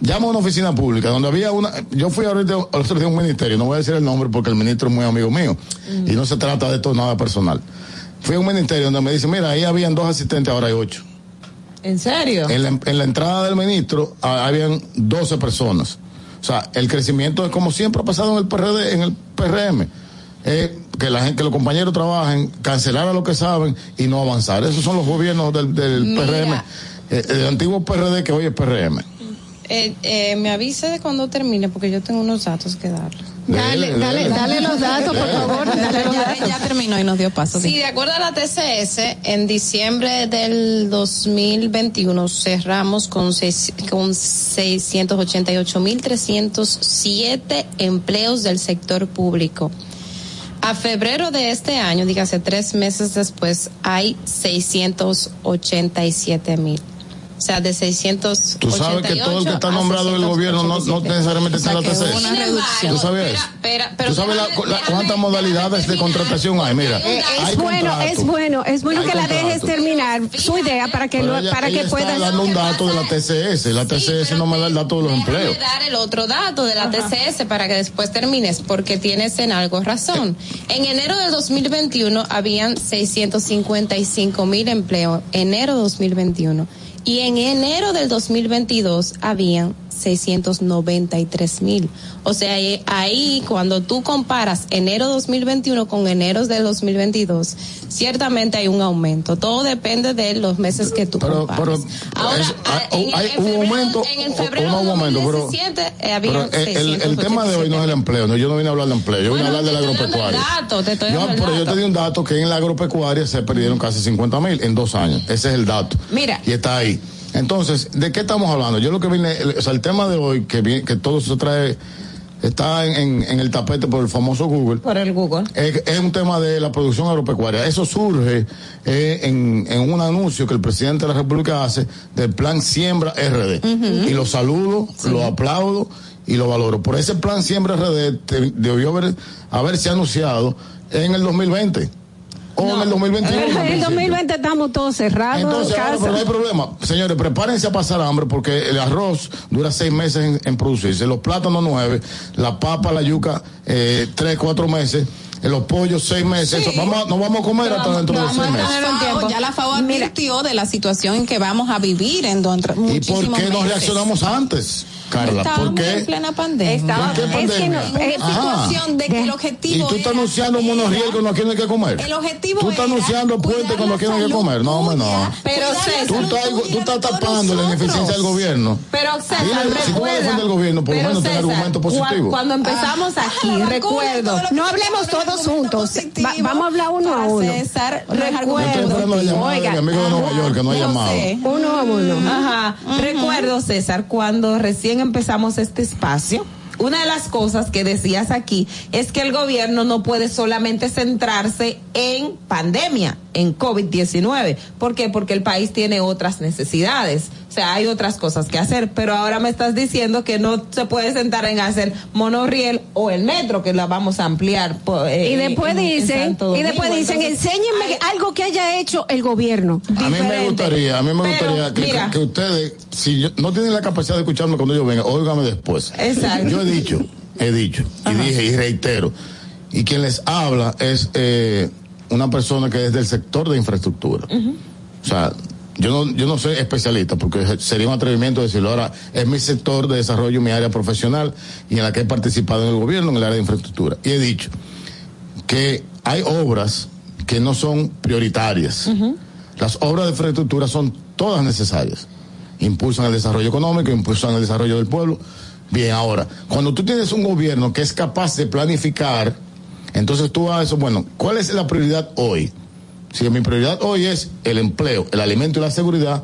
Speaker 29: Llamo a una oficina pública donde había una, yo fui ahorita al otro día a un ministerio, no voy a decir el nombre porque el ministro es muy amigo mío y no se trata de esto nada personal. Fui a un ministerio donde me dice, mira, ahí habían dos asistentes, ahora hay ocho.
Speaker 18: ¿En serio?
Speaker 29: En la, en la entrada del ministro ah, habían 12 personas. O sea, el crecimiento es como siempre ha pasado en el PRD, en el PRM. eh, que la gente, que los compañeros trabajen, cancelar a lo que saben y no avanzar. Esos son los gobiernos del. PRM, eh, el antiguo PRD que hoy es PRM.
Speaker 19: Eh, eh, me avise de cuando termine porque yo tengo unos datos que dar.
Speaker 14: Dale, dale, dale los datos, por favor. Dale los
Speaker 17: Ya,
Speaker 14: datos.
Speaker 17: ya terminó y nos dio paso.
Speaker 19: Sí, de acuerdo a la TCS, en diciembre del 2021 cerramos con, seis, con 688.307 empleos del sector público. A febrero de este año, dígase tres meses después, hay 687.000. O sea, de 688
Speaker 29: Tú sabes que todo el que está nombrado del gobierno no, no necesariamente está en la TCS.
Speaker 19: Sin embargo,
Speaker 29: ¿Tú sabes eso?
Speaker 19: espera, pero
Speaker 29: ¿Tú sabes la- la- cuántas modalidades de contratación hay? Mira,
Speaker 14: Eh,
Speaker 29: hay
Speaker 14: es bueno,
Speaker 29: contrato.
Speaker 14: es bueno, es bueno
Speaker 29: Hay
Speaker 14: que la dejes terminar su idea para que
Speaker 29: Pero
Speaker 14: lo,
Speaker 29: ella-
Speaker 14: para
Speaker 29: ella
Speaker 14: que
Speaker 29: está
Speaker 14: puedas
Speaker 29: dando un dato de la TCS. La TCS no me da el dato de los empleos.
Speaker 19: dar el otro dato de la TCS para que después termines, porque tienes en algo razón. En enero del 2021 habían 655 mil empleos, enero 2021. Y en enero del 2022 habían 693 mil. O sea, ahí, ahí cuando tú comparas enero 2021 con enero del 2022, ciertamente hay un aumento. Todo depende de los meses que tú
Speaker 29: Pero,
Speaker 19: compares.
Speaker 29: pero
Speaker 19: Ahora,
Speaker 29: es-
Speaker 19: ah,
Speaker 29: hay,
Speaker 19: en el-
Speaker 29: hay un aumento.
Speaker 19: en el febrero
Speaker 29: no, momento, pero,
Speaker 19: 2017, eh,
Speaker 29: pero el, tema de hoy no es el empleo. No, yo no vine a hablar de empleo. Yo vine a hablar de la agropecuaria.
Speaker 19: dato, te estoy
Speaker 29: Yo, pero yo te di un dato que en la agropecuaria se perdieron casi 50 mil en dos años. Ese es el dato.
Speaker 19: Mira.
Speaker 29: Y está ahí. Entonces, ¿de qué estamos hablando? Yo lo que vine, o sea, el tema de hoy, que, vi- que todo se trae, está en, el tapete por el famoso Google.
Speaker 18: Por el Google.
Speaker 29: Es, es un tema de la producción agropecuaria. Eso surge eh, en, en un anuncio que el presidente de la República hace del plan Siembra RD. Y lo saludo, lo aplaudo y lo valoro. Por ese plan Siembra RD te- debió haber, haberse anunciado en el 2020 o en el 2021.
Speaker 14: En el
Speaker 29: al principio.
Speaker 14: 2020 estamos todos cerrados
Speaker 29: Entonces,
Speaker 14: en
Speaker 29: ahora, pero no hay problema. Señores, prepárense a pasar hambre porque el arroz dura seis meses en, en producirse, los plátanos nueve, la papa, la yuca, eh, tres, cuatro meses, eh, los pollos seis meses.
Speaker 17: Sí.
Speaker 29: Eso, vamos, a- no vamos a comer
Speaker 17: Pero
Speaker 29: hasta
Speaker 17: vamos-
Speaker 29: dentro de seis meses.
Speaker 17: Ya la FAO advirtió de la situación en que vamos a vivir en donde
Speaker 29: ¿Y por qué no reaccionamos antes, Carla?
Speaker 17: Estábamos
Speaker 29: ¿Por
Speaker 17: en plena pandemia.
Speaker 29: Estaba- ¿Por qué
Speaker 17: es que no,
Speaker 29: pandemia?
Speaker 17: es
Speaker 29: Ajá.
Speaker 17: situación de que el
Speaker 29: Y
Speaker 17: objetivo
Speaker 29: tú estás
Speaker 17: era-
Speaker 29: anunciando monorriel cuando hay que comer.
Speaker 17: El objetivo
Speaker 29: Tú estás
Speaker 17: era
Speaker 29: anunciando puente cuando hay que comer. No, hombre, no.
Speaker 18: Pero
Speaker 29: Tú
Speaker 18: César,
Speaker 29: estás, tú estás tapando la ineficiencia del gobierno.
Speaker 18: Pero César,
Speaker 29: Dile, si tú vas a
Speaker 18: recuerda,
Speaker 29: defender el gobierno, por lo menos ten argumento positivo.
Speaker 18: Cuando empezamos aquí, recuerdo.
Speaker 14: No hablemos todos juntos. Va- vamos a hablar uno a uno.
Speaker 17: César,
Speaker 29: de mi amigo de Nueva York que no ha llamado.
Speaker 14: Uno a uno.
Speaker 18: Ajá. Recuerdo, César, cuando recién empezamos este espacio. Una de las cosas que decías aquí es que el gobierno no puede solamente centrarse en pandemia, en COVID-19. ¿Por qué? Porque el país tiene otras necesidades. O sea, hay otras cosas que hacer. Pero ahora me estás diciendo que no se puede sentar en hacer monorriel o el metro, que la vamos a ampliar. eh,
Speaker 14: Y después
Speaker 18: en- en
Speaker 14: dicen, y después dicen,
Speaker 18: Entonces,
Speaker 14: enséñenme algo que haya hecho el gobierno.
Speaker 29: A mí me gustaría, a mí me
Speaker 18: Pero,
Speaker 29: gustaría que,
Speaker 18: mira.
Speaker 29: que ustedes, si yo- no tienen la capacidad de escucharme cuando yo venga, óigame después.
Speaker 18: Exacto.
Speaker 29: Yo he dicho, he dicho, y dije y reitero, y quien les habla es eh, una persona que es del sector de infraestructura. O sea, yo no, yo no soy especialista porque sería un atrevimiento decirlo. Ahora, es mi sector de desarrollo, mi área profesional y en la que he participado en el gobierno, en el área de infraestructura. Y he dicho que hay obras que no son prioritarias. Las obras de infraestructura son todas necesarias. Impulsan el desarrollo económico, impulsan el desarrollo del pueblo. Bien, ahora, cuando tú tienes un gobierno que es capaz de planificar, entonces tú a eso, bueno, ¿cuál es la prioridad hoy? Si mi prioridad hoy es el empleo, el alimento y la seguridad,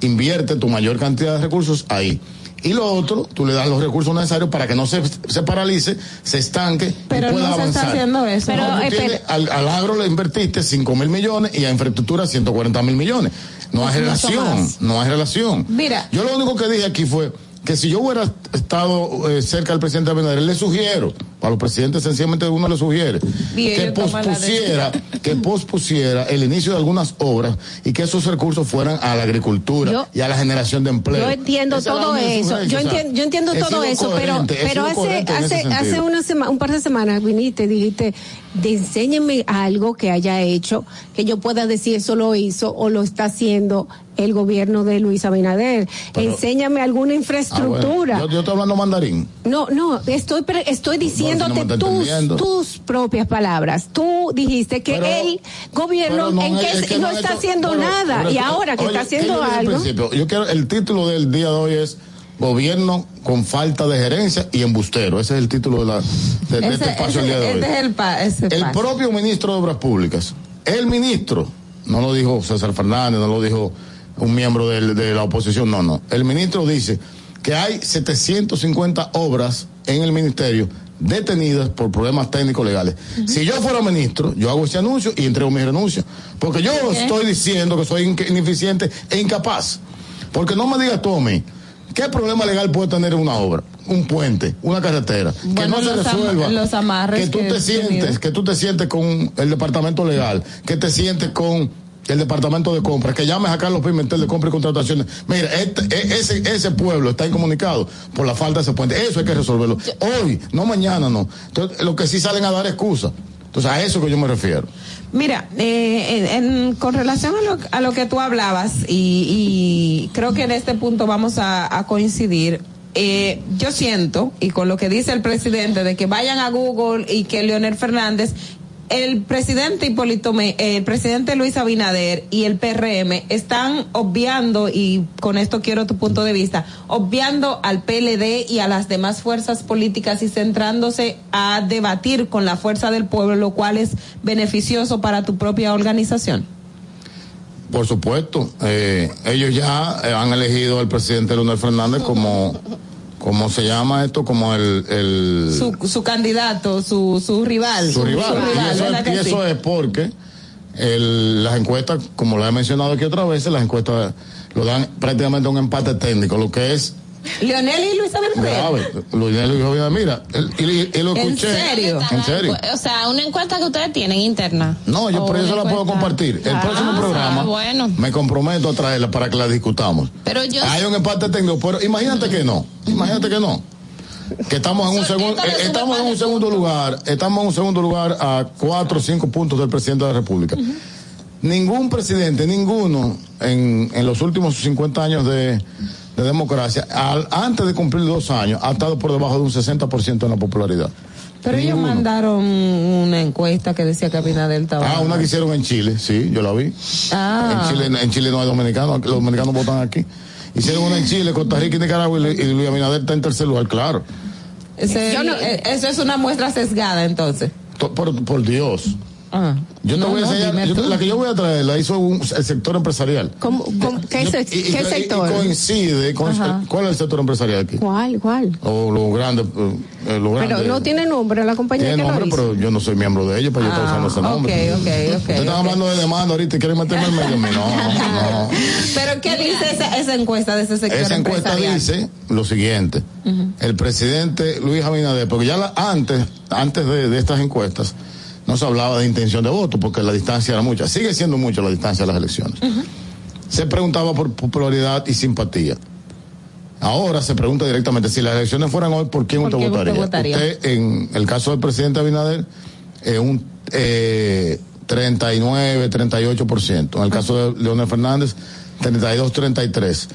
Speaker 29: invierte tu mayor cantidad de recursos ahí. Y lo otro, tú le das los recursos necesarios para que no se, se paralice, se estanque
Speaker 18: Pero
Speaker 29: y pueda
Speaker 18: no se está
Speaker 29: avanzar.
Speaker 18: haciendo eso. Pero,
Speaker 29: tú
Speaker 18: eh,
Speaker 29: tienes- al, al agro le invertiste 5 mil millones y a infraestructura 140 mil millones. No hay relación, no hay relación.
Speaker 18: Mira.
Speaker 29: Yo lo único que dije aquí fue que si yo hubiera estado eh, cerca del presidente Abinader, le sugiero, para los presidentes sencillamente uno le sugiere,
Speaker 18: Bien,
Speaker 29: que pospusiera, que pospusiera el inicio de algunas obras y que esos recursos fueran a la agricultura
Speaker 14: Yo-
Speaker 29: y a la generación de empleo.
Speaker 14: Yo entiendo
Speaker 29: Esa
Speaker 14: todo eso. Yo entiendo, yo entiendo
Speaker 29: he
Speaker 14: todo eso, pero, pero hace, hace, hace una sema- un par de semanas viniste y dijiste, de enséñeme algo que haya hecho, que yo pueda decir eso lo hizo o lo está haciendo el gobierno de Luis Abinader.
Speaker 29: Pero-
Speaker 14: Enséñame alguna
Speaker 29: Ah,
Speaker 14: infraestructura.
Speaker 29: bueno. yo, yo estoy hablando mandarín.
Speaker 14: No, no, estoy estoy diciéndote
Speaker 29: me está
Speaker 14: tus,
Speaker 29: entendiendo.
Speaker 14: tus propias palabras. Tú dijiste que
Speaker 29: Pero-
Speaker 14: el gobierno
Speaker 29: Pero no,
Speaker 14: en que
Speaker 29: es que
Speaker 14: no, está
Speaker 29: hecho-
Speaker 14: haciendo
Speaker 29: bueno,
Speaker 14: nada
Speaker 29: pero
Speaker 14: y ahora que
Speaker 29: oye,
Speaker 14: está
Speaker 29: ¿qué
Speaker 14: haciendo algo.
Speaker 29: principio? Yo quiero, el título del día de hoy es gobierno con falta de gerencia y embustero. Ese es el título de, la, de, de este
Speaker 18: Ese-
Speaker 29: espacio el
Speaker 18: ese-
Speaker 29: día de hoy.
Speaker 18: este es el, pa- ese
Speaker 29: El
Speaker 18: paso.
Speaker 29: propio ministro de Obras Públicas, el ministro, no lo dijo César Fernández, no lo dijo un miembro del- de la oposición, no, no. El ministro dice que hay 750 obras en el ministerio detenidas por problemas técnicos legales. Si yo fuera ministro, yo hago ese anuncio y entrego mi renuncia. Porque yo estoy diciendo que soy ineficiente e incapaz. Porque no me digas tú a mí, ¿qué problema legal puede tener una obra? Un puente, una carretera, que no se
Speaker 18: am-
Speaker 29: resuelva.
Speaker 18: los amarres
Speaker 29: que tú
Speaker 18: que
Speaker 29: te sientes, que tú te sientes con el departamento legal, que te sientes con el departamento de compras, que llames a Carlos Pimentel de compra y contrataciones. Mira, este- e- ese, ese pueblo está incomunicado por la falta de ese puente. Eso hay que resolverlo. Hoy, no mañana, no. Entonces, lo que sí salen a dar excusas. Entonces, a eso que yo me refiero.
Speaker 18: Mira, eh, en- con relación a lo, a lo que tú hablabas, y, y creo que en este punto vamos a, a coincidir, eh, yo siento, y con lo que dice el presidente, de que vayan a Google y que Leonel Fernández, el presidente Hipólito, eh, el presidente Luis Abinader y el PRM están obviando, y con esto quiero tu punto de vista, obviando al PLD y a las demás fuerzas políticas y centrándose a debatir con la fuerza del pueblo, lo cual es beneficioso para tu propia organización.
Speaker 29: Por supuesto, eh, ellos ya eh, han elegido al presidente Leonel Fernández como, como se llama esto, como el, el
Speaker 18: Su, su candidato, su, su rival.
Speaker 29: su rival. y eso,
Speaker 18: ¿verdad
Speaker 29: es,
Speaker 18: que
Speaker 29: y eso
Speaker 18: sí?
Speaker 29: es porque el- las encuestas, como lo he mencionado aquí otra vez, las encuestas lo dan prácticamente un empate técnico, lo que es
Speaker 18: Leonel y Luis Abinader.
Speaker 29: grave. Lo lo dijo, "Mira, mira, el- y, y lo
Speaker 19: ¿En
Speaker 29: escuché.
Speaker 19: serio?
Speaker 29: En serio.
Speaker 19: O sea, una encuesta que ustedes tienen interna.
Speaker 29: No, yo por eso la puedo compartir. El
Speaker 19: Ah,
Speaker 29: próximo programa
Speaker 19: bueno.
Speaker 29: me comprometo a traerla para que la discutamos.
Speaker 19: Pero yo
Speaker 29: Hay un empate técnico, pero imagínate que no. Imagínate que no. Que estamos en un segundo,
Speaker 19: un
Speaker 29: estamos en un segundo lugar, estamos en un segundo lugar a cuatro o cinco puntos del presidente de la República. Ningún presidente, ninguno en, en los últimos 50 años de, de democracia, al- antes de cumplir dos años, ha estado por debajo de un 60% en la popularidad.
Speaker 18: Pero ellos mandaron una encuesta que decía que Abinader estaba.
Speaker 29: Ah, una que hicieron en Chile, sí, yo la vi.
Speaker 18: Ah.
Speaker 29: En Chile, en Chile no hay dominicanos, los dominicanos votan aquí. Hicieron una en Chile, Costa Rica y Nicaragua y, y Luis Abinader está en tercer lugar, claro.
Speaker 18: Ese-
Speaker 14: Yo no-
Speaker 18: eh, eso es una muestra sesgada, entonces.
Speaker 29: To- Por, por Dios.
Speaker 18: Ah.
Speaker 29: Yo te
Speaker 18: No,
Speaker 29: voy a enseñar, yo la que yo voy a traer la hizo un- el sector empresarial.
Speaker 14: ¿Cómo, cómo- qué,
Speaker 29: Yo-
Speaker 14: se-
Speaker 29: y- y-
Speaker 14: qué
Speaker 29: y-
Speaker 14: sector?
Speaker 29: Y coincide con cuál es el sector empresarial aquí.
Speaker 14: ¿Cuál, cuál?
Speaker 29: O lo grande, eh, eh, lo
Speaker 14: Pero no tiene nombre la compañía
Speaker 29: Tiene
Speaker 14: que
Speaker 29: nombre,
Speaker 14: lo hizo.
Speaker 29: pero yo no soy miembro de ellos, para yo estar usando ese nombre.
Speaker 18: ok, ok, ok,
Speaker 29: Ustedes están
Speaker 18: ok.
Speaker 29: hablando de demanda ahorita y quieren meterme en medio. No, no.
Speaker 18: Pero ¿qué dice esa, esa encuesta de ese sector
Speaker 29: Esa encuesta dice lo siguiente. El presidente Luis Abinader, porque ya la- antes, antes de, de estas encuestas, no se hablaba de intención de voto, porque la distancia era mucha. Sigue siendo mucha la distancia de las elecciones. Se preguntaba por popularidad y simpatía. Ahora se pregunta directamente, si las elecciones fueran hoy, ¿por quién
Speaker 18: ¿Por
Speaker 29: usted
Speaker 18: usted
Speaker 29: votaría? Usted, en el caso del presidente Abinader, eh, un eh, 39, 38%. En el caso de Leonel Fernández, 32, 33.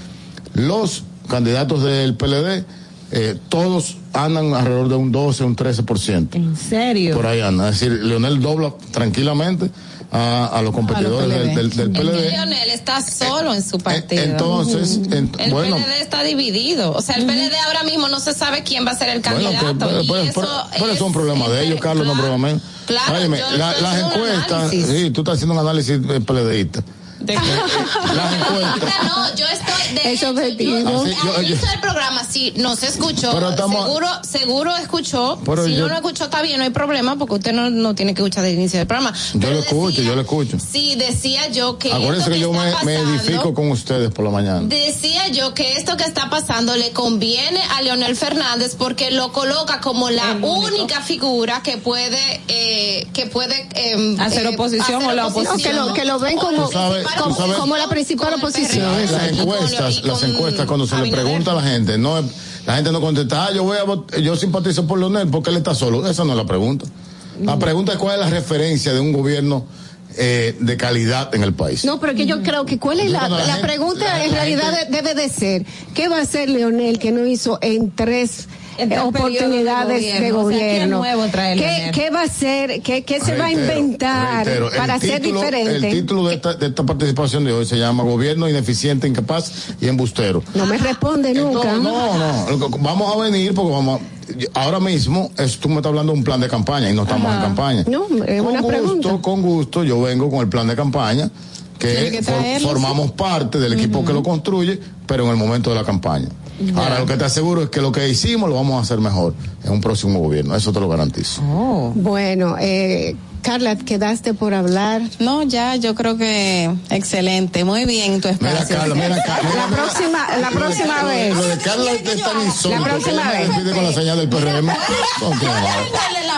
Speaker 29: Los candidatos del PLD, eh, todos andan alrededor de un 12, un 13%.
Speaker 18: ¿En serio?
Speaker 29: Por ahí andan. Es decir, Leonel dobla tranquilamente a, a los competidores del, del, del
Speaker 19: Es que
Speaker 29: PLD.
Speaker 19: Leonel está solo en su partido.
Speaker 29: Entonces, en-
Speaker 19: el
Speaker 29: bueno.
Speaker 19: PLD está dividido. O sea, el PLD ahora mismo no se sabe quién va a ser el
Speaker 29: Bueno,
Speaker 19: candidato.
Speaker 29: que, pero,
Speaker 19: y
Speaker 29: pero-
Speaker 19: eso
Speaker 29: pero- pero
Speaker 19: es
Speaker 29: es un problema de ellos, Carlos, no problema.
Speaker 19: Claro,
Speaker 29: Óyeme,
Speaker 19: yo
Speaker 29: la-
Speaker 19: estoy
Speaker 29: las encuestas, sí, tú estás haciendo un análisis eh, PLDista.
Speaker 19: De que- sea, no, yo estoy de
Speaker 14: Es
Speaker 19: hecho,
Speaker 14: objetivo.
Speaker 19: yo-
Speaker 29: Así, yo-
Speaker 19: al inicio
Speaker 29: yo-
Speaker 19: del programa sí no se escuchó.
Speaker 29: Pero estamos-
Speaker 19: seguro, seguro escuchó.
Speaker 29: Pero
Speaker 19: si
Speaker 29: yo-
Speaker 19: no lo escuchó está bien, no hay problema porque usted no, no tiene que escuchar del inicio del programa.
Speaker 29: Yo lo escucho, yo lo escucho.
Speaker 19: Sí, decía yo que
Speaker 29: Acuérdense
Speaker 19: esto
Speaker 29: que yo
Speaker 19: está
Speaker 29: me, me
Speaker 19: pasando-
Speaker 29: edifico con ustedes por la mañana.
Speaker 19: Decía yo que esto que está pasando le conviene a Leonel Fernández porque lo coloca como la única figura que puede eh, que puede eh,
Speaker 18: Hacer
Speaker 19: eh,
Speaker 18: oposición
Speaker 19: hacer
Speaker 18: o la
Speaker 14: No, que lo, que lo ven como,
Speaker 29: sabes-
Speaker 14: como,
Speaker 29: sabes-
Speaker 14: como la principal oposición.
Speaker 29: Las encuestas, las encuestas cuando se le pregunta a la gente, no es- la gente no contesta, ah, yo voy a yo simpatizo por Leonel porque él está solo. Esa no es la pregunta. La pregunta es cuál es la referencia de un gobierno eh, de calidad en el país.
Speaker 14: No, pero que yo creo que cuál es la,
Speaker 29: cuando la
Speaker 14: la
Speaker 29: gente-
Speaker 14: pregunta
Speaker 29: la-
Speaker 14: en
Speaker 29: la
Speaker 14: realidad
Speaker 29: gente-
Speaker 14: debe de ser, ¿qué va a hacer Leonel que no hizo en tres eh, oportunidades de
Speaker 17: gobierno. O sea, ¿quién
Speaker 14: gobierno.
Speaker 17: nuevo trae el
Speaker 14: ¿Qué, va a hacer? ¿Qué, qué se va a inventar
Speaker 29: reitero, el
Speaker 14: para ser
Speaker 29: título-
Speaker 14: diferente?
Speaker 29: El título de esta, de esta participación de hoy se llama Gobierno ineficiente, incapaz y embustero.
Speaker 14: No me responde nunca.
Speaker 29: No, no, que- vamos a venir porque vamos a- ahora mismo es, tú me estás hablando de un plan de campaña y no estamos en campaña.
Speaker 14: No, es
Speaker 29: con
Speaker 14: una
Speaker 29: gusto,
Speaker 14: pregunta.
Speaker 29: con gusto, yo vengo con el plan de campaña que,
Speaker 17: que
Speaker 29: for- formamos parte del equipo que lo construye, pero en el momento de la campaña. Ahora lo que te aseguro es que lo que hicimos lo vamos a hacer mejor en un próximo gobierno, eso te lo garantizo.
Speaker 14: Bueno, eh, Carla, quedaste por hablar.
Speaker 17: No, ya, yo creo que excelente. Muy bien tu
Speaker 29: Mira,
Speaker 17: espacio.
Speaker 29: Carla, mira, Carla.
Speaker 14: La próxima, la próxima vez.
Speaker 29: Lo de Carla es tan insólito.
Speaker 14: La próxima
Speaker 29: me
Speaker 14: vez.
Speaker 29: despide con la señal del PRM. ¿Con qué?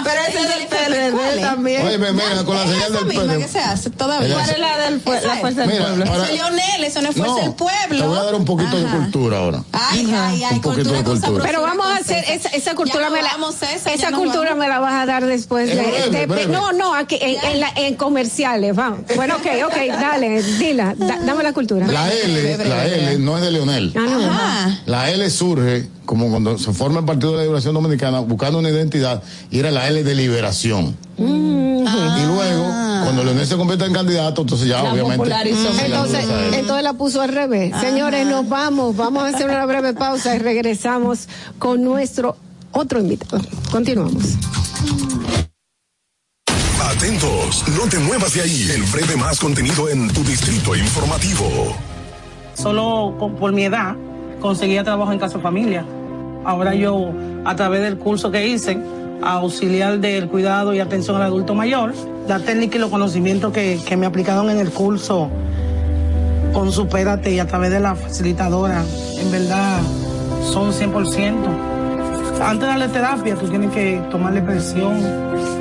Speaker 14: Pero ese es del PRD también.
Speaker 29: Oye, mira, con la señal del
Speaker 17: misma que
Speaker 29: PRM.
Speaker 17: se hace todavía. ¿Cuál es la del la fuerza del
Speaker 29: Mira,
Speaker 17: pueblo?
Speaker 29: para-
Speaker 17: Leonel, eso no es fuerza
Speaker 29: No,
Speaker 17: del pueblo.
Speaker 29: Te voy a dar un poquito de cultura ahora.
Speaker 17: Ay, ay, ay,
Speaker 29: Un poquito
Speaker 17: cultura
Speaker 29: de cultura.
Speaker 14: Pero vamos a hacer esa, esa cultura
Speaker 17: Ya no
Speaker 14: me la
Speaker 17: vamos a esa, no
Speaker 14: cultura me la vas a dar después de, de-
Speaker 29: breve.
Speaker 14: no no aquí en, en, la- en comerciales vamos bueno ok ok dale dila da- dame la cultura
Speaker 29: La L, la L no es de Leonel.
Speaker 14: Ah, no.
Speaker 17: Ajá.
Speaker 29: La L surge como cuando se forma el Partido de la Liberación Dominicana buscando una identidad y era la L de liberación.
Speaker 14: Mm.
Speaker 29: Y luego, cuando Leonel se convierte en candidato, entonces ya
Speaker 17: La
Speaker 29: obviamente. la
Speaker 14: entonces
Speaker 29: usa a él.
Speaker 14: entonces la puso al revés señores nos vamos vamos a hacer una breve pausa y regresamos con nuestro otro invitado continuamos
Speaker 16: Atentos, no te muevas de ahí. El breve más contenido en tu distrito informativo.
Speaker 30: Solo por mi edad conseguía trabajo en casa familia. Ahora yo, a través del curso que hice, auxiliar del cuidado y atención al adulto mayor, la técnica y los conocimientos que, que me aplicaron en el curso con Supérate y a través de la facilitadora, en verdad son 100%. Antes de darle terapia, tú tienes que tomarle presión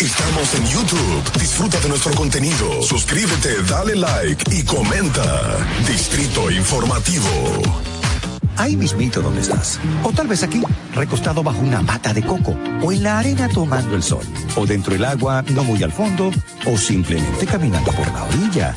Speaker 16: Estamos en YouTube. Disfruta de nuestro contenido. Suscríbete, dale like y comenta. Distrito Informativo.
Speaker 31: Ahí mismito donde estás. O tal vez aquí, recostado bajo una mata de coco. O en la arena tomando el sol. O dentro del agua, no muy al fondo. O simplemente caminando por la orilla.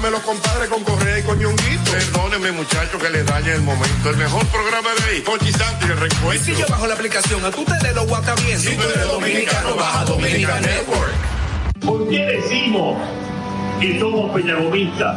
Speaker 32: de los compadres con Correa y con Ñonguito. Perdóneme, muchacho, que le dañe el momento. El mejor programa de ahí, Pochi Santo y el
Speaker 33: Y
Speaker 32: recuento.
Speaker 33: si yo bajo la aplicación, a tu tele lo guata bien. Si tú eres dominicano, baja Dominican Network.
Speaker 24: ¿Por qué decimos que somos peñagomistas?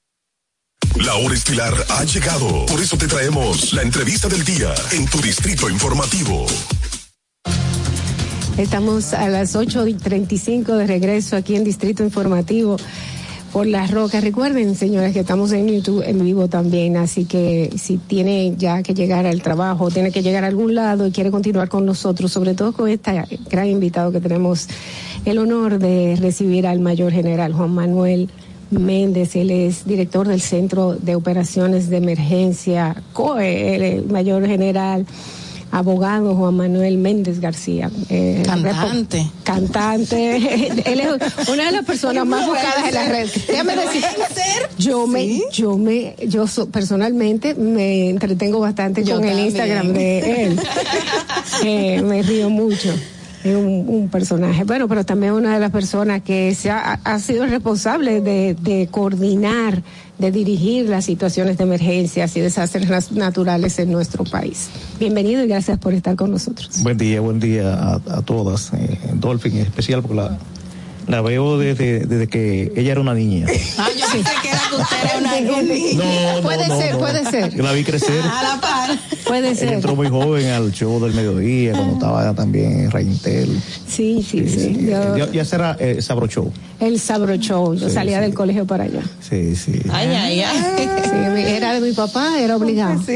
Speaker 16: La hora estilar ha llegado. Por eso te traemos la entrevista del día en tu Distrito Informativo.
Speaker 14: Estamos a las 8.35 de regreso aquí en Distrito Informativo por las rocas. Recuerden, señores, que estamos en YouTube en vivo también, así que si tiene ya que llegar al trabajo, tiene que llegar a algún lado y quiere continuar con nosotros, sobre todo con este gran invitado que tenemos el honor de recibir al mayor general Juan Manuel Méndez, él es director del Centro de Operaciones de Emergencia, COE, el mayor general abogado Juan Manuel Méndez García.
Speaker 17: Eh, cantante.
Speaker 14: Cantante. Él es una de las personas más buscadas en la red. Déjame decir, yo me, yo me, yo personalmente me entretengo bastante con el Instagram de él. Eh, me río mucho es un, un, personaje. Bueno, pero también una de las personas que se ha, ha sido responsable de, de, coordinar, de dirigir las situaciones de emergencias y desastres naturales en nuestro país. Bienvenido y gracias por estar con nosotros.
Speaker 34: Buen día, buen día a, a todas. Eh, Dolphin en especial por la la veo desde, desde que ella era una niña.
Speaker 17: Ah, yo pensé que era que usted era una niña.
Speaker 34: No,
Speaker 14: puede
Speaker 34: no,
Speaker 14: ser,
Speaker 34: no.
Speaker 14: puede ser.
Speaker 34: Yo la vi crecer.
Speaker 17: A la par.
Speaker 14: Puede ser.
Speaker 34: entró muy joven al show del mediodía, cuando estaba también en Reintel.
Speaker 14: Sí, sí, sí. Yo-
Speaker 34: Ya, ya será eh, Sabro Show.
Speaker 14: el Sabro Show. Yo
Speaker 34: Sí,
Speaker 14: salía
Speaker 34: sí.
Speaker 14: del colegio para allá.
Speaker 34: Sí, sí.
Speaker 17: Ay, ay, ay.
Speaker 14: Era de mi papá, era obligado.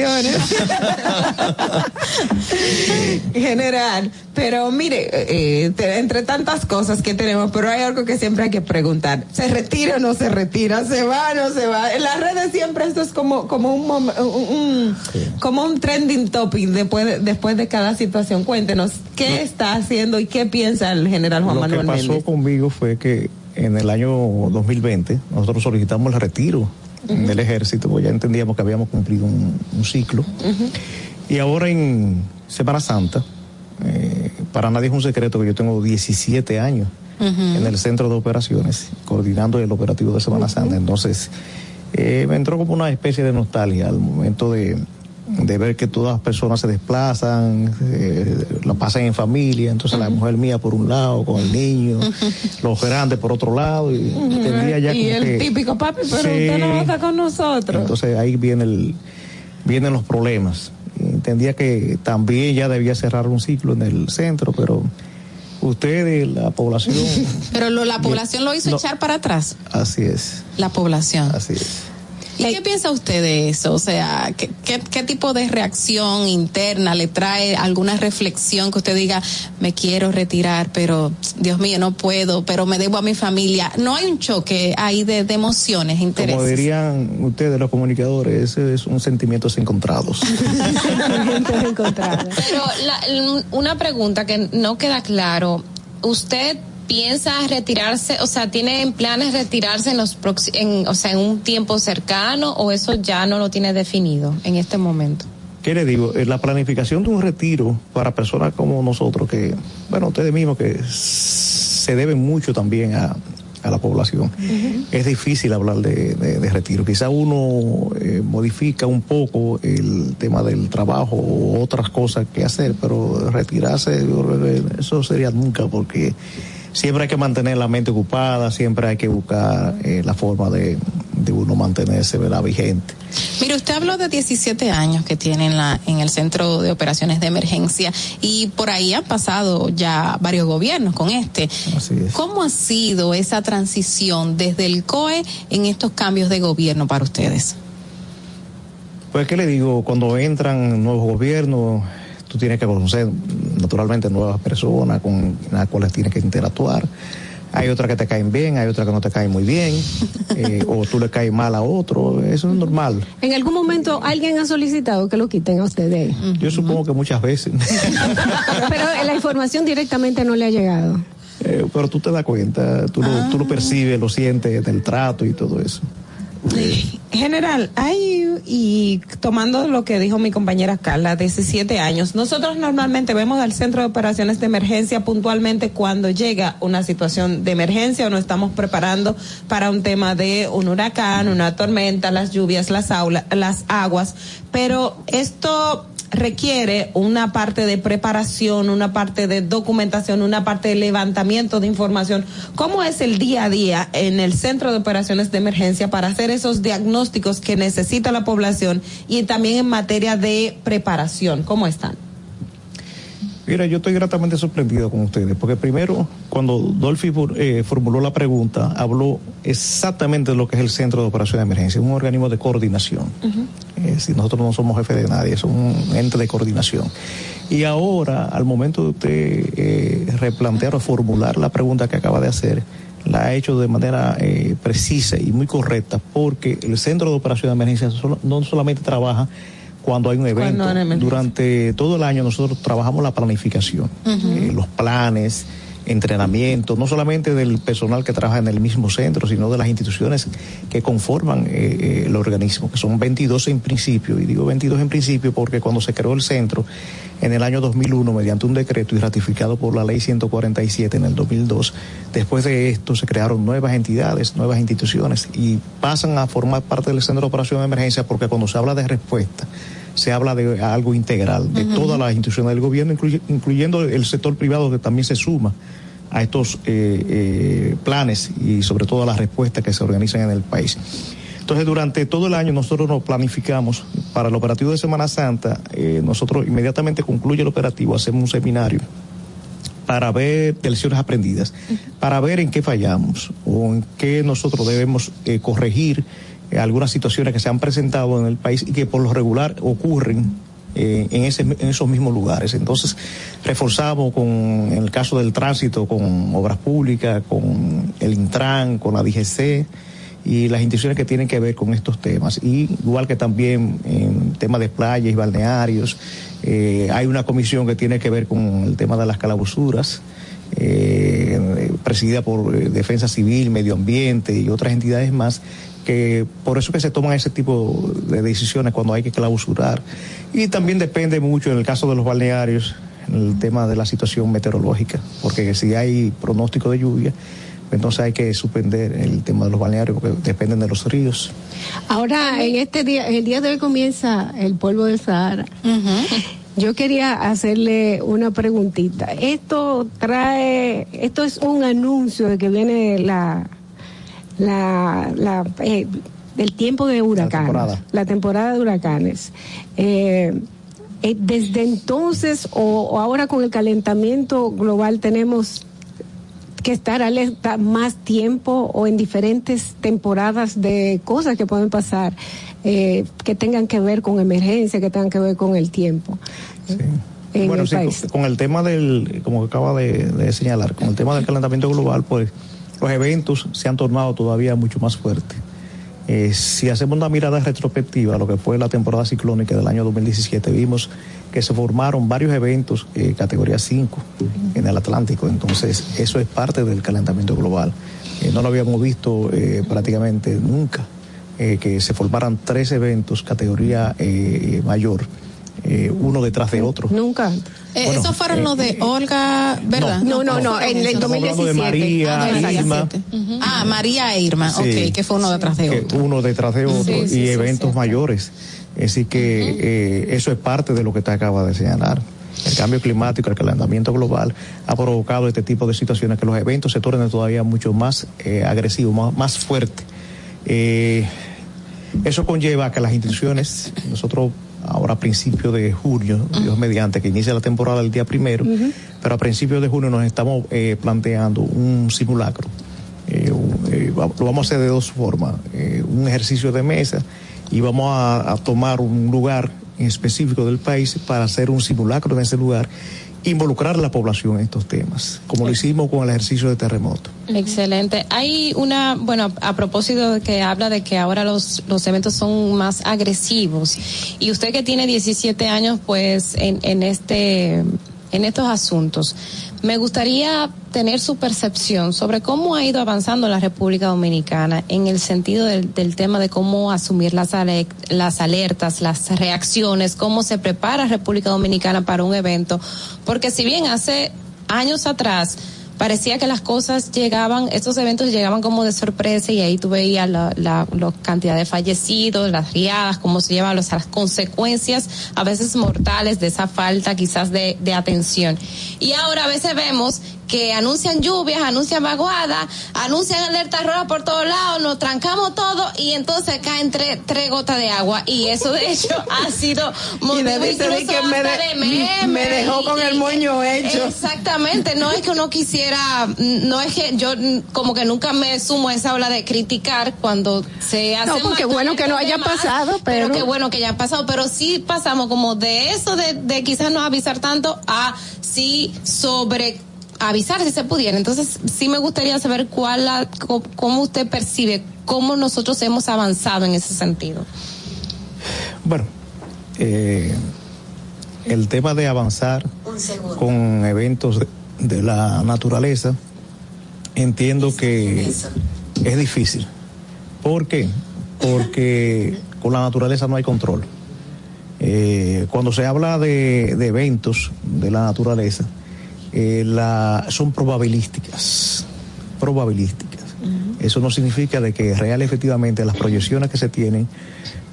Speaker 18: General, pero mire, eh, entre tantas cosas que tenemos, pero hay algo que siempre hay que preguntar. ¿Se retira o no se retira? ¿Se va o no se va? En las redes siempre esto es como, como un, mom- un- un- como un trending topic después de, después de cada situación. Cuéntenos, ¿qué está haciendo y qué piensa el general Juan
Speaker 34: Lo
Speaker 18: Manuel
Speaker 34: que pasó
Speaker 18: Méndez?
Speaker 34: conmigo fue que en el año 2020 nosotros solicitamos el retiro del ejército, porque ya entendíamos que habíamos cumplido un, un ciclo. Y ahora en Semana Santa, eh, para nadie es un secreto que yo tengo 17 años en el centro de operaciones, coordinando el operativo de Semana Santa. Entonces, eh, me entró como una especie de nostalgia al momento de, de ver que todas las personas se desplazan, eh, la pasan en familia, entonces la mujer mía por un lado, con el niño, los grandes por otro lado, y ya
Speaker 18: y el
Speaker 34: que-
Speaker 18: típico papi, pero
Speaker 34: Sí.
Speaker 18: usted no va a estar con nosotros.
Speaker 34: entonces ahí viene el, vienen los problemas. Entendía que también ya debía cerrar un ciclo en el centro, pero ustedes, la población,
Speaker 17: Pero lo- la población lo hizo
Speaker 34: No.
Speaker 17: echar para atrás.
Speaker 34: así es,
Speaker 17: La población.
Speaker 34: así es.
Speaker 17: ¿Y qué piensa usted de eso? O sea, ¿qué, qué, qué tipo de reacción interna le trae alguna reflexión que usted diga, me quiero retirar, pero Dios mío, no puedo, pero me debo a mi familia? No hay un choque ahí de, de emociones, intereses.
Speaker 34: Como dirían ustedes, los comunicadores, ese es un sentimientos encontrados.
Speaker 19: Pero la- una pregunta que no queda claro, ¿usted piensa retirarse, o sea, tiene en planes retirarse en los en, o sea, en un tiempo cercano o eso ya no lo tiene definido en este momento?
Speaker 34: ¿Qué le digo? Eh, La planificación de un retiro para personas como nosotros, que, bueno, ustedes mismos que se deben mucho también a, a la población, es difícil hablar de, de- de retiro. Quizá uno eh, modifica un poco el tema del trabajo o otras cosas que hacer, pero retirarse, eso sería nunca, porque siempre hay que mantener la mente ocupada, siempre hay que buscar eh, la forma de, de uno mantenerse ¿verdad? vigente.
Speaker 17: Mire, usted habló de 17 años que tiene en, la, en el Centro de Operaciones de Emergencia y por ahí han pasado ya varios gobiernos con este. ¿Cómo ha sido esa transición desde el COE en estos cambios de gobierno para ustedes?
Speaker 34: Pues, ¿qué le digo? Cuando entran nuevos gobiernos, tú tienes que conocer naturalmente nuevas personas con las cuales tienes que interactuar. Hay otras que te caen bien, hay otras que no te caen muy bien, eh, o tú le caes mal a otro, eso es normal.
Speaker 14: En algún momento alguien ha solicitado que lo quiten a usted de ahí.
Speaker 34: Yo supongo que muchas veces,
Speaker 14: Pero la información directamente no le ha llegado.
Speaker 34: Eh, pero tú te das cuenta, tú, lo, tú lo percibes, lo sientes del trato y todo eso.
Speaker 18: General, hay, y tomando lo que dijo mi compañera Carla, 17 años, nosotros normalmente vemos al centro de operaciones de emergencia puntualmente cuando llega una situación de emergencia o nos estamos preparando para un tema de un huracán, una tormenta, las lluvias, las, aula, las aguas, pero esto requiere una parte de preparación, una parte de documentación, una parte de levantamiento de información. ¿Cómo es el día a día en el centro de operaciones de emergencia para hacer esos diagnósticos que necesita la población y también en materia de preparación? ¿Cómo están?
Speaker 34: Mira, yo estoy gratamente sorprendido con ustedes, porque primero, cuando Dolphy eh, formuló la pregunta, habló exactamente de lo que es el Centro de Operación de Emergencia, un organismo de coordinación. Eh, si nosotros no somos jefe de nadie, es un ente de coordinación. Y ahora, al momento de usted eh, replantear o formular la pregunta que acaba de hacer, la ha hecho de manera eh, precisa y muy correcta, porque el Centro de Operación de Emergencia no solamente trabaja cuando hay un evento. Durante todo el año nosotros trabajamos la planificación, eh, los planes, entrenamiento, no solamente del personal que trabaja en el mismo centro, sino de las instituciones que conforman eh, eh, el organismo, que son 22 en principio, y digo 22 en principio porque cuando se creó el centro en el año 2001 mediante un decreto y ratificado por la ley 147 en el 2002, después de esto se crearon nuevas entidades, nuevas instituciones y pasan a formar parte del centro de operación de emergencia porque cuando se habla de respuesta, se habla de algo integral, de todas las instituciones del gobierno, incluye- incluyendo el sector privado que también se suma a estos eh, eh, planes y sobre todo a las respuestas que se organizan en el país. Entonces, durante todo el año nosotros nos planificamos para el operativo de Semana Santa. eh, nosotros inmediatamente concluye el operativo, hacemos un seminario para ver de lecciones aprendidas, para ver en qué fallamos o en qué nosotros debemos corregir algunas situaciones que se han presentado en el país y que por lo regular ocurren eh, en, esos mismos lugares. Entonces, reforzamos con, en el caso del tránsito, con obras públicas, con el Intran, con la DGC y las instituciones que tienen que ver con estos temas. Y igual que también en temas de playas y balnearios, eh, hay una comisión que tiene que ver con el tema de las calabuzuras, eh, presidida por eh, Defensa Civil, Medio Ambiente y otras entidades más, que por eso que se toman ese tipo de decisiones cuando hay que clausurar. Y también depende mucho en el caso de los balnearios, el tema de la situación meteorológica, porque si hay pronóstico de lluvia, entonces hay que suspender el tema de los balnearios porque dependen de los ríos.
Speaker 14: Ahora, en este día, el día de hoy comienza el polvo del Sahara. Yo quería hacerle una preguntita. Esto trae, esto es un anuncio de que viene la, la, la eh, del tiempo de huracanes,
Speaker 34: temporada.
Speaker 14: la temporada de huracanes. Eh, eh, desde entonces o, o ahora con el calentamiento global tenemos que estar alerta más tiempo o en diferentes temporadas de cosas que pueden pasar eh, que tengan que ver con emergencia, que tengan que ver con el tiempo. En
Speaker 34: bueno,
Speaker 14: el
Speaker 34: sí,
Speaker 14: país.
Speaker 34: con, con el tema del, como acaba de, de señalar, con el tema del calentamiento global, pues los eventos se han tornado todavía mucho más fuertes. Eh, si hacemos una mirada retrospectiva a lo que fue la temporada ciclónica del año 2017, vimos que se formaron varios eventos eh, categoría 5 en el Atlántico, entonces eso es parte del calentamiento global. Eh, no lo habíamos visto eh, prácticamente nunca, que se formaran tres eventos categoría mayor, eh, uno detrás de otro.
Speaker 14: Nunca.
Speaker 17: Eh,
Speaker 34: Bueno,
Speaker 17: esos fueron
Speaker 34: eh,
Speaker 17: los de Olga, ¿verdad?
Speaker 14: No, no, no, en el
Speaker 34: Estamos hablando de
Speaker 14: 2017.
Speaker 34: María,
Speaker 17: Ah, 2017.
Speaker 34: Irma,
Speaker 17: Ah, María e Irma,
Speaker 34: Sí.
Speaker 17: ok, que fue uno detrás de otro.
Speaker 34: uno detrás de otro
Speaker 17: Sí, sí,
Speaker 34: y
Speaker 17: sí,
Speaker 34: eventos mayores. Así que eh, eso es parte de lo que te acaba de señalar. El cambio climático, el calentamiento global ha provocado este tipo de situaciones que los eventos se tornen todavía mucho más eh, agresivos, más, más fuertes. Eh, eso conlleva a que las instituciones, nosotros ahora a principios de junio, Dios mediante, que inicia la temporada el día primero, pero a principios de junio nos estamos eh, planteando un simulacro. Eh, eh, lo vamos a hacer de dos formas. Un ejercicio de mesa y vamos a, a tomar un lugar en específico del país para hacer un simulacro en ese lugar, involucrar a la población en estos temas, como lo hicimos con el ejercicio de terremoto.
Speaker 19: Excelente. Hay una, bueno, a propósito de que habla de que ahora los, los eventos son más agresivos. Y usted que tiene 17 años, pues, en, en este, en estos asuntos, me gustaría tener su percepción sobre cómo ha ido avanzando la República Dominicana en el sentido del, del tema de cómo asumir las, las alertas, las reacciones, cómo se prepara República Dominicana para un evento. Porque si bien hace años atrás, parecía que las cosas llegaban, estos eventos llegaban como de sorpresa y ahí tú veías la, la, la cantidad de fallecidos, las riadas, cómo se llevan los- las consecuencias a veces mortales de esa falta quizás de, de atención. Y ahora a veces vemos que anuncian lluvias, anuncian vaguadas, anuncian alerta roja por todos lados, nos trancamos todo y entonces caen tres, tres gotas de agua. Y eso de hecho ha sido incluso
Speaker 14: que me, de-
Speaker 19: memes
Speaker 14: me dejó con
Speaker 19: y-
Speaker 14: el moño hecho.
Speaker 19: Exactamente, no es que uno quisiera, no es que yo como que nunca me sumo a esa ola de criticar cuando se hace
Speaker 14: No, porque bueno que no haya pasado, pero-
Speaker 19: qué bueno que haya pasado, pero sí pasamos como de eso de, de quizás no avisar tanto a sí sobre avisar si se pudiera. Entonces, sí me gustaría saber cuál la, cómo usted percibe cómo nosotros hemos avanzado en ese sentido.
Speaker 34: Bueno, eh, el tema de avanzar con eventos de, de la naturaleza, entiendo que es difícil. ¿Por qué? Porque con la naturaleza no hay control. Eh, cuando se habla de, de eventos de la naturaleza, eh, la, son probabilísticas, probabilísticas. Eso no significa de que real efectivamente las proyecciones que se tienen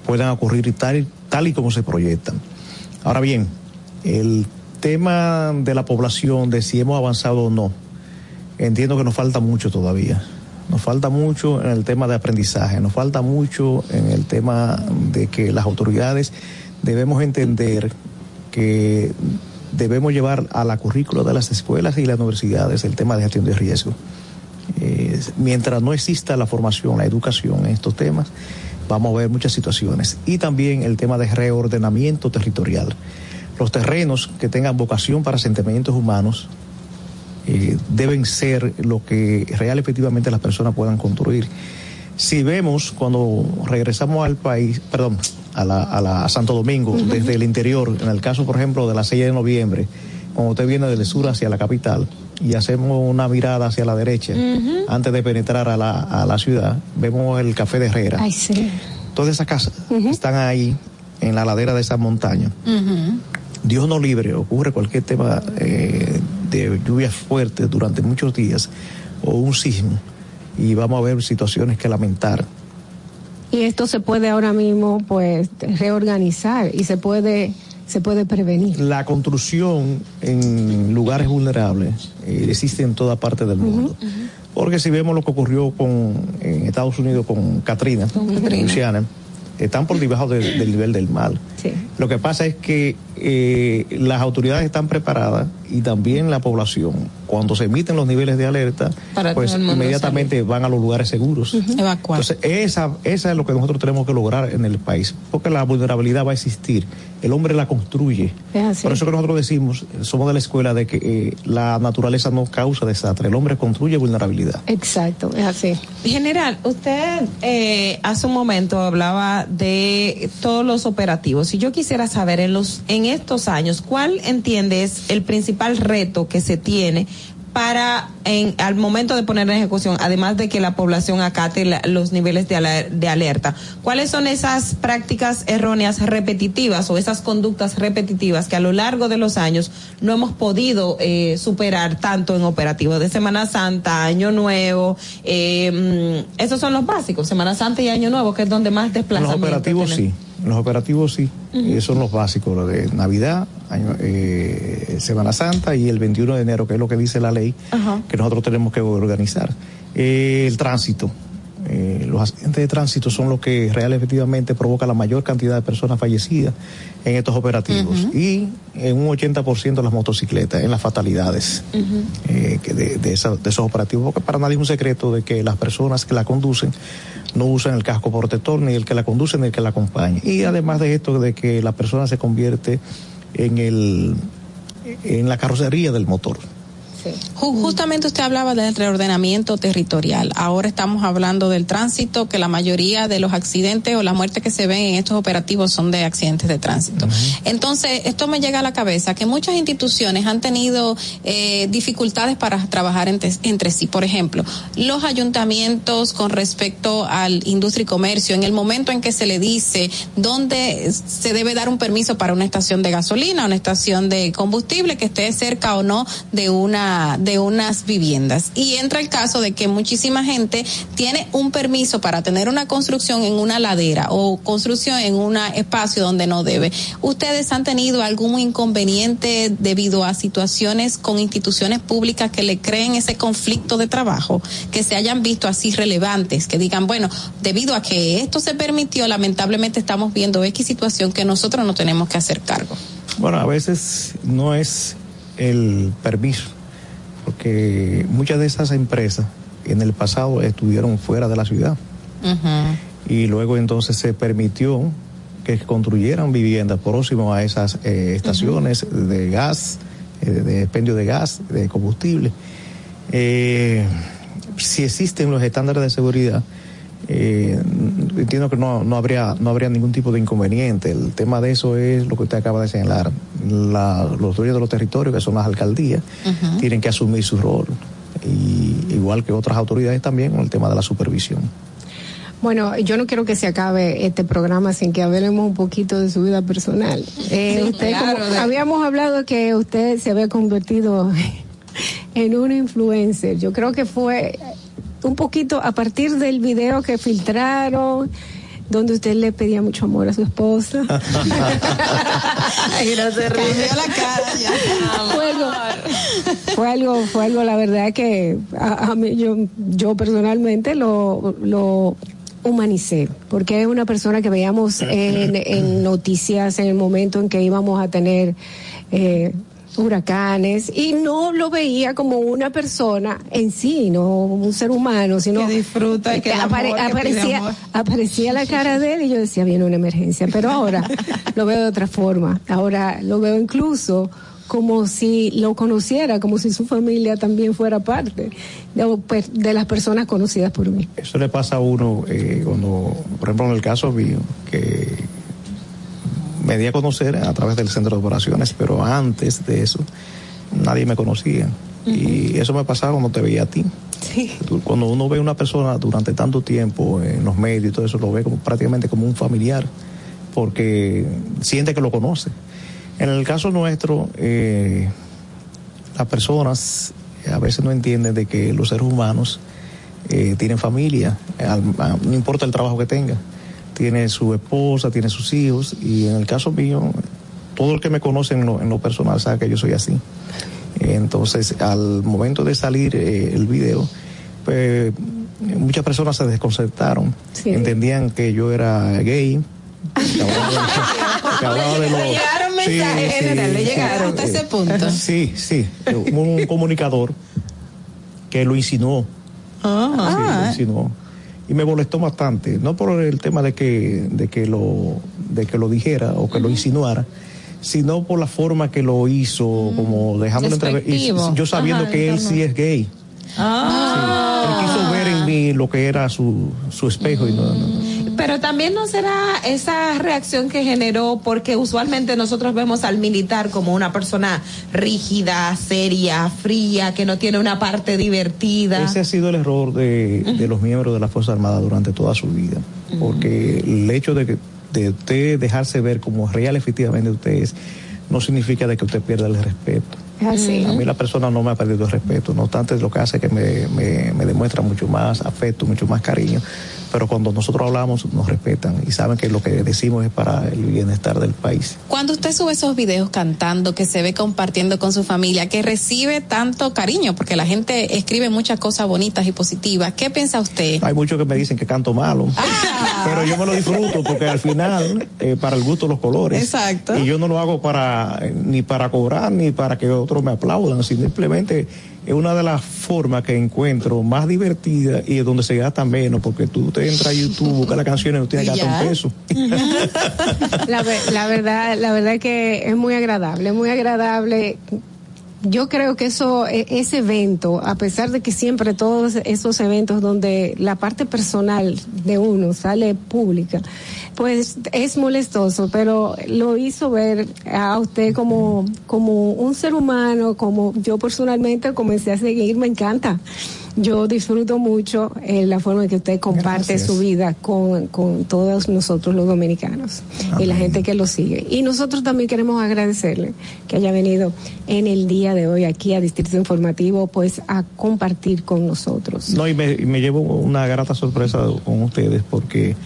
Speaker 34: puedan ocurrir tal, tal y como se proyectan. Ahora bien, el tema de la población, de si hemos avanzado o no, entiendo que nos falta mucho todavía. Nos falta mucho en el tema de aprendizaje, nos falta mucho en el tema de que las autoridades debemos entender que debemos llevar a la currícula de las escuelas y las universidades el tema de gestión de riesgo. Eh, mientras no exista la formación, la educación en estos temas, vamos a ver muchas situaciones. Y también el tema de reordenamiento territorial. Los terrenos que tengan vocación para asentamientos humanos eh, deben ser lo que real efectivamente las personas puedan construir. Si vemos cuando regresamos al país, perdón, a, la, a, la, a Santo Domingo, desde el interior, en el caso, por ejemplo, de la 6 de noviembre, cuando usted viene del sur hacia la capital y hacemos una mirada hacia la derecha, antes de penetrar a la, a la ciudad, vemos el Café de Herrera.
Speaker 14: Ay, sí.
Speaker 34: Todas esas casas están ahí, en la ladera de esa montaña. Dios no libre, ocurre cualquier tema eh, de lluvias fuertes durante muchos días o un sismo y vamos a ver situaciones que lamentar.
Speaker 14: Y esto se puede ahora mismo pues reorganizar y se puede se puede prevenir.
Speaker 34: La construcción en lugares vulnerables eh, existe en toda parte del mundo. Porque si vemos lo que ocurrió con, en Estados Unidos con Katrina,
Speaker 14: Katrina.
Speaker 34: Luciana, están por debajo de- del nivel del mar.
Speaker 14: Sí.
Speaker 34: Lo que pasa es que eh, las autoridades están preparadas y también la población, cuando se emiten los niveles de alerta,
Speaker 17: Para
Speaker 34: pues inmediatamente van a los lugares seguros.
Speaker 17: Evacuar.
Speaker 34: Entonces, esa, esa es lo que nosotros tenemos que lograr en el país, porque la vulnerabilidad va a existir. El hombre la construye.
Speaker 14: Es así.
Speaker 34: Por eso que nosotros decimos, somos de la escuela de que eh, la naturaleza no causa desastre, el hombre construye vulnerabilidad.
Speaker 14: Exacto, es así.
Speaker 18: General, usted eh, hace un momento hablaba de todos los operativos. Y yo quisiera saber en los en estos años, ¿cuál entiende es el principal reto que se tiene para en, al momento de poner en ejecución, además de que la población acate la- los niveles de, aler- de alerta? ¿Cuáles son esas prácticas erróneas repetitivas o esas conductas repetitivas que a lo largo de los años no hemos podido eh, superar tanto en operativos de Semana Santa, Año Nuevo? eh, mm, esos son los básicos, Semana Santa y Año Nuevo, que es donde más
Speaker 34: En los
Speaker 18: desplazamiento
Speaker 34: operativos sí,
Speaker 18: tenemos.
Speaker 34: Los operativos sí, esos son los básicos, lo de Navidad, año- eh, Semana Santa y el 21 de enero, que es lo que dice la ley, que nosotros tenemos que organizar. Eh, el tránsito. Eh, los accidentes de tránsito son los que real efectivamente provoca la mayor cantidad de personas fallecidas en estos operativos. Y en un 80% las motocicletas, en las fatalidades eh, que de, de esa- de esos operativos, porque para nadie es un secreto de que las personas que la conducen no usan el casco protector, ni el que la conduce, ni el que la acompaña. Y además de esto, de que la persona se convierte en el en la carrocería del motor.
Speaker 17: Ju- Justamente usted hablaba del reordenamiento territorial. Ahora estamos hablando del tránsito, que la mayoría de los accidentes o las muertes que se ven en estos operativos son de accidentes de tránsito. Entonces, esto me llega a la cabeza que muchas instituciones han tenido eh, dificultades para trabajar entre, entre sí. Por ejemplo, los ayuntamientos con respecto al industria y comercio, en el momento en que se le dice dónde se debe dar un permiso para una estación de gasolina, una estación de combustible que esté cerca o no de una de unas viviendas y entra el caso de que muchísima gente tiene un permiso para tener una construcción en una ladera o construcción en un espacio donde no debe. ¿Ustedes han tenido algún inconveniente debido a situaciones con instituciones públicas que le creen ese conflicto de trabajo, que se hayan visto así relevantes, que digan, bueno, debido a que esto se permitió, lamentablemente estamos viendo X situación que nosotros no tenemos que hacer cargo?
Speaker 34: Bueno, a veces no es el permiso, porque muchas de esas empresas en el pasado estuvieron fuera de la ciudad. Y luego entonces se permitió que construyeran viviendas próximas a esas eh, estaciones de gas, eh, de expendio de gas, de combustible. Eh, si existen los estándares de seguridad, eh, entiendo que no, no habría no habría ningún tipo de inconveniente. El tema de eso es lo que usted acaba de señalar. La, los dueños de los territorios, que son las alcaldías, tienen que asumir su rol. Y igual que otras autoridades también con el tema de la supervisión.
Speaker 14: Bueno, yo no quiero que se acabe este programa sin que hablemos un poquito de su vida personal. Eh,
Speaker 17: Sí,
Speaker 14: usted,
Speaker 17: claro,
Speaker 14: como-
Speaker 17: de-
Speaker 14: habíamos hablado que usted se había convertido en un influencer. Yo creo que fue un poquito a partir del video que filtraron donde usted le pedía mucho amor a su esposa. Ay, no se ríe.
Speaker 17: la cara
Speaker 14: fue algo, fue algo, fue algo, la verdad que a, a mí, yo, yo personalmente lo, lo humanicé, porque es una persona que veíamos en, en noticias en el momento en que íbamos a tener eh, huracanes y no lo veía como una persona en sí, no como un ser humano, sino
Speaker 18: Que disfruta y que da amor, que
Speaker 14: aparecía, aparecía la cara de él y yo decía, viene una emergencia, pero ahora lo veo de otra forma, ahora lo veo incluso como si lo conociera, como si su familia también fuera parte de, de las personas conocidas por mí.
Speaker 34: Eso le pasa a uno eh, cuando, por ejemplo, en el caso mío, que me di a conocer a través del centro de operaciones, pero antes de eso nadie me conocía. Y eso me pasaba cuando te veía a ti. Cuando uno ve a una persona durante tanto tiempo en los medios y todo eso, lo ve como prácticamente como un familiar, porque siente que lo conoce. En el caso nuestro, eh, las personas a veces no entienden de que los seres humanos eh, tienen familia, no importa el trabajo que tenga, tiene su esposa, tiene sus hijos, y en el caso mío, todo el que me conoce en lo, en lo personal sabe que yo soy así. Entonces, al momento de salir eh, el video, pues, muchas personas se desconcertaron, entendían que yo era gay. que hablaba de- que Sí, sí,
Speaker 17: general, le llegaron hasta ese punto.
Speaker 34: Sí, sí. Un comunicador que lo insinuó.
Speaker 17: Ah.
Speaker 34: Sí, lo insinuó. Y me molestó bastante, no por el tema de que, de que lo, de que lo dijera o que lo insinuara, sino por la forma que lo hizo, como dejándolo entrever. Y yo sabiendo
Speaker 18: Ajá,
Speaker 34: que él sí es gay.
Speaker 18: Ah.
Speaker 34: Él quiso ver en mí lo que era su, su espejo y no, no.
Speaker 18: Pero también no será esa reacción que generó, porque usualmente nosotros vemos al militar como una persona rígida, seria, fría, que no tiene una parte divertida.
Speaker 34: Ese ha sido el error de, de los miembros de la Fuerza Armada durante toda su vida, porque el hecho de, que, de usted dejarse ver como real efectivamente usted es, no significa de que usted pierda el respeto.
Speaker 14: Es así.
Speaker 34: A mí la persona no me ha perdido el respeto, no obstante lo que hace que me, me, me demuestra mucho más afecto, mucho más cariño, pero cuando nosotros hablamos nos respetan y saben que lo que decimos es para el bienestar del país.
Speaker 17: Cuando usted sube esos videos cantando, que se ve compartiendo con su familia, que recibe tanto cariño, porque la gente escribe muchas cosas bonitas y positivas, ¿qué piensa usted?
Speaker 34: Hay muchos que me dicen que canto malo, pero yo me lo disfruto porque al final, eh, para el gusto los colores.
Speaker 17: Exacto.
Speaker 34: Y yo no lo hago para eh, ni para cobrar ni para que otros me aplaudan, simplemente es una de las formas que encuentro más divertida y es donde se gasta menos, porque tú te entras a YouTube, buscas las canciones, no tienes que gastar un peso.
Speaker 14: La, la verdad, la verdad que es muy agradable, muy agradable. Yo creo que eso, e- ese evento, a pesar de que siempre todos esos eventos donde la parte personal de uno sale pública, pues es molestoso, pero lo hizo ver a usted como, como un ser humano, como yo personalmente comencé a seguir, me encanta. Yo disfruto mucho eh, la forma en que usted comparte
Speaker 34: Gracias.
Speaker 14: su vida con, con todos nosotros los dominicanos y la gente que lo sigue. Y nosotros también queremos agradecerle que haya venido en el día de hoy aquí a Distrito Informativo, pues a compartir con nosotros.
Speaker 34: No, y me, y me llevo una grata sorpresa con ustedes porque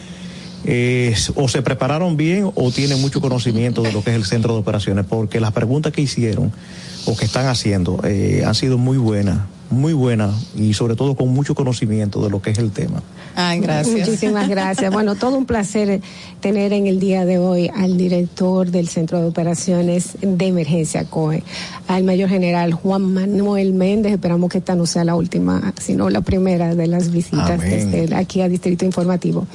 Speaker 34: eh, o se prepararon bien o tienen mucho conocimiento de lo que es el centro de operaciones, porque las preguntas que hicieron o que están haciendo eh, han sido muy buenas, muy buenas y sobre todo con mucho conocimiento de lo que es el tema.
Speaker 17: Ay, gracias.
Speaker 14: Muchísimas gracias. Bueno, todo un placer tener en el día de hoy al director del Centro de Operaciones de Emergencia COE, al mayor general Juan Manuel Méndez. Esperamos que esta no sea la última, sino la primera de las visitas desde aquí a Distrito Informativo.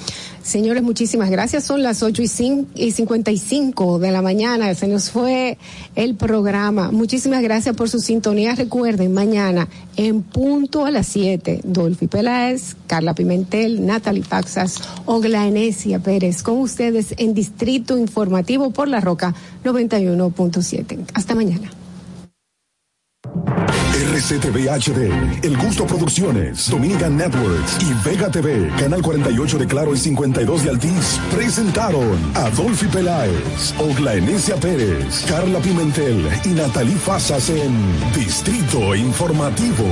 Speaker 14: Señores, muchísimas gracias. Son las 8 y, cin- y 55 de la mañana. Se nos fue el programa. Muchísimas gracias por su sintonía. Recuerden, mañana en punto a las 7, Dolphy Peláez, Carla Pimentel, Natalie Faxas, Ogla Enesia Pérez, con ustedes en Distrito Informativo por La Roca 91.7. Hasta mañana.
Speaker 16: RCTV HD, El Gusto Producciones, Dominican Networks y Vega TV, Canal 48 de Claro y 52 de Altiz, presentaron a Dolphy Peláez, Ogla Enesia Pérez, Carla Pimentel y Natalie Fasas en Distrito Informativo.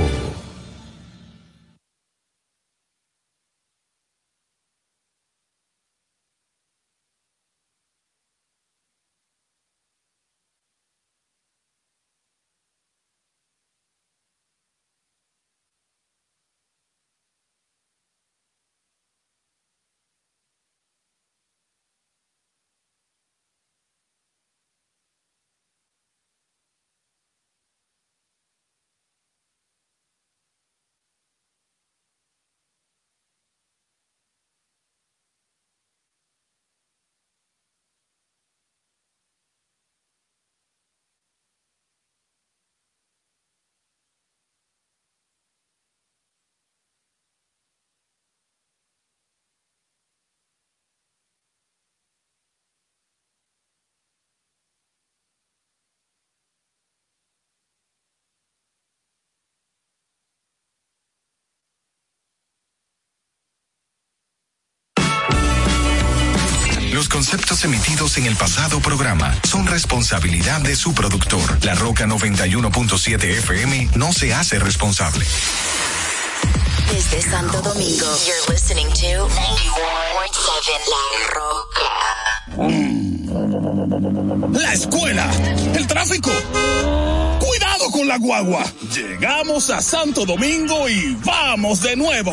Speaker 35: Los conceptos emitidos en el pasado programa son responsabilidad de su productor. La Roca 91.7 FM no se hace responsable.
Speaker 36: Desde Santo Domingo, you're listening to 91.7 La Roca.
Speaker 37: La escuela, el tráfico. Cuidado con la guagua. Llegamos a Santo Domingo y vamos de nuevo.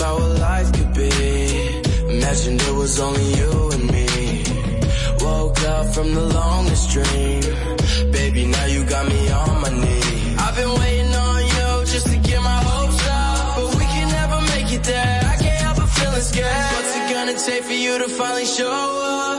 Speaker 38: about
Speaker 39: what life could be. Imagined it was only you and me. Woke up from the longest dream. Baby, now you got me on my knee. I've been waiting on you just to get my hopes up. But we can never make it there. I can't help but feeling scared. What's it gonna take for you to finally show up?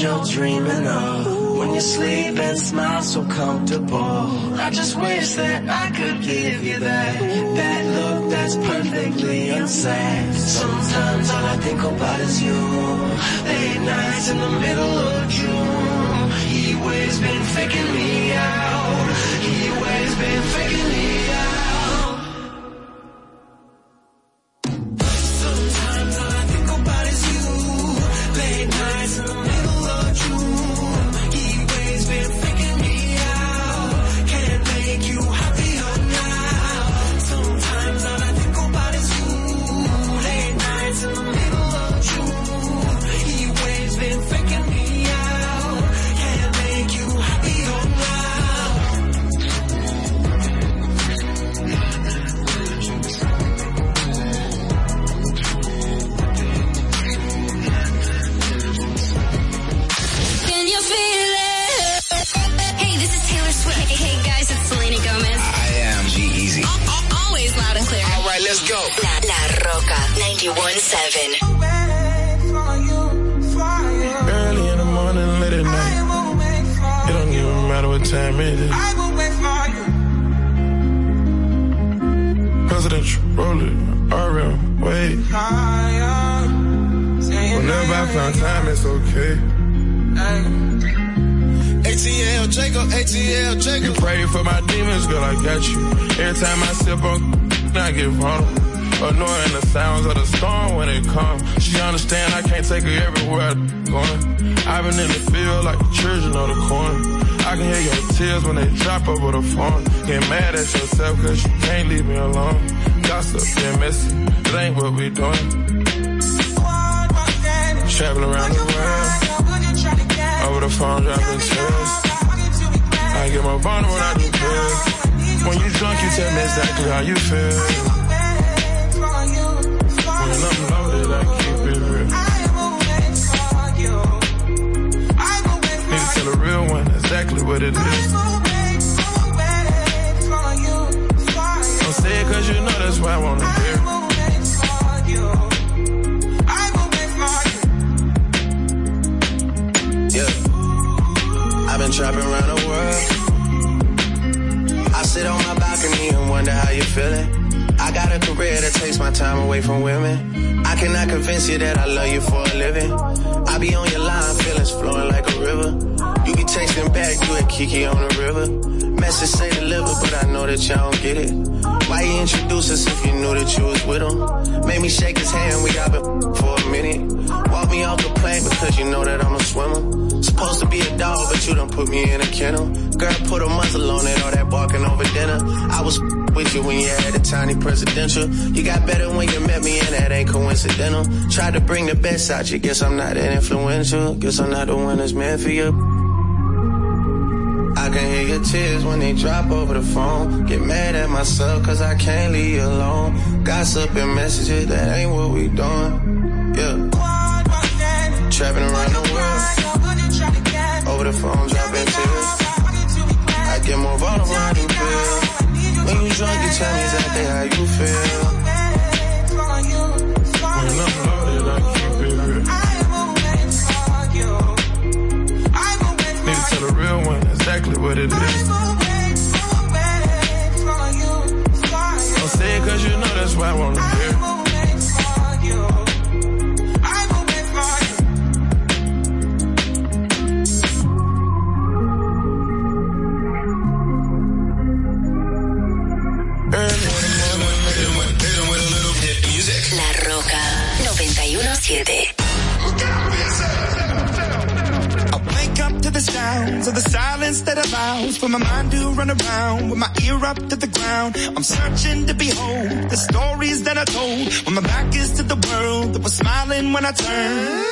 Speaker 39: you're dreaming of. When you sleep and smile so comfortable. I just wish that I could give you that. That look that's perfectly unsad Sometimes all I think about is you. Late nights in the middle of June. He always been faking me out. He always been faking me Guess I'm not the one that's meant for you. I can hear your tears when they drop over the phone. Get mad at myself cause I can't leave you alone. Gossip and messages, that ain't what we doing.
Speaker 38: Turn.